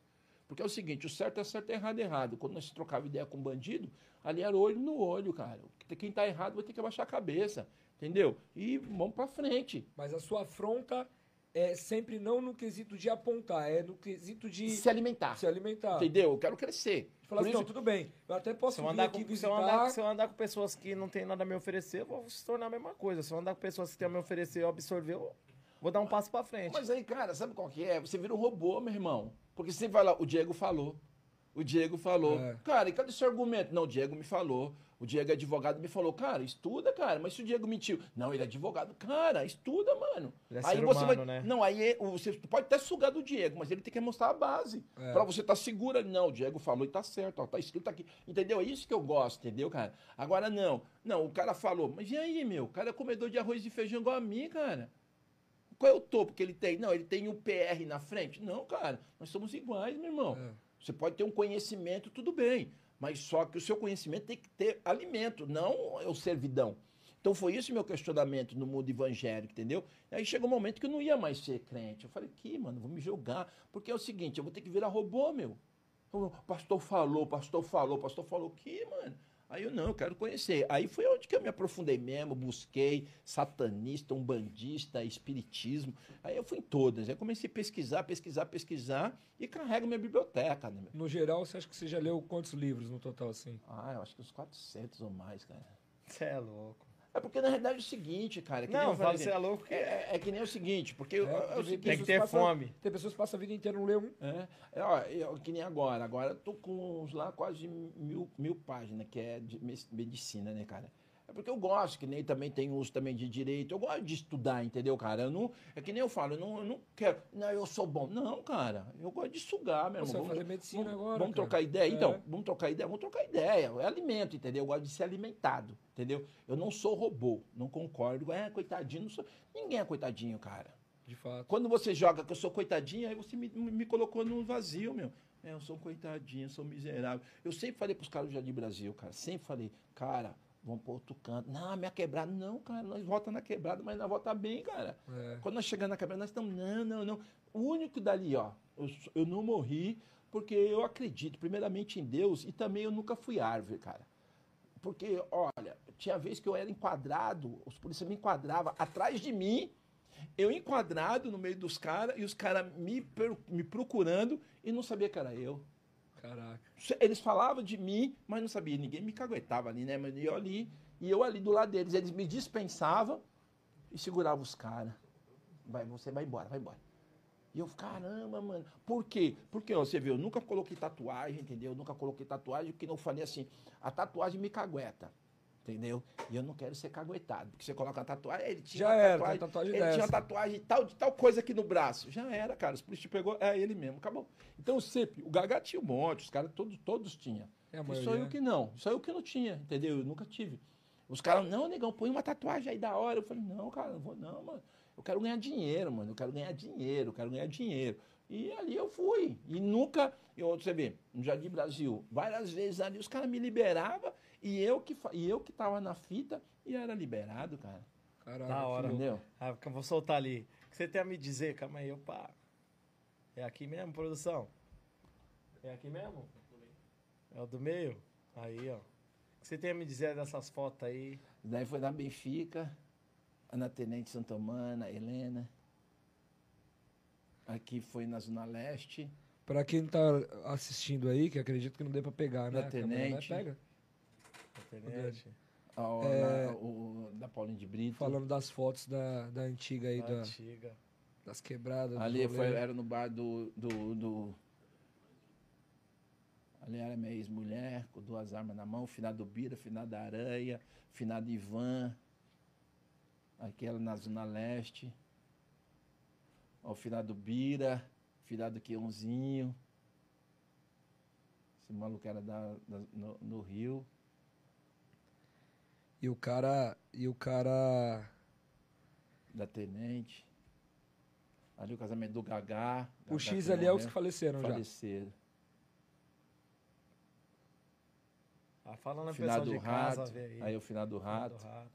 Porque é o seguinte, o certo é certo e errado é errado. Quando nós trocava ideia com um bandido, ali era olho no olho, cara. Quem tá errado vai ter que abaixar a cabeça, entendeu? E vamos pra frente. Mas a sua afronta é sempre não no quesito de apontar, é no quesito de se alimentar. se alimentar. Entendeu? Eu quero crescer. Falar assim, isso- não, tudo bem, eu até posso Se eu, vir andar aqui com, se, eu visitar... andar, se eu andar com pessoas que não tem nada a me oferecer, eu vou se tornar a mesma coisa. Se eu andar com pessoas que têm a me oferecer e eu absorver, eu vou dar um passo pra frente. Mas aí, cara, sabe qual que é? Você vira um robô, meu irmão. Porque você vai lá, o Diego falou. O Diego falou. É. Cara, e cadê seu argumento? Não, o Diego me falou. O Diego é advogado me falou, cara, estuda, cara. Mas se o Diego mentiu. Não, ele é advogado. Cara, estuda, mano. Ele é aí você humano, vai. né? Não, aí é- você pode até sugar do Diego, mas ele tem que mostrar a base. É. Pra você estar segura. Não, o Diego falou e tá certo, ó, tá escrito aqui. Entendeu? É isso que eu gosto, entendeu, cara? Agora não. Não, o cara falou, mas e aí, meu? O cara é comedor de arroz e feijão igual a mim, cara. Qual é o topo que ele tem? Não, ele tem o PR na frente. Não, cara, nós somos iguais, meu irmão. É. Você pode ter um conhecimento, tudo bem. Mas só que o seu conhecimento tem que ter alimento, não é o servidão. Então foi esse meu questionamento no mundo evangélico, entendeu? Aí chegou um momento que eu não ia mais ser crente. Eu falei, que, mano, vou me jogar. Porque é o seguinte, eu vou ter que virar robô, meu. O pastor falou, pastor falou, pastor falou, que, mano? Aí eu não, eu quero conhecer. Aí foi onde que eu me aprofundei mesmo, busquei satanista, umbandista, espiritismo. Aí eu fui em todas. Aí eu comecei a pesquisar, pesquisar, pesquisar e carrego minha biblioteca, né? No geral, você acha que você já leu quantos livros no total, assim? Ah, eu acho que uns 400 ou mais, cara. Você é louco. É porque na realidade é o seguinte, cara. é Não, eu fala falei, você é louco que é, é- é que nem o seguinte, porque eu- É, é o tem Tem que ter passam- fome. Tem pessoas que passam a vida inteira não lê um. É, é, ó, eu- que nem agora. Agora eu tô com uns lá quase mil, mil páginas, que é de medicina, né, cara? É porque eu gosto, que nem também tem uso também de direito. Eu gosto de estudar, entendeu, cara? Eu não, é que nem eu falo, eu não, eu não quero. Não, eu sou bom. Não, cara. Eu gosto de sugar, meu Você irmão. vai fazer medicina vamos, agora, Vamos cara. trocar ideia? É. Então, vamos trocar ideia? Vamos trocar ideia. É alimento, entendeu? Eu gosto de ser alimentado, entendeu? Eu não sou robô. Não concordo. É, coitadinho. Não sou... Ninguém é coitadinho, cara. De fato. Quando você joga que eu sou coitadinho, aí você me, me colocou no vazio, meu. É, eu sou um coitadinho, eu sou miserável. Eu sempre falei pros caras do Jardim Brasil, cara. Sempre falei, cara, vamos pro outro canto. Não, minha quebrada. Não, cara, nós volta na quebrada, mas nós volta bem, cara. É. Quando nós chegamos na quebrada, nós estamos, não, não, não. O único dali, ó, eu, eu não morri porque eu acredito, primeiramente, em Deus e também eu nunca fui árvore, cara. Porque, olha, tinha vez que eu era enquadrado, os policiais me enquadravam atrás de mim, eu enquadrado no meio dos caras e os caras me, me procurando e não sabia que era eu. Caraca. Eles falavam de mim, mas não sabia. Ninguém me caguetava ali, né? Mas eu ali, e eu ali do lado deles. Eles me dispensavam e seguravam os caras. Vai, você vai embora, vai embora. E eu, caramba, mano. Por quê? Porque, ó, você viu, eu nunca coloquei tatuagem, entendeu? Eu nunca coloquei tatuagem, porque não falei assim, a tatuagem me cagueta. Entendeu? E eu não quero ser caguetado. Porque você coloca a tatuagem, ele tinha Já uma era, tatuagem, uma tatuagem ele tinha uma dessa. tatuagem de tal, de tal coisa aqui no braço. Já era, cara. Os polícias pegou, é ele mesmo, acabou. Então, sempre, o Gagá tinha um monte, os caras todos, todos tinham. É E só eu que não, só eu que não tinha, entendeu? Eu nunca tive. Os caras, não, negão, põe uma tatuagem aí da hora. Eu falei, não, cara, não vou não, mano. Eu quero ganhar dinheiro, mano. Eu quero ganhar dinheiro, eu quero ganhar dinheiro. E ali eu fui. E nunca, eu, você vê, no Jardim Brasil, várias vezes ali os caras me liberavam e eu que e eu que tava na fita e era liberado, cara. Caraca. Da hora. Entendeu? Ah, eu vou soltar ali. O que você tem a me dizer? Calma aí, opa. É aqui mesmo, produção? É aqui mesmo? É o do meio? Aí, ó. O que você tem a me dizer dessas fotos aí? Daí foi na Benfica, Ana Tenente Santomana, Helena. Aqui foi na Zona Leste. Pra quem tá assistindo aí, que acredito que não dê pra pegar, né? Da A câmera, né? Tenente. Pega. Internet. É. na- o, da Paulinho de Brito. Falando das fotos da, da antiga aí, da, Antiga. das quebradas. Ali foi, era no bar do, do, do- Ali era minha ex-mulher, com duas armas na mão, finado Bira, finado Aranha, finado Ivan. Aquela na Zona Leste. Ó, o finado Bira, finado Quionzinho. Esse maluco era da, da- no, no Rio. E o cara. E o cara. da Tenente. Ali o casamento do Gagá. O X ali é os que faleceram já. faleceram. Ah, falando a pessoal do de casa, Rato. vê aí. Aí o finado do Finado Rato.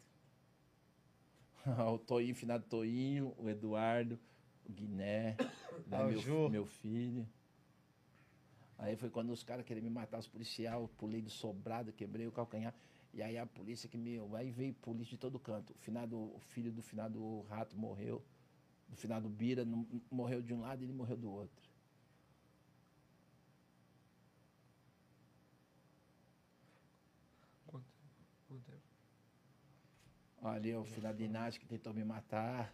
rato. o Toinho, finado Toinho, o Eduardo, o Guiné, né, Ah, o meu, Ju. meu filho. Aí foi quando os caras queriam me matar, os policiais, pulei do sobrado, quebrei o calcanhar. E aí a polícia que me. Aí veio polícia de todo canto. O, finado, o filho do finado Rato morreu. Do finado Bira não- morreu de um lado e ele morreu do outro. Quanto, quanto tempo? Ali é o finado Inácio que tentou me matar.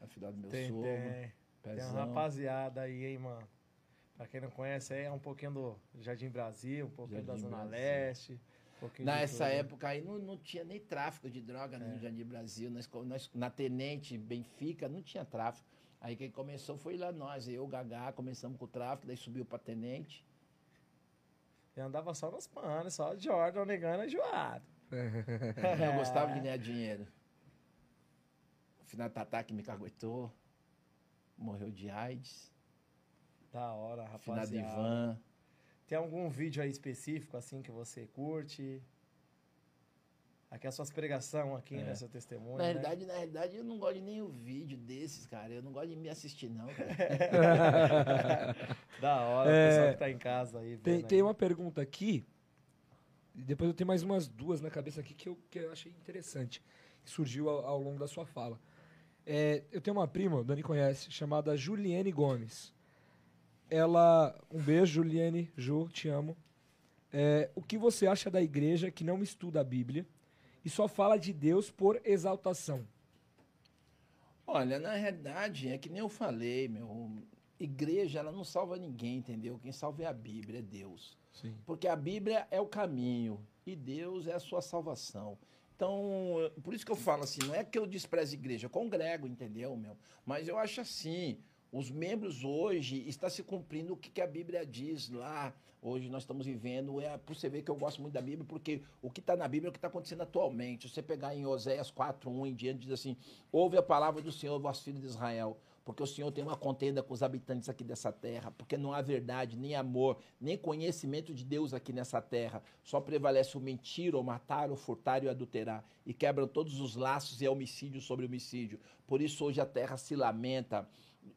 É o finado do meu Tem, sogro. tem. Tem uma rapaziada aí, hein, mano. Pra quem não conhece, aí é um pouquinho do Jardim Brasil, um pouquinho da Jardim Zona Brasil. Leste. Um Nessa época aí não, não tinha nem tráfico de droga no Jardim Brasil. Nós, nós- na Tenente Benfica não tinha tráfico. Aí quem começou foi lá nós, eu, o Gagá, começamos com o tráfico, daí subiu pra Tenente. E andava só nos panos, só Jordan, negando enjoado. Eu gostava de ganhar dinheiro. No final, Tatá que me caguetou. Morreu de AIDS. Da hora, Final de rapaziada. van. Tem algum vídeo aí específico, assim, que você curte? Aqui é as suas pregação aqui, É. né? Seu testemunho, Na né? realidade, na realidade, eu não gosto de nenhum vídeo desses, cara. Eu não gosto de me assistir, não, cara. Da hora, É. o pessoal que tá em casa aí. Tem, vendo tem aí. uma pergunta aqui. E depois eu tenho mais umas duas na cabeça aqui que eu, que eu achei interessante. Que surgiu ao, ao longo da sua fala. É, eu tenho uma prima, o Dani conhece, chamada Juliane Gomes. Ela. Um beijo, Juliane. Ju, te amo. É, o que você acha da igreja que não estuda a Bíblia e só fala de Deus por exaltação? Olha, na realidade, é que nem eu falei, meu. Igreja, ela não salva ninguém, entendeu? Quem salva é a Bíblia, é Deus. Sim. Porque a Bíblia é o caminho e Deus é a sua salvação. Então, por isso que eu falo assim, não é que eu desprezo a igreja, eu congrego, entendeu, meu? Mas eu acho assim, os membros hoje está se cumprindo o que, que a Bíblia diz lá. Hoje nós estamos vivendo, é por você ver que eu gosto muito da Bíblia, porque o que está na Bíblia é o que está acontecendo atualmente. Você pegar em Oséias 4:1 em diante, diz assim: Ouve a palavra do Senhor, vós filhos de Israel, porque o Senhor tem uma contenda com os habitantes aqui dessa terra, porque não há verdade, nem amor, nem conhecimento de Deus aqui nessa terra. Só prevalece o mentir, o matar, o furtar e adulterar, e quebram todos os laços e é homicídio sobre homicídio. Por isso hoje a terra se lamenta,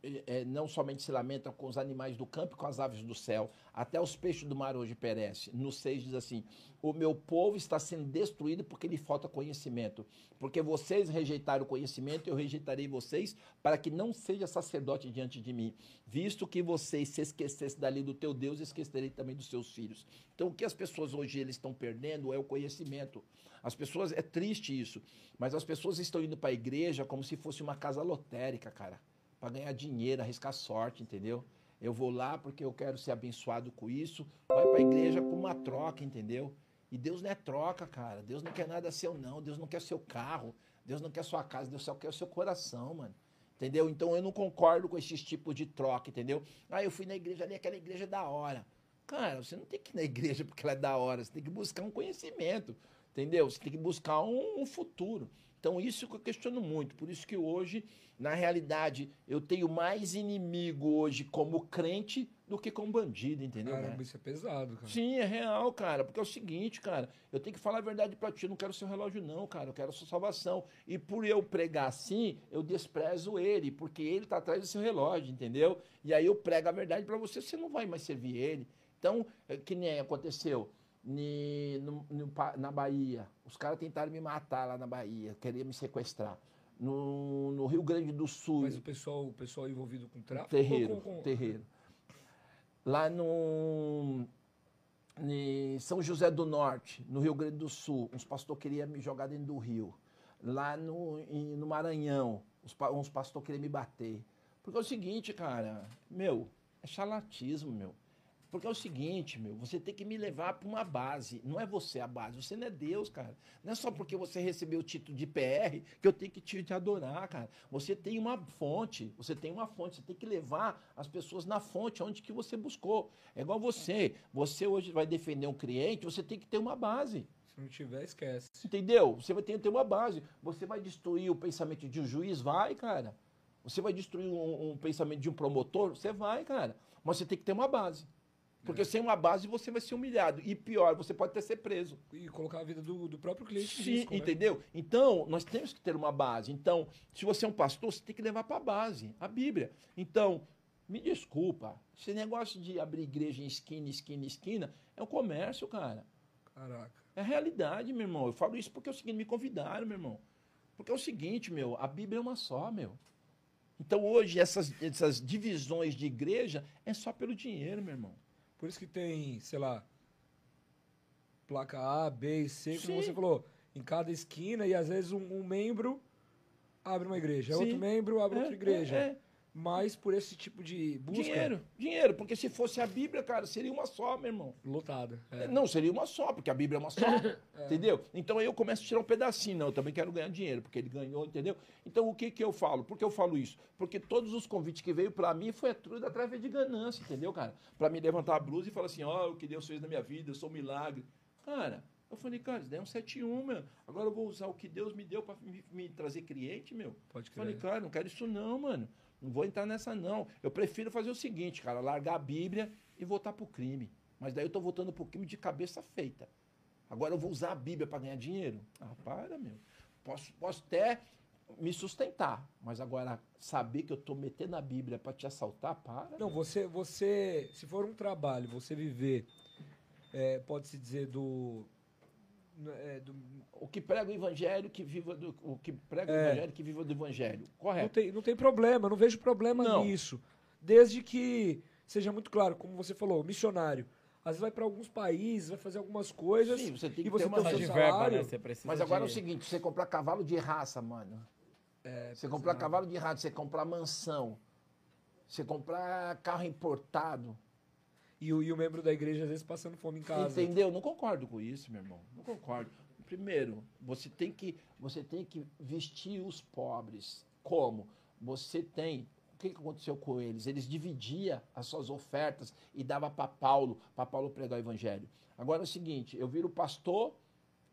eh, não somente se lamenta com os animais do campo e com as aves do céu, até os peixes do mar hoje perecem. No 6 diz assim: O meu povo está sendo destruído porque lhe falta conhecimento. Porque vocês rejeitaram o conhecimento, eu rejeitarei vocês, para que não seja sacerdote diante de mim. Visto que vocês se esquecessem da lei do teu Deus, esquecerei também dos seus filhos. Então, o que as pessoas hoje eles estão perdendo é o conhecimento. As pessoas, é triste isso, mas as pessoas estão indo para a igreja como se fosse uma casa lotérica, cara, para ganhar dinheiro, arriscar sorte, entendeu? Eu vou lá porque eu quero ser abençoado com isso, vai para a igreja com uma troca, entendeu? E Deus não é troca, cara. Deus não quer nada seu, não. Deus não quer seu carro. Deus não quer sua casa. Deus só quer o seu coração, mano. Entendeu? Então eu não concordo com esses tipos de troca, entendeu? Ah, eu fui na igreja ali, aquela igreja é da hora. Cara, você não tem que ir na igreja porque ela é da hora. Você tem que buscar um conhecimento, entendeu? Você tem que buscar um, um futuro. Então, isso que eu questiono muito. Por isso que hoje, na realidade, eu tenho mais inimigo hoje como crente do que como bandido, entendeu? Caramba, né? isso é pesado, cara. Sim, é real, cara. Porque é o seguinte, cara, eu tenho que falar a verdade pra ti. Eu não quero seu relógio, não, cara. Eu quero a sua salvação. E por eu pregar assim, eu desprezo ele, porque ele tá atrás do seu relógio, entendeu? E aí eu prego a verdade pra você, você não vai mais servir ele. Então, é que nem aconteceu ni- no- no na Bahia. Os caras tentaram me matar lá na Bahia, queriam me sequestrar. No, no Rio Grande do Sul. Mas o pessoal, o pessoal envolvido com tráfico? Terreiro, com- com- terreiro. Lá no em São José do Norte, no Rio Grande do Sul, uns pastores queriam me jogar dentro do rio. Lá no, em- no Maranhão, pa- uns pastores queriam me bater. Porque é o seguinte, cara, meu, é chalatismo, meu. Porque é o seguinte, meu, você tem que me levar para uma base. Não é você a base, você não é Deus, cara. Não é só porque você recebeu o título de PR que eu tenho que te, te adorar, cara. Você tem uma fonte, você tem uma fonte, você tem que levar as pessoas na fonte onde que você buscou. É igual você. Você hoje vai defender um cliente, você tem que ter uma base. Se não tiver, esquece. Entendeu? Você vai ter que ter uma base. Você vai destruir o pensamento de um juiz? Vai, cara. Você vai destruir um, um pensamento de um promotor? Você vai, cara. Mas você tem que ter uma base. Porque sem uma base você vai ser humilhado. E pior, você pode até ser preso. E colocar a vida do, do próprio cliente em Sim, risco, né? entendeu? Então, nós temos que ter uma base. Então, se você é um pastor, você tem que levar para a base, a Bíblia. Então, me desculpa, esse negócio de abrir igreja em esquina, esquina, esquina, é um comércio, cara. Caraca. É realidade, meu irmão. Eu falo isso porque é o seguinte, me convidaram, meu irmão. Porque é o seguinte, meu, a Bíblia é uma só, meu. Então hoje essas, essas divisões de igreja é só pelo dinheiro, meu irmão. Por isso que tem, sei lá, placa A, B e C, como Sim. você falou, em cada esquina, e às vezes um, um membro abre uma igreja, Sim. outro membro abre É, outra igreja. é, é. Mais por esse tipo de busca. Dinheiro, dinheiro. Porque se fosse a Bíblia, cara, seria uma só, meu irmão. Lotada. é. Não, seria uma só, porque a Bíblia é uma só. Entendeu? Então aí eu começo a tirar um pedacinho. Não, eu também quero ganhar dinheiro, porque ele ganhou, entendeu? Então o que que eu falo? Por que eu falo isso? Porque todos os convites que veio pra mim foi tudo através de ganância, entendeu, cara? Pra me levantar a blusa e falar assim: ó, o que Deus fez na minha vida, eu sou um milagre. Cara. Eu falei, cara, isso daí é um 7-1, meu. Agora eu vou usar o que Deus me deu pra me, me trazer cliente, meu. Pode Eu falei, crer. cara, não quero isso não, mano. Não vou entrar nessa não. Eu prefiro fazer o seguinte, cara, largar a Bíblia e voltar pro crime. Mas daí eu tô voltando pro crime de cabeça feita. Agora eu vou usar a Bíblia para ganhar dinheiro? Ah, para, meu. Posso, posso até me sustentar, mas agora saber que eu tô metendo a Bíblia para te assaltar, para. Não, você, você, se for um trabalho, você viver, é, pode-se dizer, do, é, do- O que prega o evangelho, que viva do, o que prega o É. evangelho, que viva do evangelho. não, Correto. tem, não tem problema, não vejo problema Não. nisso. Desde que seja muito claro, como você falou, missionário. Às vezes vai para alguns países, vai fazer algumas coisas. Sim, você tem que e você ter uma tem o de verba, salário. né? Você precisa Mas agora é o de- seguinte, você comprar cavalo de raça, mano. É, Você comprar cavalo de raça, você comprar mansão, você comprar carro importado. E o, e o membro da igreja, às vezes, passando fome em casa. Entendeu? Não concordo com isso, meu irmão. Não concordo. Primeiro, você tem que, você tem que vestir os pobres. Como? Você tem. O que que aconteceu com eles? Eles dividiam as suas ofertas e dava para Paulo, para Paulo pregar o evangelho. Agora é o seguinte, eu viro pastor,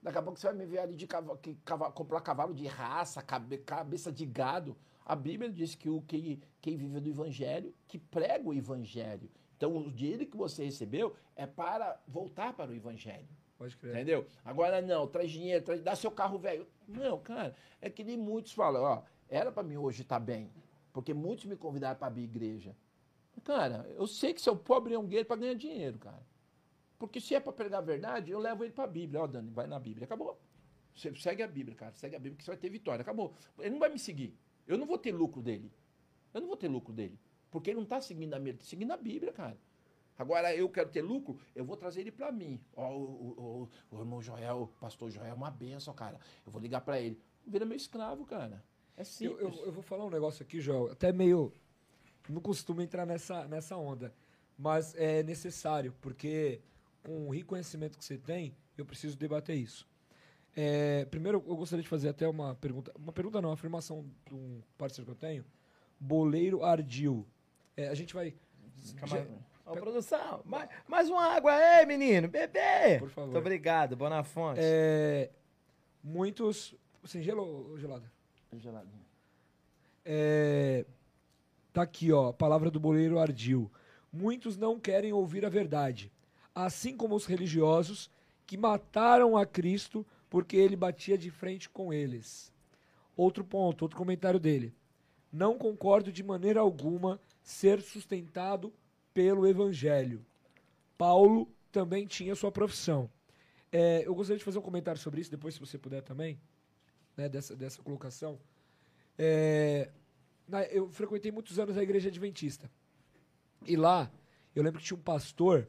daqui a pouco você vai me ver ali de cava- que comprar cavalo de raça, cabe- cabeça de gado. A Bíblia diz que o quem, quem vive do evangelho, que prega o evangelho. Então, o dinheiro que você recebeu é para voltar para o evangelho. Pode crer. Entendeu? Agora não, traz dinheiro, traz, dá seu carro velho. Não, cara, é que nem muitos falam, ó, era pra mim hoje estar bem, porque muitos me convidaram pra abrir igreja. Cara, eu sei que seu pobre é um guerreiro pra ganhar dinheiro, cara. Porque se é pra pregar a verdade, eu levo ele pra Bíblia. Ó, Dani, vai na Bíblia. Acabou. Você segue a Bíblia, cara. Segue a Bíblia que você vai ter vitória. Acabou. Ele não vai me seguir. Eu não vou ter lucro dele. Eu não vou ter lucro dele. Porque ele não tá seguindo a minha, ele tá seguindo a Bíblia, cara. Agora, eu quero ter lucro, eu vou trazer ele pra mim. Ó, o, o- o- o irmão Joel, o pastor Joel é uma benção, cara. Eu vou ligar pra ele. Vira meu escravo, cara. É Eu, simples. eu, eu vou falar um negócio aqui, Joel, até meio. Não costumo entrar nessa, nessa onda, mas é necessário, porque com o rico conhecimento que você tem, eu preciso debater isso. É, primeiro, eu gostaria de fazer até uma pergunta. Uma pergunta não, uma afirmação de um parceiro que eu tenho. Boleiro Ardil. É, a gente vai. Já- Ô, produção, mais, mais uma água aí, menino. Bebê. Por favor. Muito obrigado, Bonafonte. É, muitos. Sem gelo ou gelada? Geladinho. É, tá aqui, ó, a palavra do boleiro ardil. Muitos não querem ouvir a verdade, assim como os religiosos que mataram a Cristo porque ele batia de frente com eles. Outro ponto, outro comentário dele. Não concordo de maneira alguma ser sustentado pelo evangelho. Paulo também tinha sua profissão. É, eu gostaria de fazer um comentário sobre isso, depois, se você puder também, né, dessa, dessa colocação. É, na- eu frequentei muitos anos a igreja adventista. E lá, eu lembro que tinha um pastor.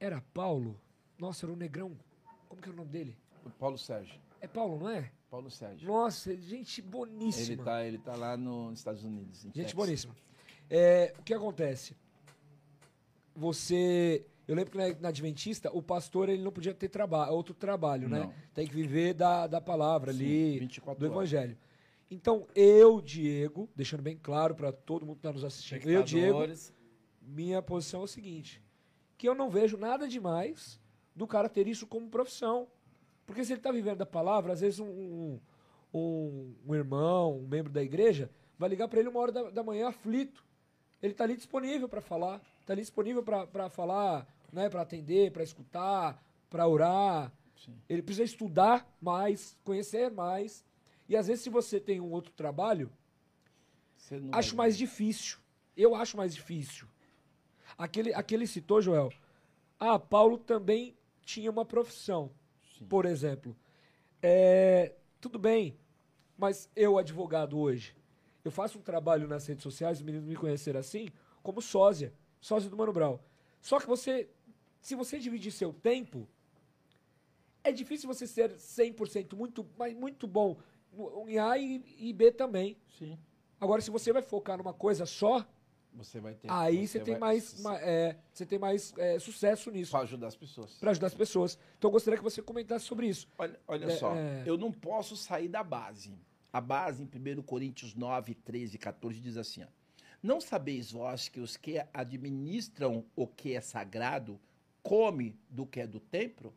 Era Paulo? Nossa, era um negrão. Como que era o nome dele? O Paulo Sérgio. É Paulo, não é? Paulo Sérgio. Nossa, gente boníssima. Ele tá, ele tá lá nos Estados Unidos. Gente Texas. boníssima. É, o que acontece? Você. Eu lembro que na, na Adventista, o pastor ele não podia ter traba outro trabalho, né? Não. Tem que viver da, da palavra Sim, ali, 24 do horas. evangelho. Então, eu, Diego, deixando bem claro para todo mundo que está nos assistindo, eu, Diego, minha posição é o seguinte: que eu não vejo nada demais do cara ter isso como profissão. Porque se ele está vivendo da palavra, às vezes um, um, um- um irmão, um membro da igreja, vai ligar para ele uma hora da, da manhã aflito. Ele está ali disponível para falar, está ali disponível para falar, né, para atender, para escutar, para orar. Sim. Ele precisa estudar mais, conhecer mais. E às vezes, se você tem um outro trabalho, acho mais difícil. Eu acho mais difícil. Aquele, aquele citou, Joel. Ah, Paulo também tinha uma profissão, Sim. por exemplo. É, tudo bem, mas eu, advogado hoje, eu faço um trabalho nas redes sociais, os meninos me conheceram assim, como sósia, sósia do Mano Brown. Só que você, se você dividir seu tempo, é difícil você ser 100% muito, mas muito bom em A e, e B também. Sim. Agora, se você vai focar numa coisa só, Você vai ter. aí você tem vai- mais, ma- é, você tem mais é, sucesso nisso, Pra ajudar as pessoas. para ajudar as pessoas. Então eu gostaria que você comentasse sobre isso. Olha, olha É, só, é. eu não posso sair da base. A base em 1 Coríntios 9, 13 e 14 diz assim: ó, Não sabeis vós que os que administram o que é sagrado come do que é do templo?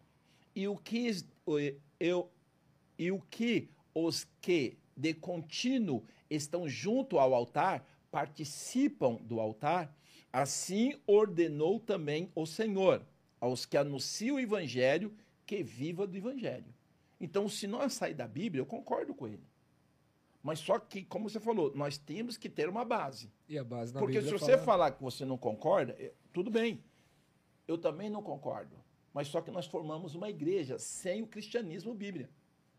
E o que, eu, e o que os que de contínuo estão junto ao altar participam do altar? Assim ordenou também o Senhor aos que anunciam o evangelho que viva do evangelho. Então, se nós sair da Bíblia, eu concordo com ele. Mas só que, como você falou, nós temos que ter uma base. E a base na Porque Bíblia se você fala- falar que você não concorda, eh, tudo bem. Eu também não concordo. Mas só que nós formamos uma igreja sem o cristianismo bíblia.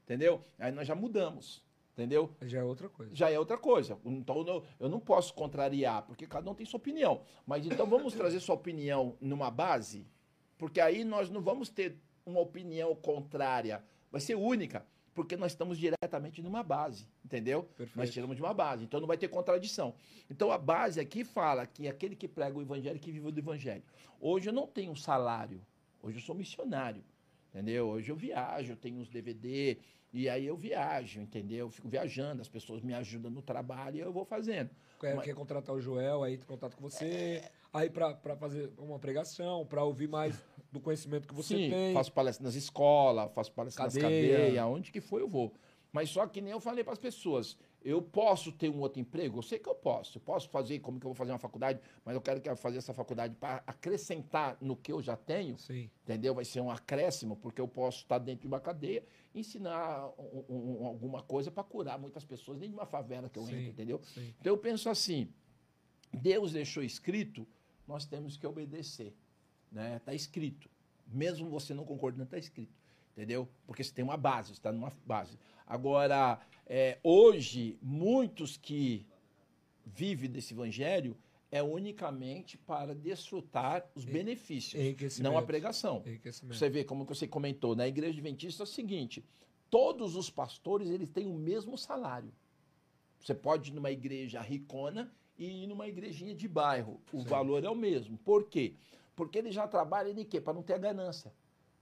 Entendeu? Aí nós já mudamos. Entendeu? já é outra coisa. já é outra coisa. Então eu não, eu não posso contrariar, porque cada um tem sua opinião. Mas então vamos trazer sua opinião numa base, porque aí nós não vamos ter uma opinião contrária, vai ser única, porque nós estamos diretamente numa base, entendeu? Perfeito. Nós tiramos de uma base, então não vai ter contradição. Então a base aqui fala que aquele que prega o evangelho que vive do evangelho. Hoje eu não tenho um salário, hoje eu sou missionário, entendeu? Hoje eu viajo, eu tenho uns DVD, e aí eu viajo, entendeu? Eu fico viajando, as pessoas me ajudam no trabalho e eu vou fazendo. Quer, Mas- quer contratar o Joel, aí tem contato com você, aí pra, pra fazer uma pregação, pra ouvir mais do conhecimento que você Sim, tem. faço palestra nas escolas, faço palestra nas Cadeia. cadeias, onde que for eu vou. Mas só que nem eu falei para as pessoas, eu posso ter um outro emprego? Eu sei que eu posso. Eu posso fazer, como que eu vou fazer uma faculdade, mas eu quero que eu fazer essa faculdade para acrescentar no que eu já tenho, Sim. entendeu? Vai ser um acréscimo, porque eu posso estar dentro de uma cadeia e ensinar um- um- um- alguma coisa para curar muitas pessoas, nem de uma favela que eu Sim. entro, entendeu? Sim. Então eu penso assim, Deus deixou escrito, nós temos que obedecer, né? Tá escrito. Mesmo você não concordando, tá escrito, entendeu? Porque você tem uma base, está numa base. Agora, é, hoje muitos que vivem desse evangelho é unicamente para desfrutar os benefícios, não a pregação. Você vê como que você comentou, na igreja adventista é o seguinte, todos os pastores eles têm o mesmo salário. Você pode ir numa igreja ricona e ir numa igrejinha de bairro. O Sim. valor é o mesmo. Por quê? Porque ele já trabalha de quê? Para não ter a ganância.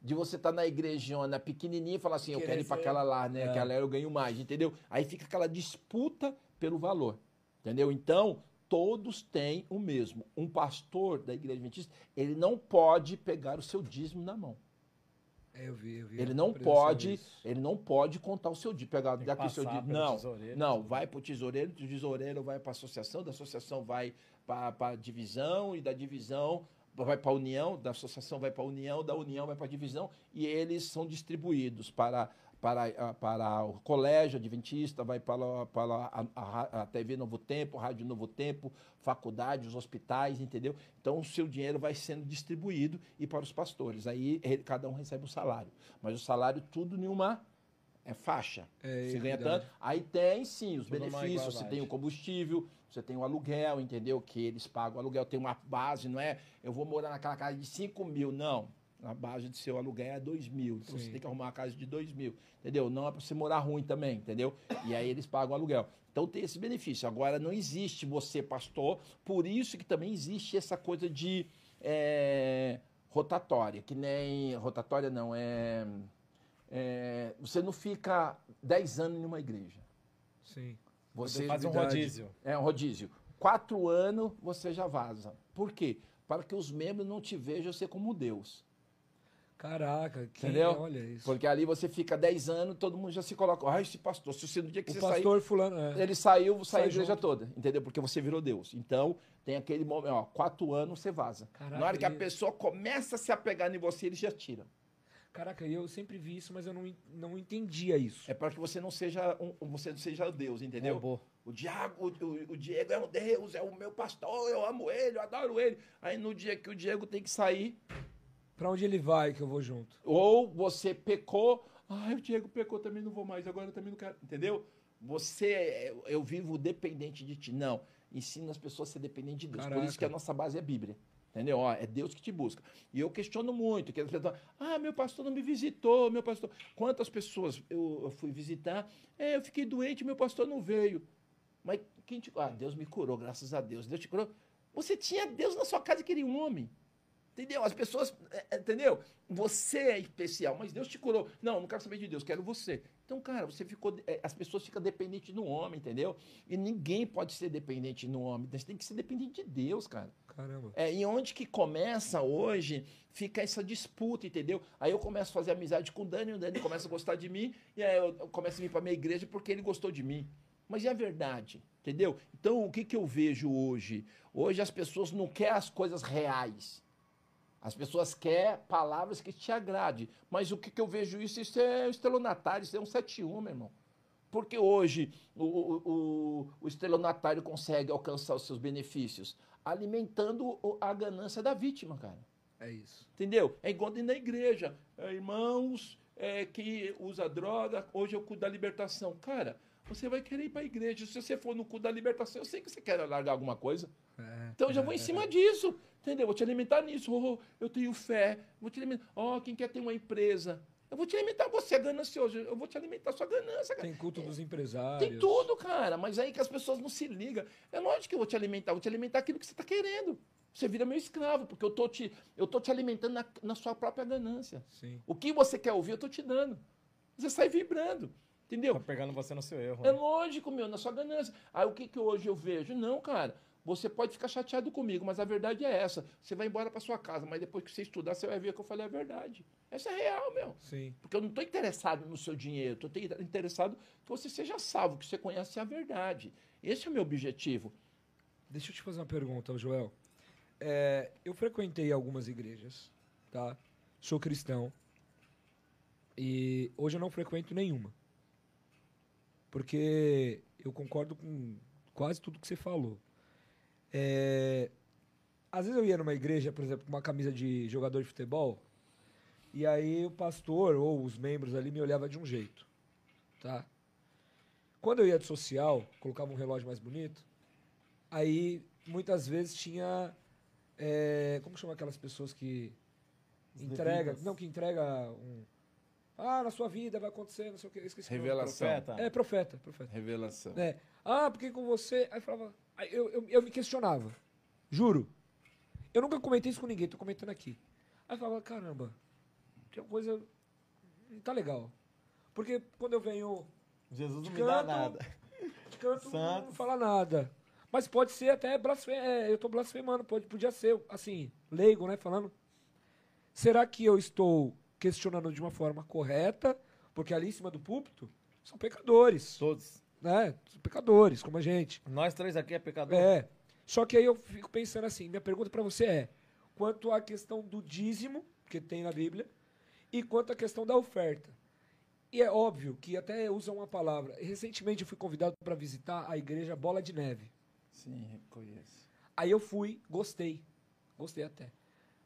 De você estar na igrejona pequenininha e falar assim, eu quero ir para aquela lá, né? É. Aquela eu ganho mais, entendeu? Aí fica aquela disputa pelo valor, entendeu? Então, todos têm o mesmo. Um pastor da igreja adventista, ele não pode pegar o seu dízimo na mão. É, eu vi, eu vi. Ele não pode, isso. ele não pode contar o seu dízimo, pegar daqui o seu dízimo. Não, tesoureiro, não, vai para o tesoureiro, do tesoureiro vai para a associação, da associação vai para a divisão e da divisão vai para a união, da associação vai para a união, da união vai para a divisão e eles são distribuídos para para, a- para o colégio adventista, vai para, para a, a, a TV Novo Tempo, Rádio Novo Tempo, faculdade, os hospitais, entendeu? Então o seu dinheiro vai sendo distribuído e para os pastores. Aí cada um recebe um salário. Mas o salário tudo em uma é faixa. É, você ganha equidade. tanto. Aí tem sim os Tudo benefícios. Você tem o combustível, você tem o aluguel, entendeu? Que eles pagam o aluguel. Tem uma base, não é? Eu vou morar naquela casa de 5 mil. Não. A base do seu aluguel é 2 mil. Então Sim. você tem que arrumar uma casa de 2 mil. Entendeu? Não é para você morar ruim também, entendeu? E aí eles pagam o aluguel. Então tem esse benefício. Agora não existe você, pastor, por isso que também existe essa coisa de é, rotatória, que nem. Rotatória não, é. é, você não fica 10 anos em uma igreja. Sim. Você Faz um rodízio. é um rodízio. Quatro anos você já vaza. Por quê? Para que os membros não te vejam ser como Deus. Caraca, que, Entendeu? olha isso. Porque ali você fica 10 anos, todo mundo já se coloca. Ah, esse pastor. Se você no dia que o você sair, pastor fulano, é. ele saiu, saiu Sai a igreja junto. toda. Entendeu? Porque você virou Deus. Então, tem aquele momento, ó, quatro anos você vaza. Caraca, Na hora que a pessoa começa a se apegar em você, ele já tira. Caraca, eu sempre vi isso, mas eu não, não entendia isso. É para que você não seja um, você não seja Deus, entendeu? Robô. O Diago, o, o- Diego é um Deus, é o meu pastor, eu amo ele, eu adoro ele. Aí no dia que o Diego tem que sair, Pra onde ele vai que eu vou junto? ou você pecou, ai, o Diego pecou, também não vou mais, agora eu também não quero, entendeu? Você, eu, vivo dependente de ti. Não, ensina as pessoas a ser dependente de Deus. Por Caraca. isso que a nossa base é a Bíblia. Entendeu? Ó, é Deus que te busca. E eu questiono muito, que as pessoas, ah, meu pastor não me visitou, meu pastor. Quantas pessoas eu, eu fui visitar, é, eu fiquei doente, meu pastor não veio. Mas quem te. Ah, Deus me curou, graças a Deus. Deus te curou. Você tinha Deus na sua casa e queria um homem. Entendeu? As pessoas. é, é, Entendeu? Você é especial, mas Deus te curou. Não, não quero saber de Deus, quero você. Então, cara, você ficou. é, As pessoas ficam dependentes do homem, entendeu? E ninguém pode ser dependente do homem. Você tem que ser dependente de Deus, cara. Caramba. É, e onde que começa hoje, fica essa disputa, entendeu? Aí eu começo a fazer amizade com o Dani, o Dani começa a gostar de mim, e aí eu começo a vir para minha igreja porque ele gostou de mim. Mas é a verdade, entendeu? Então, o que, que eu vejo hoje? Hoje as pessoas não querem as coisas reais. As pessoas querem palavras que te agrade. Mas o que, que eu vejo isso? Isso é estelionatário, isso é um 71, meu irmão. Porque hoje o, o, o, estelionatário consegue alcançar os seus benefícios alimentando a ganância da vítima, cara. É isso. Entendeu? É igual dentro da igreja. É, irmãos é, que usa droga, hoje eu cuido da libertação. Cara, você vai querer ir para a igreja. Se você for no culto da libertação, eu sei que você quer largar alguma coisa. É. Então eu já vou em cima disso. Entendeu? Vou te alimentar nisso. Oh, eu tenho fé. Vou te alimentar. Ó, quem quer ter uma empresa? Eu vou te alimentar. Você é ganancioso. Eu vou te alimentar a sua ganância, cara. Tem culto dos empresários. Tem tudo, cara. Mas aí que as pessoas não se ligam. É lógico que eu vou te alimentar. Eu vou te alimentar aquilo que você está querendo. Você vira meu escravo, porque eu tô te, eu tô te alimentando na, na sua própria ganância. Sim. O que você quer ouvir, eu tô te dando. Você sai vibrando. Entendeu? Tá pegando você no seu erro. É né? lógico, meu, na sua ganância. Aí o que, que hoje eu vejo? Não, cara. Você pode ficar chateado comigo, mas a verdade é essa. Você vai embora para sua casa, mas depois que você estudar, você vai ver que eu falei a verdade. Essa é real, meu. Sim. Porque eu não estou interessado no seu dinheiro, estou interessado que você seja salvo, que você conheça a verdade. Esse é o meu objetivo. Deixa eu te fazer uma pergunta, Joel. É, eu frequentei algumas igrejas, tá? Sou cristão. E hoje eu não frequento nenhuma. Porque eu concordo com quase tudo que você falou. É, às vezes eu ia numa igreja, por exemplo, com uma camisa de jogador de futebol, e aí o pastor ou os membros ali me olhavam de um jeito, tá? Quando eu ia de social, colocava um relógio mais bonito, aí muitas vezes tinha é, como chama aquelas pessoas que Os entrega levitas. não que entrega um ah na sua vida vai acontecer não sei o que esqueci. Revelação. Profeta. é profeta profeta Revelação. é ah porque com você aí falava eu, eu, eu me questionava juro eu nunca comentei isso com ninguém tô comentando aqui aí eu falava caramba tem uma coisa não tá legal porque quando eu venho Jesus não De me dá canto, nada. de canto não Santos. fala nada. Mas pode ser até blasfemando. eu estou blasfemando, pode, podia ser, assim, leigo, né? Falando. Será que eu estou questionando de uma forma correta? Porque ali em cima do púlpito são pecadores, Todos. Né? Pecadores, como a gente. Nós três aqui é pecador. É. Só que aí eu fico pensando assim, minha pergunta para você é: quanto à questão do dízimo, que tem na Bíblia, e quanto à questão da oferta. E é óbvio que até usam uma palavra. Recentemente eu fui convidado para visitar a igreja Bola de Neve. Sim, reconheço. Aí eu fui, gostei. Gostei até.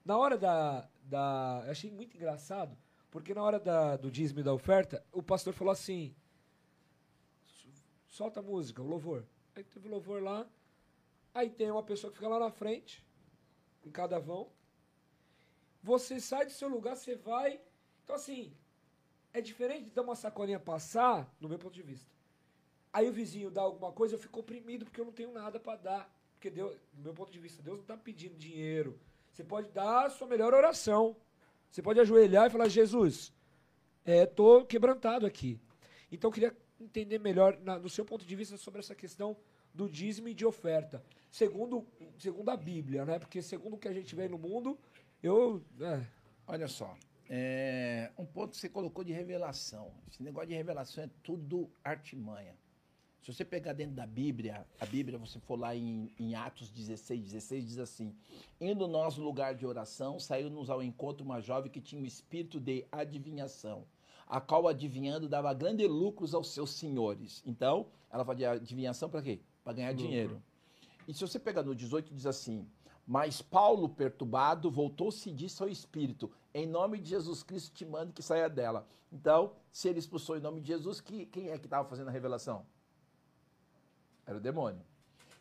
Na hora da. da achei muito engraçado, porque na hora da, do dízimo e da oferta, o pastor falou assim: solta a música, o louvor. Aí teve o louvor lá. Aí tem uma pessoa que fica lá na frente, em cada vão. Você sai do seu lugar, você vai. Então, assim, é diferente de dar uma sacolinha passar, no meu ponto de vista. Aí o vizinho dá alguma coisa, eu fico oprimido porque eu não tenho nada para dar. Porque Deus, do meu ponto de vista, Deus não está pedindo dinheiro. Você pode dar a sua melhor oração. Você pode ajoelhar e falar, Jesus, é, tô quebrantado aqui. Então eu queria entender melhor, na, no seu ponto de vista, sobre essa questão do dízimo e de oferta. Segundo, segundo a Bíblia, né? Porque segundo o que a gente vê no mundo, eu. é, Olha só, é, um ponto que você colocou de revelação. Esse negócio de revelação é tudo artimanha. Se você pegar dentro da Bíblia, a Bíblia, você for lá em, em Atos 16, 16, diz assim: Indo nós no lugar de oração, saiu-nos ao encontro uma jovem que tinha um espírito de adivinhação, a qual adivinhando dava grandes lucros aos seus senhores. Então, ela fazia adivinhação para quê? Para ganhar Lucro. dinheiro. E se você pegar no 18, diz assim: Mas Paulo, perturbado, voltou-se e disse ao espírito: Em nome de Jesus Cristo te mando que saia dela. Então, se ele expulsou em nome de Jesus, que, quem é que estava fazendo a revelação? Era o demônio.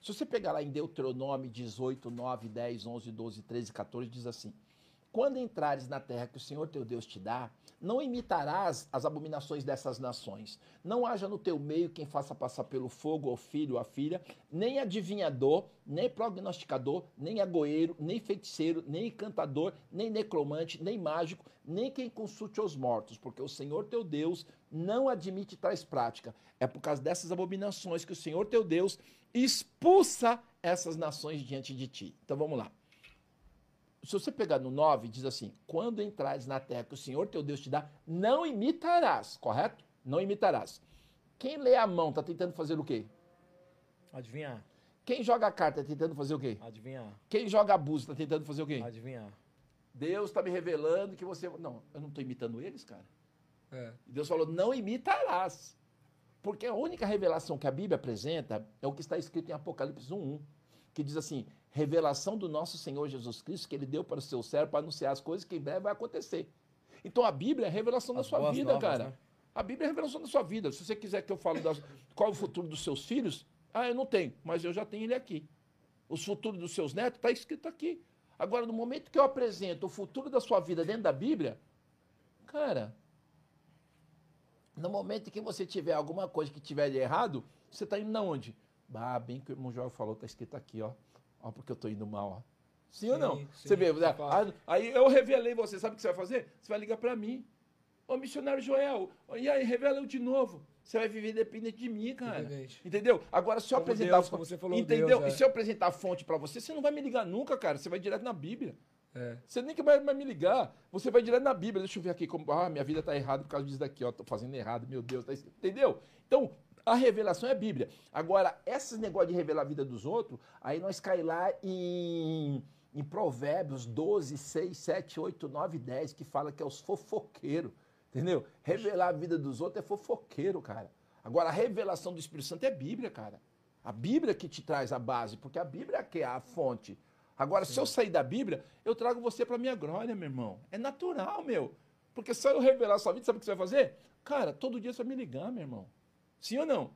Se você pegar lá em Deuteronômio 18, 9, 10, 11, 12, 13, 14, diz assim: quando entrares na terra que o Senhor teu Deus te dá, não imitarás as abominações dessas nações. Não haja no teu meio quem faça passar pelo fogo o filho ou a filha, nem adivinhador, nem prognosticador, nem agoeiro, nem feiticeiro, nem encantador, nem necromante, nem mágico, nem quem consulte os mortos, porque o Senhor teu Deus não admite tais práticas. É por causa dessas abominações que o Senhor teu Deus expulsa essas nações diante de ti. Então vamos lá. Se você pegar no 9, diz assim: Quando entrares na terra que o Senhor teu Deus te dá, não imitarás, correto? Não imitarás. Quem lê a mão está tentando fazer o quê? Adivinhar. Quem joga a carta está tentando fazer o quê? Adivinhar. Quem joga abuso está tentando fazer o quê? Adivinhar. Deus está me revelando que você. Não, eu não estou imitando eles, cara. É. Deus falou: não imitarás. Porque a única revelação que a Bíblia apresenta é o que está escrito em Apocalipse 1:1, que diz assim: revelação do nosso Senhor Jesus Cristo, que ele deu para o seu servo para anunciar as coisas que em breve vai acontecer. Então a Bíblia é a revelação As da sua vida, novas, cara. né? A Bíblia é a revelação da sua vida. Se você quiser que eu fale das, qual é o futuro dos seus filhos, ah, eu não tenho, mas eu já tenho ele aqui. O futuro dos seus netos está escrito aqui. Agora, no momento que eu apresento o futuro da sua vida dentro da Bíblia, cara, no momento que você tiver alguma coisa que tiver de errado, você está indo na onde? Ah, bem que o irmão João falou, está escrito aqui, ó. Ó, porque eu estou indo mal, ó. Sim, ou Sim, não? sim, você vê, ah, fala. aí eu revelei você, sabe o que você vai fazer? Você vai ligar para mim. Ô, missionário Joel, e aí, revela eu de novo. Você vai viver dependente de mim, cara. Dependente. Entendeu? Agora, se eu Como apresentar... Deus, como você falou, entendeu? Deus, é. E se eu apresentar a fonte para você, você não vai me ligar nunca, cara. Você vai direto na Bíblia. É. Você nem que vai, vai me ligar. Você vai direto na Bíblia. Deixa eu ver aqui como. Ah, minha vida tá errada por causa disso daqui, ó. Tô fazendo errado, meu Deus. Tá... Entendeu? Então, a revelação é a Bíblia. Agora, esses negócios de revelar a vida dos outros, aí nós cai lá em, em Provérbios 12, 6, 7, 8, 9, 10, que fala que é os fofoqueiros. Entendeu? Revelar a vida dos outros é fofoqueiro, cara. Agora, a revelação do Espírito Santo é Bíblia, cara. A Bíblia que te traz a base, porque a Bíblia é que é a fonte. Agora, se eu sair da Bíblia, eu trago você para minha glória, meu irmão. É natural, meu. Porque se eu revelar a sua vida, sabe o que você vai fazer? Cara, todo dia você vai me ligar, meu irmão. Sim ou não?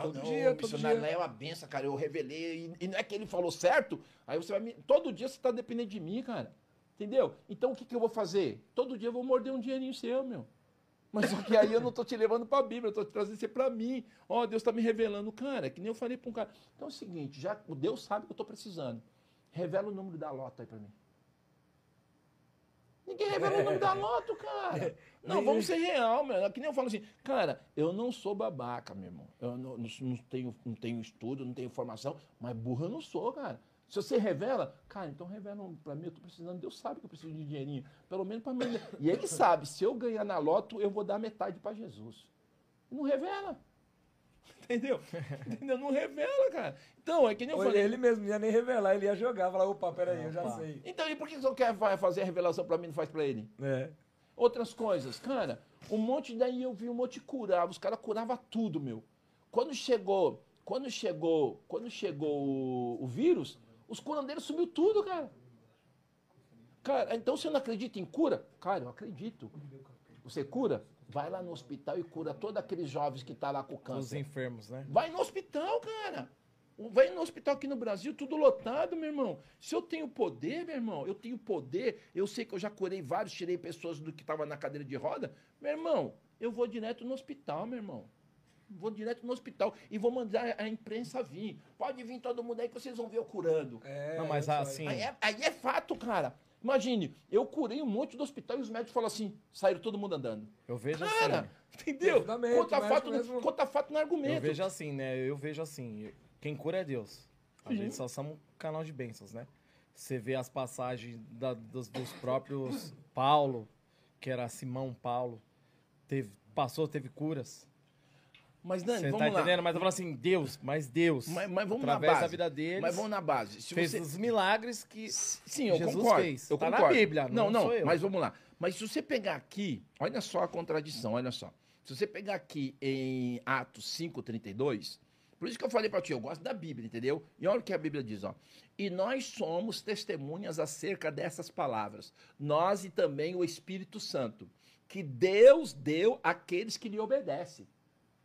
Todo não, dia, o todo missionário dia. lá é uma benção, cara. Eu revelei. E, e não é que ele falou certo. Aí você vai me. Todo dia você está dependendo de mim, cara. Entendeu? Então o que, que eu vou fazer? Todo dia eu vou morder um dinheirinho seu, meu. Mas só que aí eu não tô te levando para a Bíblia, eu tô te trazendo isso para mim. Ó, Deus está me revelando, cara, que nem eu falei para um cara. Então é o seguinte, já o Deus sabe que eu tô precisando. Revela o número da loto aí para mim. Ninguém revela o número da loto, cara. Não, vamos ser real, meu. É Que nem eu falo assim, cara, eu não sou babaca, meu irmão. Eu não, não- tenho, não tenho estudo, não tenho formação, mas burro eu não sou, cara. Se você revela, cara, então revela pra mim, eu tô precisando. Deus sabe que eu preciso de dinheirinho. Pelo menos pra mim. E ele sabe, se eu ganhar na loto, eu vou dar metade pra Jesus. Não revela. Entendeu? Entendeu? Não revela, cara. Então, é que nem eu Ou falei. ele mesmo não ia nem revelar, ele ia jogar, falar, opa, peraí, eu já Opa. sei. Então, e por que você não quer fazer a revelação pra mim e não faz pra ele? É. Outras coisas, cara, um monte daí eu vi um monte de curava, os caras curavam tudo, meu. Quando chegou, quando chegou, quando chegou o, o vírus, os curandeiros sumiu tudo, cara. Cara, então você não acredita em cura? Cara, eu acredito. Você cura? Vai lá no hospital e cura todos aqueles jovens que tá lá com Os câncer. enfermos, né? Vai no hospital, cara. Vai no hospital aqui no Brasil, tudo lotado, meu irmão. Se eu tenho poder, meu irmão, eu tenho poder. Eu sei que eu já curei vários, tirei pessoas do que estavam na cadeira de roda. Meu irmão, eu vou direto no hospital, meu irmão. Vou direto no hospital e vou mandar a imprensa vir. Pode vir todo mundo aí que vocês vão ver eu curando. É, Não, mas assim- Aí é, aí é fato, cara. Imagine, eu curei um monte do hospital e os médicos falam assim, saíram todo mundo andando. Eu vejo Cara, assim. entendeu? Conta fato, mesmo. conta fato no argumento. Eu vejo assim, né? Eu vejo assim. Quem cura é Deus. A Sim. gente só somos um canal de bênçãos, né? Você vê as passagens da- dos, dos próprios Paulo, que era Simão Paulo, teve, passou, teve curas. Mas, Dani, Você vamos tá lá. entendendo? Mas eu falo assim, Deus, mas Deus. Mas, mas vamos na base. da vida deles, Mas vamos na base. Se fez você... os milagres que Sim, eu Jesus concordo. fez. Eu Tá na concordo. Bíblia, não, não não. Mas vamos lá. Mas se você pegar aqui, olha só a contradição, olha só. Se você pegar aqui em Atos 5:32, por isso que eu falei para ti, eu gosto da Bíblia, entendeu? E olha o que a Bíblia diz, ó. E nós somos testemunhas acerca dessas palavras, nós e também o Espírito Santo, que Deus deu àqueles que lhe obedecem.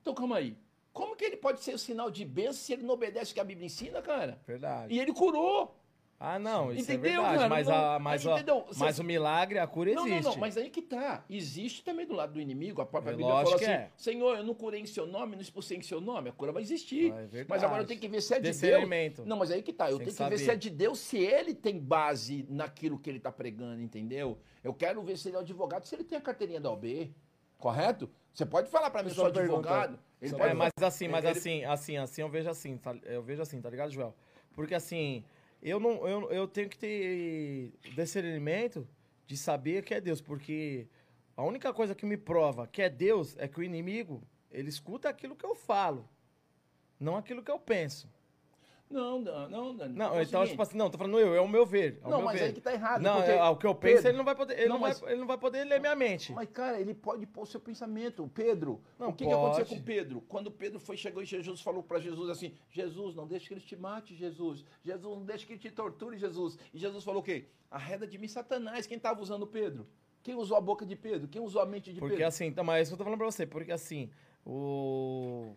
Então calma aí. Como que ele pode ser o sinal de bênção se ele não obedece o que a Bíblia ensina, cara? Verdade. E ele curou. Ah, não, isso Entendeu, é verdade. cara? Mas, Não- a, mas, aí, mas o milagre, a cura Não, existe. não, não, mas aí que tá. Existe também do lado do inimigo. A própria É Bíblia fala assim: é. Senhor, eu não curei em seu nome, não expulsei em seu nome. A cura vai existir. Ah, é mas agora eu tenho que ver se é de Deus. Não, mas aí que tá. Eu Tem tenho que que, ver se é de Deus, se ele tem base naquilo que ele tá pregando, entendeu? Eu quero ver se ele é advogado, se ele tem a carteirinha da OB. Correto? Você pode falar pra mim, eu sou advogado. Ele É, mas assim, mas ele- assim, assim, assim, eu vejo assim, tá, eu vejo assim, tá ligado, Joel? Porque assim, eu não, eu, eu tenho que ter discernimento de saber que é Deus, porque a única coisa que me prova que é Deus é que o inimigo, ele escuta aquilo que eu falo, não aquilo que eu penso. Não, não, não, Dani. Não, É então, seguinte, tipo assim, não, tô falando eu, é o meu ver. É o Não, meu mas ver. aí que tá errado. Não, porque- é, o que eu penso, Pedro, ele não vai poder, ele não, não, mas- vai, ele não vai poder ler minha mente. Mas, cara, ele pode pôr o seu pensamento. O Pedro, Não o que, que aconteceu com Pedro? Quando Pedro foi, chegou e Jesus falou para Jesus assim: Jesus, não deixe que ele te mate, Jesus. Jesus, não deixe que ele te torture, Jesus. E Jesus falou o quê? Arreda de mim, Satanás. Quem estava usando Pedro? Quem usou a boca de Pedro? Quem usou a mente de Porque Pedro? assim, então, mas isso eu tô falando pra você, porque assim, o.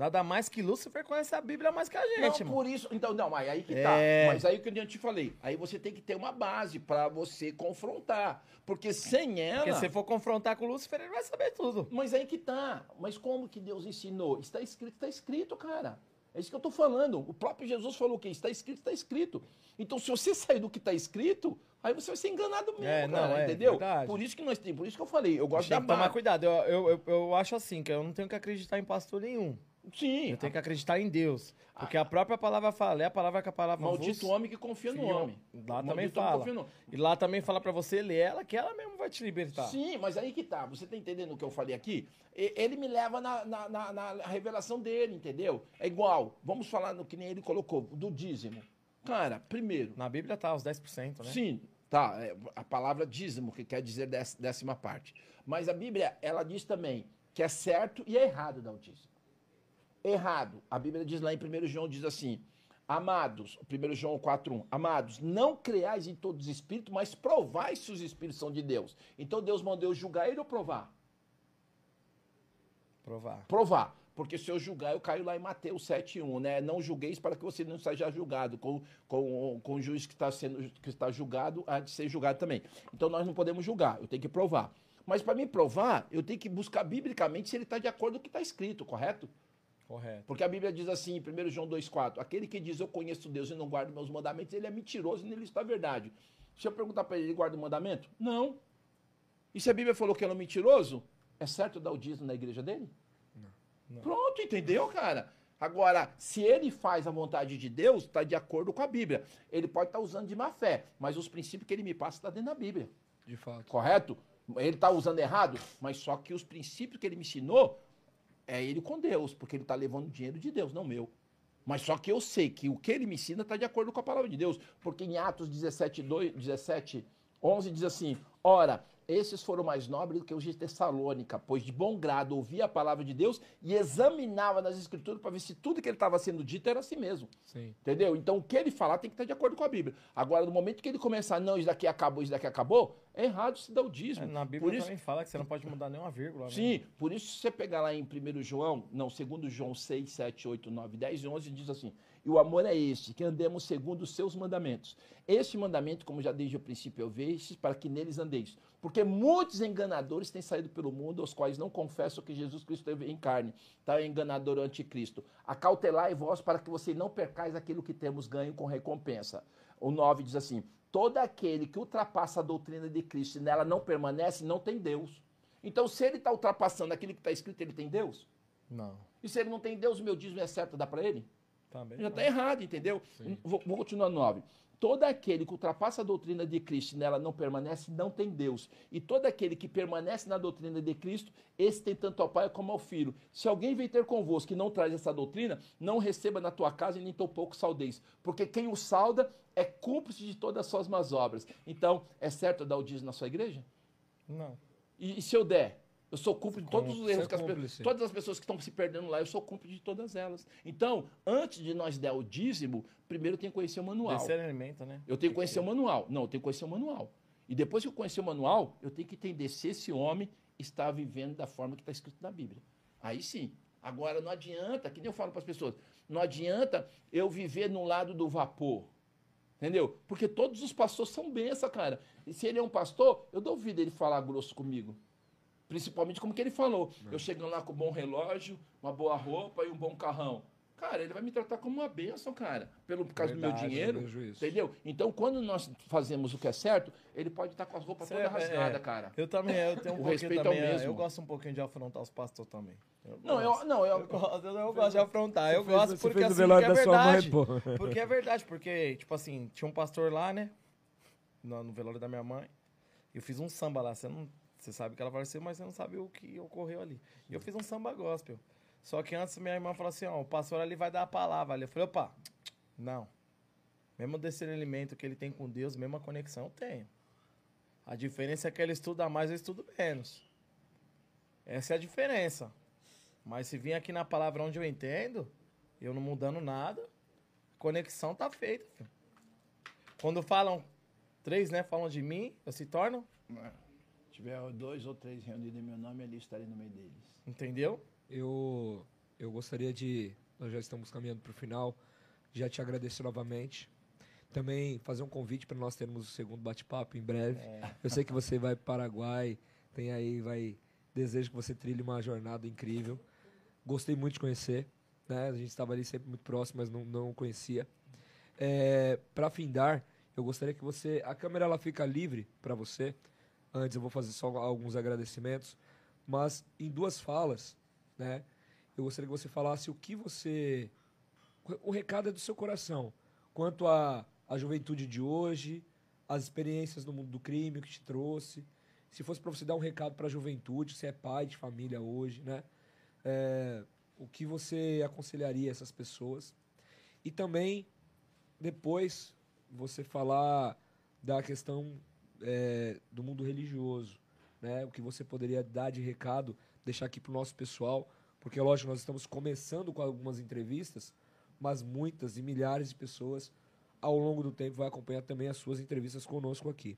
Nada mais que Lúcifer conhece a Bíblia mais que a Não, gente, mano. por isso. Então, não, mas aí que tá. É. Mas aí que eu te falei. Aí você tem que ter uma base para você confrontar. Porque sem ela. Porque se for confrontar com o Lúcifer, ele vai saber tudo. Mas aí que tá. Mas como que Deus ensinou? Está escrito, está escrito, cara. É isso que eu tô falando. O próprio Jesus falou o quê? Está escrito, está escrito. Então, se você sair do que está escrito, aí você vai ser enganado mesmo, É, não, cara, é, entendeu? verdade. Por isso que nós temos, por isso que eu falei, eu gosto Tem da que tomar cuidado. Eu, eu, eu, eu acho assim, que eu não tenho que acreditar em pastor nenhum. Sim. Eu tenho que acreditar em Deus. Porque a própria palavra fala, é a palavra que a palavra Maldito vos homem que confia no homem. Lá também fala. E lá também fala pra você ler ela, que ela mesmo vai te libertar. Sim, mas aí que tá. Você tá entendendo o que eu falei aqui? Ele me leva na, na, na- na revelação dele, entendeu? É igual, vamos falar no que nem ele colocou, do dízimo. Cara, primeiro, Na Bíblia tá os 10%, né? Sim, tá. é, a palavra dízimo, que quer dizer décima parte. Mas a Bíblia, ela diz também que é certo e é errado dar o dízimo. Errado. A Bíblia diz lá em 1 João, diz assim, amados, 1 João 4.1, amados, não creais em todos os espíritos, mas provai se os espíritos são de Deus. Então Deus mandou eu julgar ele ou provar? Provar. provar. Porque se eu julgar, eu caio lá em Mateus 7,1, né? Não julgueis para que você não seja julgado com, com, com o juiz que está sendo que está julgado, há de ser julgado também. Então nós não podemos julgar, eu tenho que provar. Mas para me provar, eu tenho que buscar biblicamente se ele está de acordo com o que está escrito, correto? Correto. Porque a Bíblia diz assim, em 1 João 2,4, aquele que diz eu conheço Deus e não guarda meus mandamentos, ele é mentiroso e nele está a verdade. Se eu perguntar para ele, ele guarda o mandamento? Não. E se a Bíblia falou que ele é um mentiroso, é certo dar o dízimo na igreja dele? Não. Pronto, entendeu, cara? Agora, se ele faz a vontade de Deus, está de acordo com a Bíblia. Ele pode estar usando de má fé, mas os princípios que ele me passa estão dentro da Bíblia. De fato. Correto? Ele está usando errado, mas só que os princípios que ele me ensinou é ele com Deus, porque ele está levando dinheiro de Deus, não meu. Mas só que eu sei que o que ele me ensina está de acordo com a palavra de Deus. Porque em Atos 17, 2, 17 11 diz assim: Ora, esses foram mais nobres do que os de Tessalônica, pois de bom grado ouvia a palavra de Deus e examinava nas escrituras para ver se tudo que ele estava sendo dito era assim mesmo. Sim. Entendeu? Então o que ele falar tem que estar de acordo com a Bíblia. Agora, no momento que ele começar, não, isso daqui acabou, isso daqui acabou, é errado se dar o dízimo. É, na Bíblia Por isso, também fala que você não pode mudar nenhuma vírgula. né? Sim, por isso se você pegar lá em 1 João, não, 2 João 6, 7, 8, 9, 10 e 11, diz assim, e o amor é este, que andemos segundo os seus mandamentos. Este mandamento, como já desde o princípio eu vejo, para que neles andeis. Porque muitos enganadores têm saído pelo mundo, os quais não confessam que Jesus Cristo teve em carne. Tá enganador o anticristo. Acautelai vós para que você não percais aquilo que temos ganho com recompensa. O 9 diz assim, todo aquele que ultrapassa a doutrina de Cristo e nela não permanece, não tem Deus. Então, se ele está ultrapassando aquilo que está escrito, ele tem Deus? Não. E se ele não tem Deus, o meu dízimo é certo dar para ele? Já está errado, entendeu? Vou, vou continuar no 9. Todo aquele que ultrapassa a doutrina de Cristo e nela não permanece, não tem Deus. E todo aquele que permanece na doutrina de Cristo, esse tem tanto ao Pai como ao Filho. Se alguém vem ter convosco que não traz essa doutrina, não receba na tua casa e nem tão pouco saudeis. Porque quem o salda é cúmplice de todas as suas más obras. Então, é certo eu dar o dízimo na sua igreja? Não. E, e se eu der? Eu sou cúmplice de todos os é erros que as cúmplice. pessoas. Todas as pessoas que estão se perdendo lá, eu sou cúmplice de todas elas. Então, antes de nós der o dízimo, primeiro eu tenho que conhecer o manual. Discernimento, né? Eu tenho que conhecer o manual. Não, eu tenho que conhecer o manual. E depois que eu conhecer o manual, eu tenho que entender se esse homem está vivendo da forma que está escrito na Bíblia. Aí sim. Agora, não adianta, que nem eu falo para as pessoas, não adianta eu viver no lado do vapor. Entendeu? Porque todos os pastores são benção, cara. E se ele é um pastor, eu duvido ele falar grosso comigo. Principalmente como que ele falou. Eu chegando lá com um bom relógio, uma boa roupa e um bom carrão. Cara, ele vai me tratar como uma bênção, cara. Pelo por causa Verdade, do eu meu dinheiro. Entendeu? Então, quando nós fazemos o que é certo, ele pode estar com as roupas todas é- rasgadas, é. cara. Eu também, eu tenho um O respeito é também. mesmo. Eu gosto um pouquinho de afrontar os pastores também. Eu Não, eu, não, eu, Eu gosto, eu, gosto de afrontar. Eu fez- gosto porque assim, porque é mãe, verdade. pô. Porque é verdade, porque, tipo assim, tinha um pastor lá, né? No, no velório da minha mãe. Eu fiz um samba lá. Você, não, você sabe que ela faleceu, mas você não sabe o que ocorreu ali. E eu fiz um samba gospel. Só que antes minha irmã falou assim: ó, o pastor ali vai dar a palavra. Ali eu falei: opa, não. Mesmo discernimento que ele tem com Deus, mesma conexão eu tenho. A diferença é que ele estuda mais, eu estudo menos. Essa é a diferença. Mas se vir aqui na palavra onde eu entendo, eu não mudando nada, conexão tá feita, filho. Quando falam, três, né, falam de mim, eu se torno, Se tiver dois ou três reunidos em meu nome, ali estarei no meio deles. entendeu? Eu, eu gostaria de. Nós já estamos caminhando para o final. Já te agradecer novamente. Também fazer um convite para nós termos o segundo bate-papo em breve. Eu sei que você vai para o Paraguai, tem aí, vai. Desejo que você trilhe uma jornada incrível. Gostei muito de conhecer. Né? A gente estava ali sempre muito próximo, mas não, não conhecia. É, para findar, eu gostaria que você. A câmera ela fica livre para você. Antes eu vou fazer só alguns agradecimentos. Mas em duas falas, né? Eu gostaria que você falasse o que você. O recado é do seu coração. Quanto à à juventude de hoje, as experiências no mundo do crime, que te trouxe. Se fosse para você dar um recado para a juventude, você é pai de família hoje, né? É, o que você aconselharia essas pessoas? E também, depois, você falar da questão é, do mundo religioso, né? O que você poderia dar de recado, deixar aqui para o nosso pessoal, porque, lógico, nós estamos começando com algumas entrevistas, mas muitas e milhares de pessoas ao longo do tempo vai acompanhar também as suas entrevistas conosco aqui.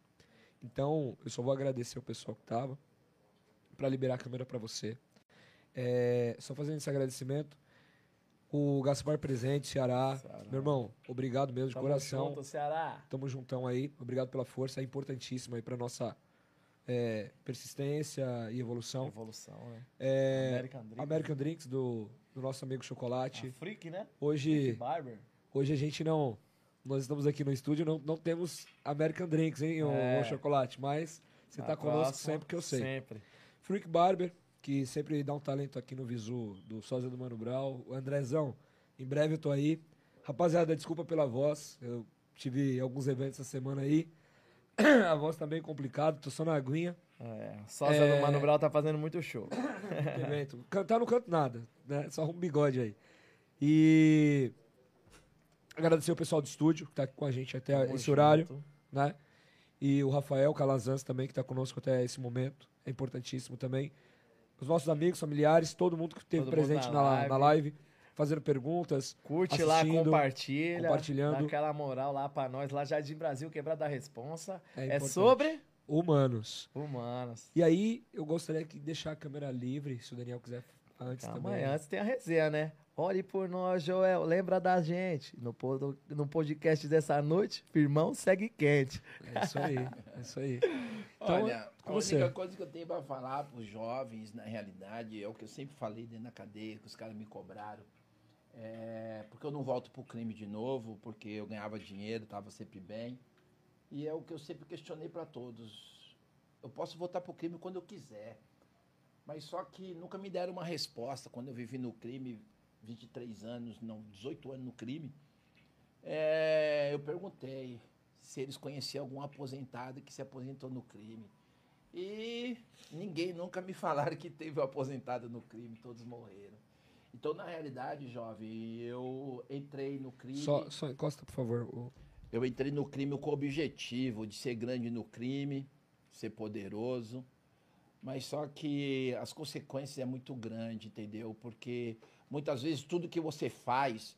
Então, eu só vou agradecer ao pessoal que estava para liberar a câmera para você. É, só fazendo esse agradecimento, o Gaspar Presente, Ceará. Ceará. Meu irmão, obrigado mesmo de Tamo coração. junto, Ceará. Tamo juntão aí. Obrigado pela força. É importantíssimo aí para nossa é, persistência e evolução. Evolução, né? É, American Dream. American Drinks do, do nosso amigo Chocolate. A Freak, né? Hoje, Barber. hoje a gente não. Nós estamos aqui no estúdio, não, não temos American Drinks, hein, É. ô Chocolate? Mas você Na tá conosco sempre que eu sei. Sempre. Freak Barber, que sempre dá um talento aqui no Visu do Sósia do Mano Brau. O Andrezão, em breve eu tô aí. Rapaziada, desculpa pela voz. Eu tive alguns eventos essa semana aí. A voz tá bem complicada, tô só na aguinha. É, sócia É. do Mano Brown tá fazendo muito show. evento. Cantar não canto nada, né? Só um bigode aí. E agradecer o pessoal do estúdio que tá aqui com a gente até esse horário, junto. né? E o Rafael Calazans também que tá conosco até esse momento, é importantíssimo também. Os nossos amigos, familiares, todo mundo que esteve presente na na, live. na live, fazendo perguntas, Curte lá, compartilha. compartilhando. Dá aquela moral lá pra nós, lá Jardim Brasil, quebrada da responsa. É É, sobre humanos. humanos. E aí, eu gostaria de deixar a câmera livre, se o Daniel quiser antes Calma também. aí, antes tem a resenha, né? Ore por nós, Joel. Lembra da gente. No, no podcast dessa noite, firmão segue quente. É isso aí, é isso aí. Então, Olha, a você. única coisa que eu tenho para falar para os jovens, na realidade, é o que eu sempre falei dentro da cadeia, que os caras me cobraram. É, porque eu não volto pro crime de novo, porque eu ganhava dinheiro, estava sempre bem. E é o que eu sempre questionei para todos. Eu posso voltar pro crime quando eu quiser. Mas só que nunca me deram uma resposta quando eu vivi no crime, 23 anos, não, 18 anos no crime. É, eu perguntei se eles conheciam algum aposentado que se aposentou no crime. E ninguém nunca me falaram que teve um aposentado no crime, todos morreram. Então, na realidade, jovem, eu entrei no crime. Só, só encosta, por favor. o- Eu entrei no crime com o objetivo de ser grande no crime, ser poderoso, mas só que as consequências é muito grande, entendeu? Porque muitas vezes tudo que você faz,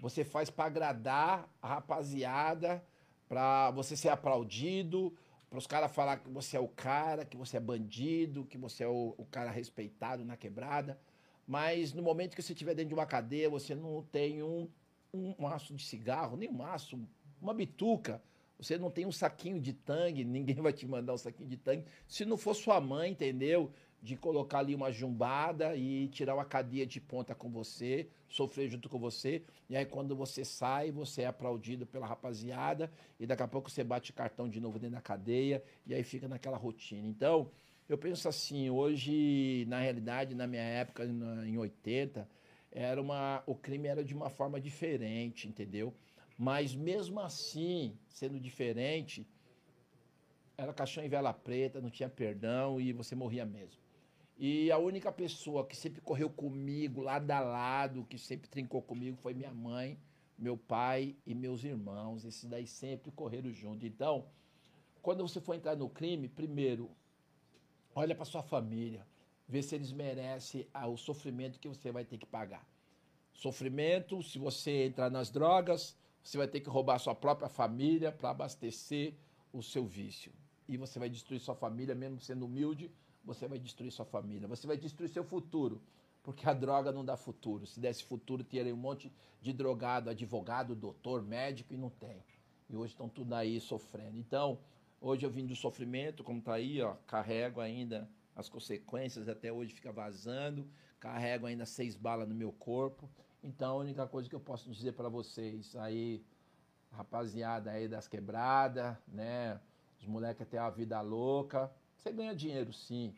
você faz para agradar a rapaziada, para você ser aplaudido, para os caras falar que você é o cara, que você é bandido, que você é o, o cara respeitado na quebrada. Mas no momento que você estiver dentro de uma cadeia, você não tem um, um maço de cigarro, nem um maço, uma bituca. Você não tem um saquinho de tangue, ninguém vai te mandar um saquinho de tangue. Se não for sua mãe, entendeu? De colocar ali uma jumbada e tirar uma cadeia de ponta com você, sofrer junto com você. E aí, quando você sai, você é aplaudido pela rapaziada. E daqui a pouco você bate cartão de novo dentro da cadeia. E aí fica naquela rotina. Então, eu penso assim, hoje, na realidade, na minha época, em 80, era uma, o crime era de uma forma diferente, entendeu? Mas mesmo assim, sendo diferente, era caixão em vela preta, não tinha perdão e você morria mesmo. E a única pessoa que sempre correu comigo, lado a lado, que sempre trincou comigo, foi minha mãe, meu pai e meus irmãos. Esses daí sempre correram junto. Então, quando você for entrar no crime, primeiro, olha para sua família, vê se eles merecem o sofrimento que você vai ter que pagar. Sofrimento, se você entrar nas drogas, você vai ter que roubar sua própria família para abastecer o seu vício. E você vai destruir sua família, mesmo sendo humilde, você vai destruir sua família. Você vai destruir seu futuro, porque a droga não dá futuro. Se desse futuro, teria um monte de drogado, advogado, doutor, médico, e não tem. E hoje estão tudo aí sofrendo. Então, hoje eu vim do sofrimento, como está aí, ó, carrego ainda as consequências, até hoje fica vazando, carrego ainda seis balas no meu corpo. Então, a única coisa que eu posso dizer para vocês aí, rapaziada aí das quebradas, né? Os moleques têm a vida louca. Você ganha dinheiro sim,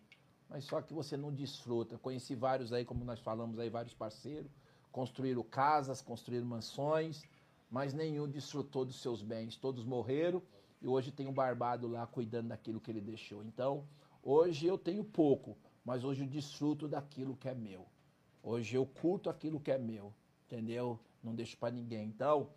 mas só que você não desfruta. Conheci vários aí, como nós falamos aí, vários parceiros, construíram casas, construíram mansões, mas nenhum desfrutou dos seus bens. Todos morreram e hoje tem um barbado lá cuidando daquilo que ele deixou. Então, hoje eu tenho pouco, mas hoje eu desfruto daquilo que é meu. Hoje eu curto aquilo que é meu, entendeu? Não deixo para ninguém. Então,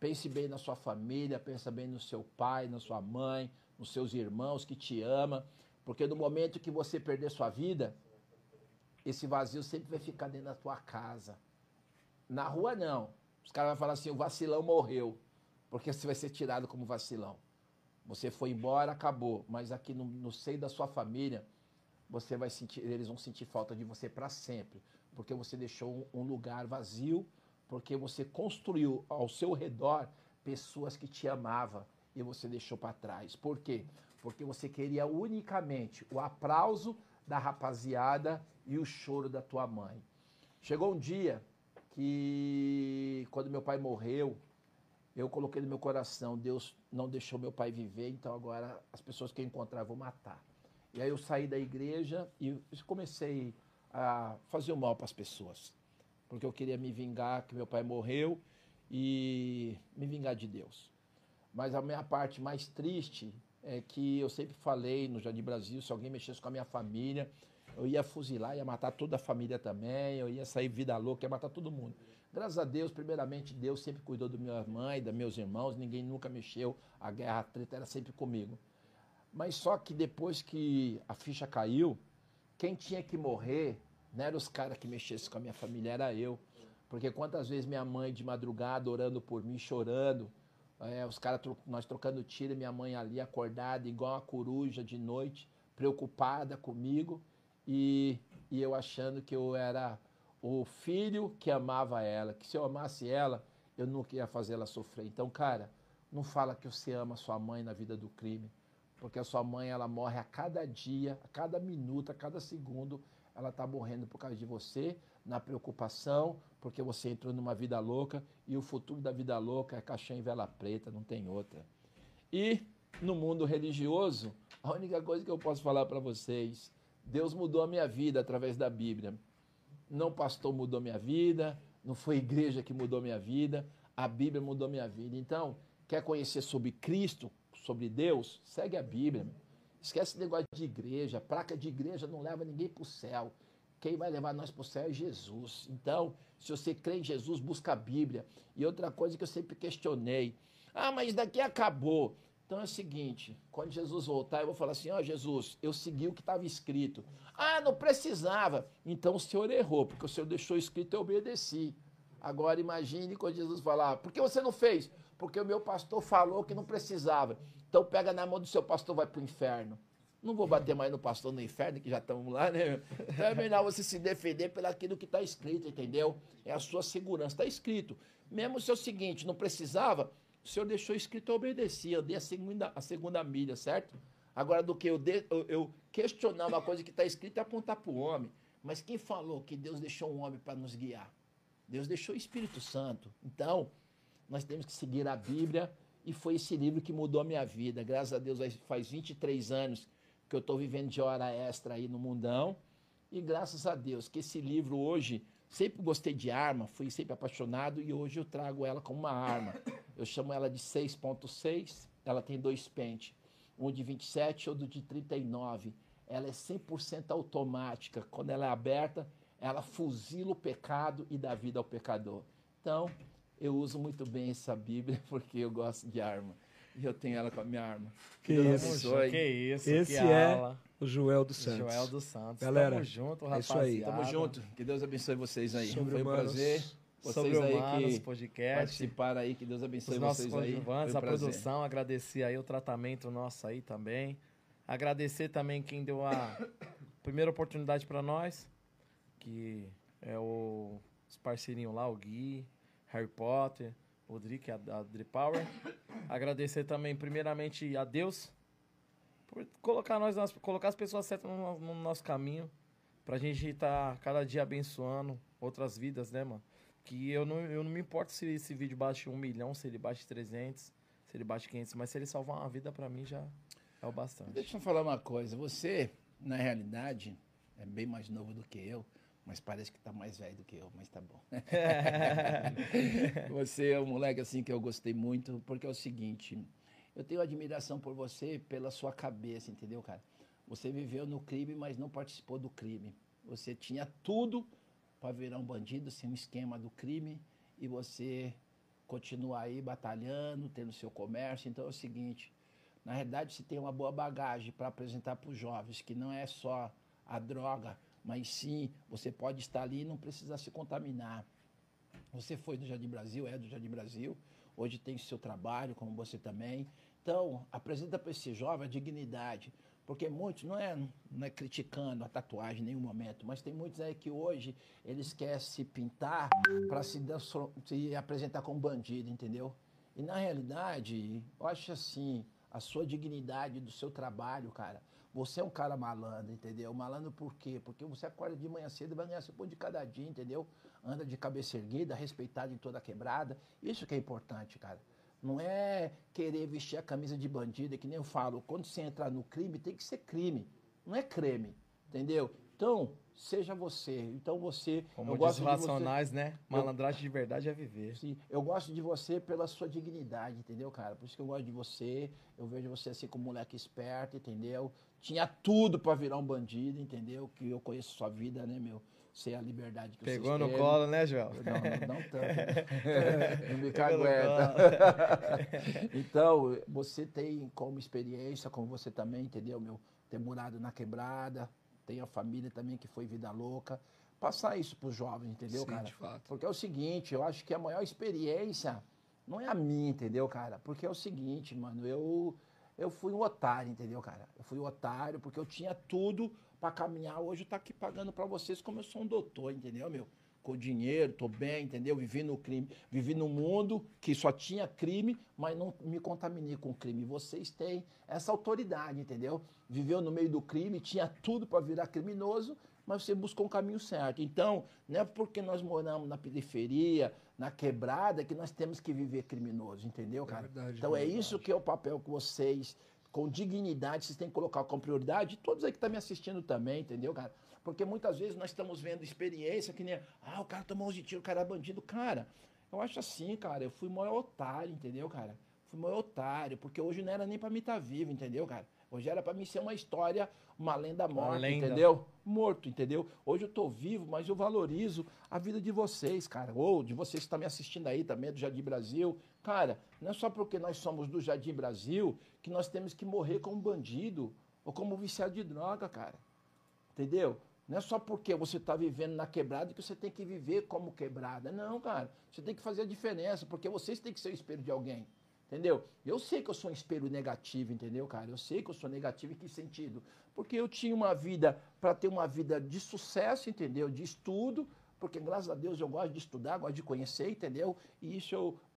pense bem na sua família, pensa bem no seu pai, na sua mãe, nos seus irmãos que te ama, porque no momento que você perder sua vida, esse vazio sempre vai ficar dentro da tua casa. Na rua não. Os caras vão falar assim, o vacilão morreu, porque você vai ser tirado como vacilão. Você foi embora, acabou. Mas aqui no, no seio da sua família, você vai sentir, eles vão sentir falta de você para sempre porque você deixou um lugar vazio, porque você construiu ao seu redor pessoas que te amavam e você deixou para trás. Por quê? Porque você queria unicamente o aplauso da rapaziada e o choro da tua mãe. Chegou um dia que, quando meu pai morreu, eu coloquei no meu coração, Deus não deixou meu pai viver, então agora as pessoas que eu encontrar eu vou matar. E aí eu saí da igreja e comecei a fazer o mal para as pessoas. Porque eu queria me vingar que meu pai morreu e me vingar de Deus. Mas a minha parte mais triste é que eu sempre falei no Jardim Brasil, se alguém mexesse com a minha família, eu ia fuzilar, ia matar toda a família também, eu ia sair vida louca, ia matar todo mundo. Graças a Deus, primeiramente, Deus sempre cuidou da minha mãe, dos meus irmãos, ninguém nunca mexeu, a guerra, a treta era sempre comigo. Mas só que depois que a ficha caiu, quem tinha que morrer não eram os caras que mexessem com a minha família, era eu. Porque quantas vezes minha mãe de madrugada orando por mim, chorando, é, os caras, nós trocando tiro, minha mãe ali acordada, igual uma coruja de noite, preocupada comigo, e, e eu achando que eu era o filho que amava ela, que se eu amasse ela, eu nunca ia fazer ela sofrer. Então, cara, não fala que você ama sua mãe na vida do crime, porque a sua mãe ela morre a cada dia, a cada minuto, a cada segundo, ela está morrendo por causa de você, na preocupação, porque você entrou numa vida louca e o futuro da vida louca é caixão em vela preta, não tem outra. E no mundo religioso, a única coisa que eu posso falar para vocês, Deus mudou a minha vida através da Bíblia. Não pastor mudou minha vida, não foi igreja que mudou minha vida, a Bíblia mudou minha vida. Então, quer conhecer sobre Cristo, sobre Deus? Segue a Bíblia. Esquece esse negócio de igreja. Placa de igreja não leva ninguém para o céu. Quem vai levar nós para o céu é Jesus. Então, se você crê em Jesus, busca a Bíblia. E outra coisa que eu sempre questionei. Ah, mas daqui acabou. Então é o seguinte, quando Jesus voltar, eu vou falar assim, ó oh, Jesus, eu segui o que estava escrito. Ah, não precisava. Então o Senhor errou, porque o Senhor deixou escrito e eu obedeci. Agora imagine quando Jesus falar, por que você não fez? Porque o meu pastor falou que não precisava. Então pega na mão do seu pastor, vai para o inferno. Não vou bater mais no pastor no inferno, que já estamos lá, né? Então é melhor você se defender pelaquilo que está escrito, entendeu? É a sua segurança. Está escrito. Mesmo se é o seguinte, não precisava, O Senhor deixou escrito, eu obedeci, eu dei a segunda, a segunda milha, certo? Agora, do que eu, de, eu, eu questionar uma coisa que está escrita e apontar para o homem. Mas quem falou que Deus deixou um homem para nos guiar? Deus deixou o Espírito Santo. Então, nós temos que seguir a Bíblia e foi esse livro que mudou a minha vida. Graças a Deus, faz 23 anos que eu estou vivendo de hora extra aí no mundão. E graças a Deus que esse livro hoje, sempre gostei de arma, fui sempre apaixonado e hoje eu trago ela como uma arma. Eu chamo ela de 6.6, ela tem dois pentes, um de 27 e outro de 39. Ela é 100% automática. Quando ela é aberta, ela fuzila o pecado e dá vida ao pecador. Então, eu uso muito bem essa Bíblia porque eu gosto de arma. E eu tenho ela com a minha arma. Que, isso. junto, que isso, Esse que é aula. o Joel dos Santos. Joel dos Santos. Galera, Tamo junto, é isso rapaziada. aí. Tamo junto. Que Deus abençoe vocês aí. Sobre Foi um humanos. prazer. Vocês Sobre aí Humanos, que podcast. participaram aí. Que Deus abençoe vocês aí. Foi a um produção, agradecer aí o tratamento nosso aí também. Agradecer também quem deu a primeira oportunidade para nós, que é o, os parceirinhos lá, o Gui, Harry Potter, o Drick, a, a Dri Power. Agradecer também, primeiramente, a Deus por colocar, nós, colocar as pessoas certas no, no nosso caminho, pra gente estar cada dia abençoando outras vidas, né, mano? Que eu não, eu não me importo se esse vídeo bate um milhão, se ele bate 300, se ele bate 500, mas se ele salvar uma vida pra mim já é o bastante. Deixa eu falar uma coisa. Você, na realidade, é bem mais novo do que eu, mas parece que tá mais velho do que eu, mas tá bom. você é um moleque assim que eu gostei muito, porque é o seguinte, eu tenho admiração por você pela sua cabeça, entendeu, cara? Você viveu no crime, mas não participou do crime. Você tinha tudo para virar um bandido, sem um esquema do crime, e você continua aí batalhando, tendo seu comércio. Então é o seguinte, na realidade, você tem uma boa bagagem para apresentar para os jovens, que não é só a droga, mas sim você pode estar ali e não precisa se contaminar. Você foi do Jardim Brasil, é do Jardim Brasil, hoje tem seu trabalho, como você também. Então, apresenta para esse jovem a dignidade, porque muitos, não é, não é criticando a tatuagem em nenhum momento, mas tem muitos aí que hoje eles querem se pintar para se, se apresentar como bandido, entendeu? E na realidade, eu acho assim, a sua dignidade do seu trabalho, cara. Você é um cara malandro, entendeu? Malandro por quê? Porque você acorda de manhã cedo e vai ganhar seu pão de cada dia, entendeu? Anda de cabeça erguida, respeitado em toda a quebrada. Isso que é importante, cara. Não é querer vestir a camisa de bandido, é que nem eu falo. Quando você entrar no crime, tem que ser crime. Não é creme, entendeu? Então, seja você. Então você. Como eu diz gosto os de você- racionais, né? Malandragem de verdade é viver. Sim, eu gosto de você pela sua dignidade, entendeu, cara? Por isso que eu gosto de você. Eu vejo você assim como um moleque esperto, entendeu? Tinha tudo pra virar um bandido, entendeu? Que eu conheço sua vida, né, meu? Sei a liberdade que Pegou você no teve. colo, né, Joel? Não, não, não tanto. não me cagueta. então, você tem como experiência, como você também, entendeu, meu? Ter morado na quebrada, tem a família também que foi vida louca. Passar isso pros jovens, entendeu, Sim, cara? de fato. Porque é o seguinte, eu acho que a maior experiência não é a minha, entendeu, cara? Porque é o seguinte, mano, eu eu fui um otário, entendeu, cara? Eu fui um otário porque eu tinha tudo pra caminhar. Hoje eu tô aqui pagando pra vocês como eu sou um doutor, entendeu, meu? Com dinheiro, tô bem, entendeu? Vivi no crime, vivi num mundo que só tinha crime, mas não me contaminei com crime. Vocês têm essa autoridade, entendeu? Viveu no meio do crime, tinha tudo pra virar criminoso, mas você buscou um caminho certo. Então, não é porque nós moramos na periferia, na quebrada, que nós temos que viver criminoso, entendeu, cara? verdade, então é é isso que é o papel que vocês, com dignidade, vocês têm que colocar como prioridade. Todos aí que estão me assistindo também, entendeu, cara? Porque muitas vezes nós estamos vendo experiência que nem, ah, o cara tomou 11 tiros, o cara é bandido. Cara, eu acho assim, cara, eu fui o maior otário, entendeu, cara? Fui o maior otário, porque hoje não era nem pra mim estar vivo, entendeu, cara? Hoje era pra mim ser uma história, uma lenda morta, lenda. entendeu? Morto, entendeu? Hoje eu tô vivo, mas eu valorizo a vida de vocês, cara. Ou de vocês que estão me assistindo aí também, do Jardim Brasil. Cara, não é só porque nós somos do Jardim Brasil que nós temos que morrer como bandido ou como viciado de droga, cara. Entendeu? Não é só porque você está vivendo na quebrada que você tem que viver como quebrada. Não, cara. Você tem que fazer a diferença, porque vocês têm que ser o espelho de alguém. Entendeu? Eu sei que eu sou um espelho negativo, entendeu, cara? Eu sei que eu sou negativo em que sentido? Porque eu tinha uma vida, para ter uma vida de sucesso, entendeu? De estudo, porque graças a Deus eu gosto de estudar, gosto de conhecer, entendeu? E isso eu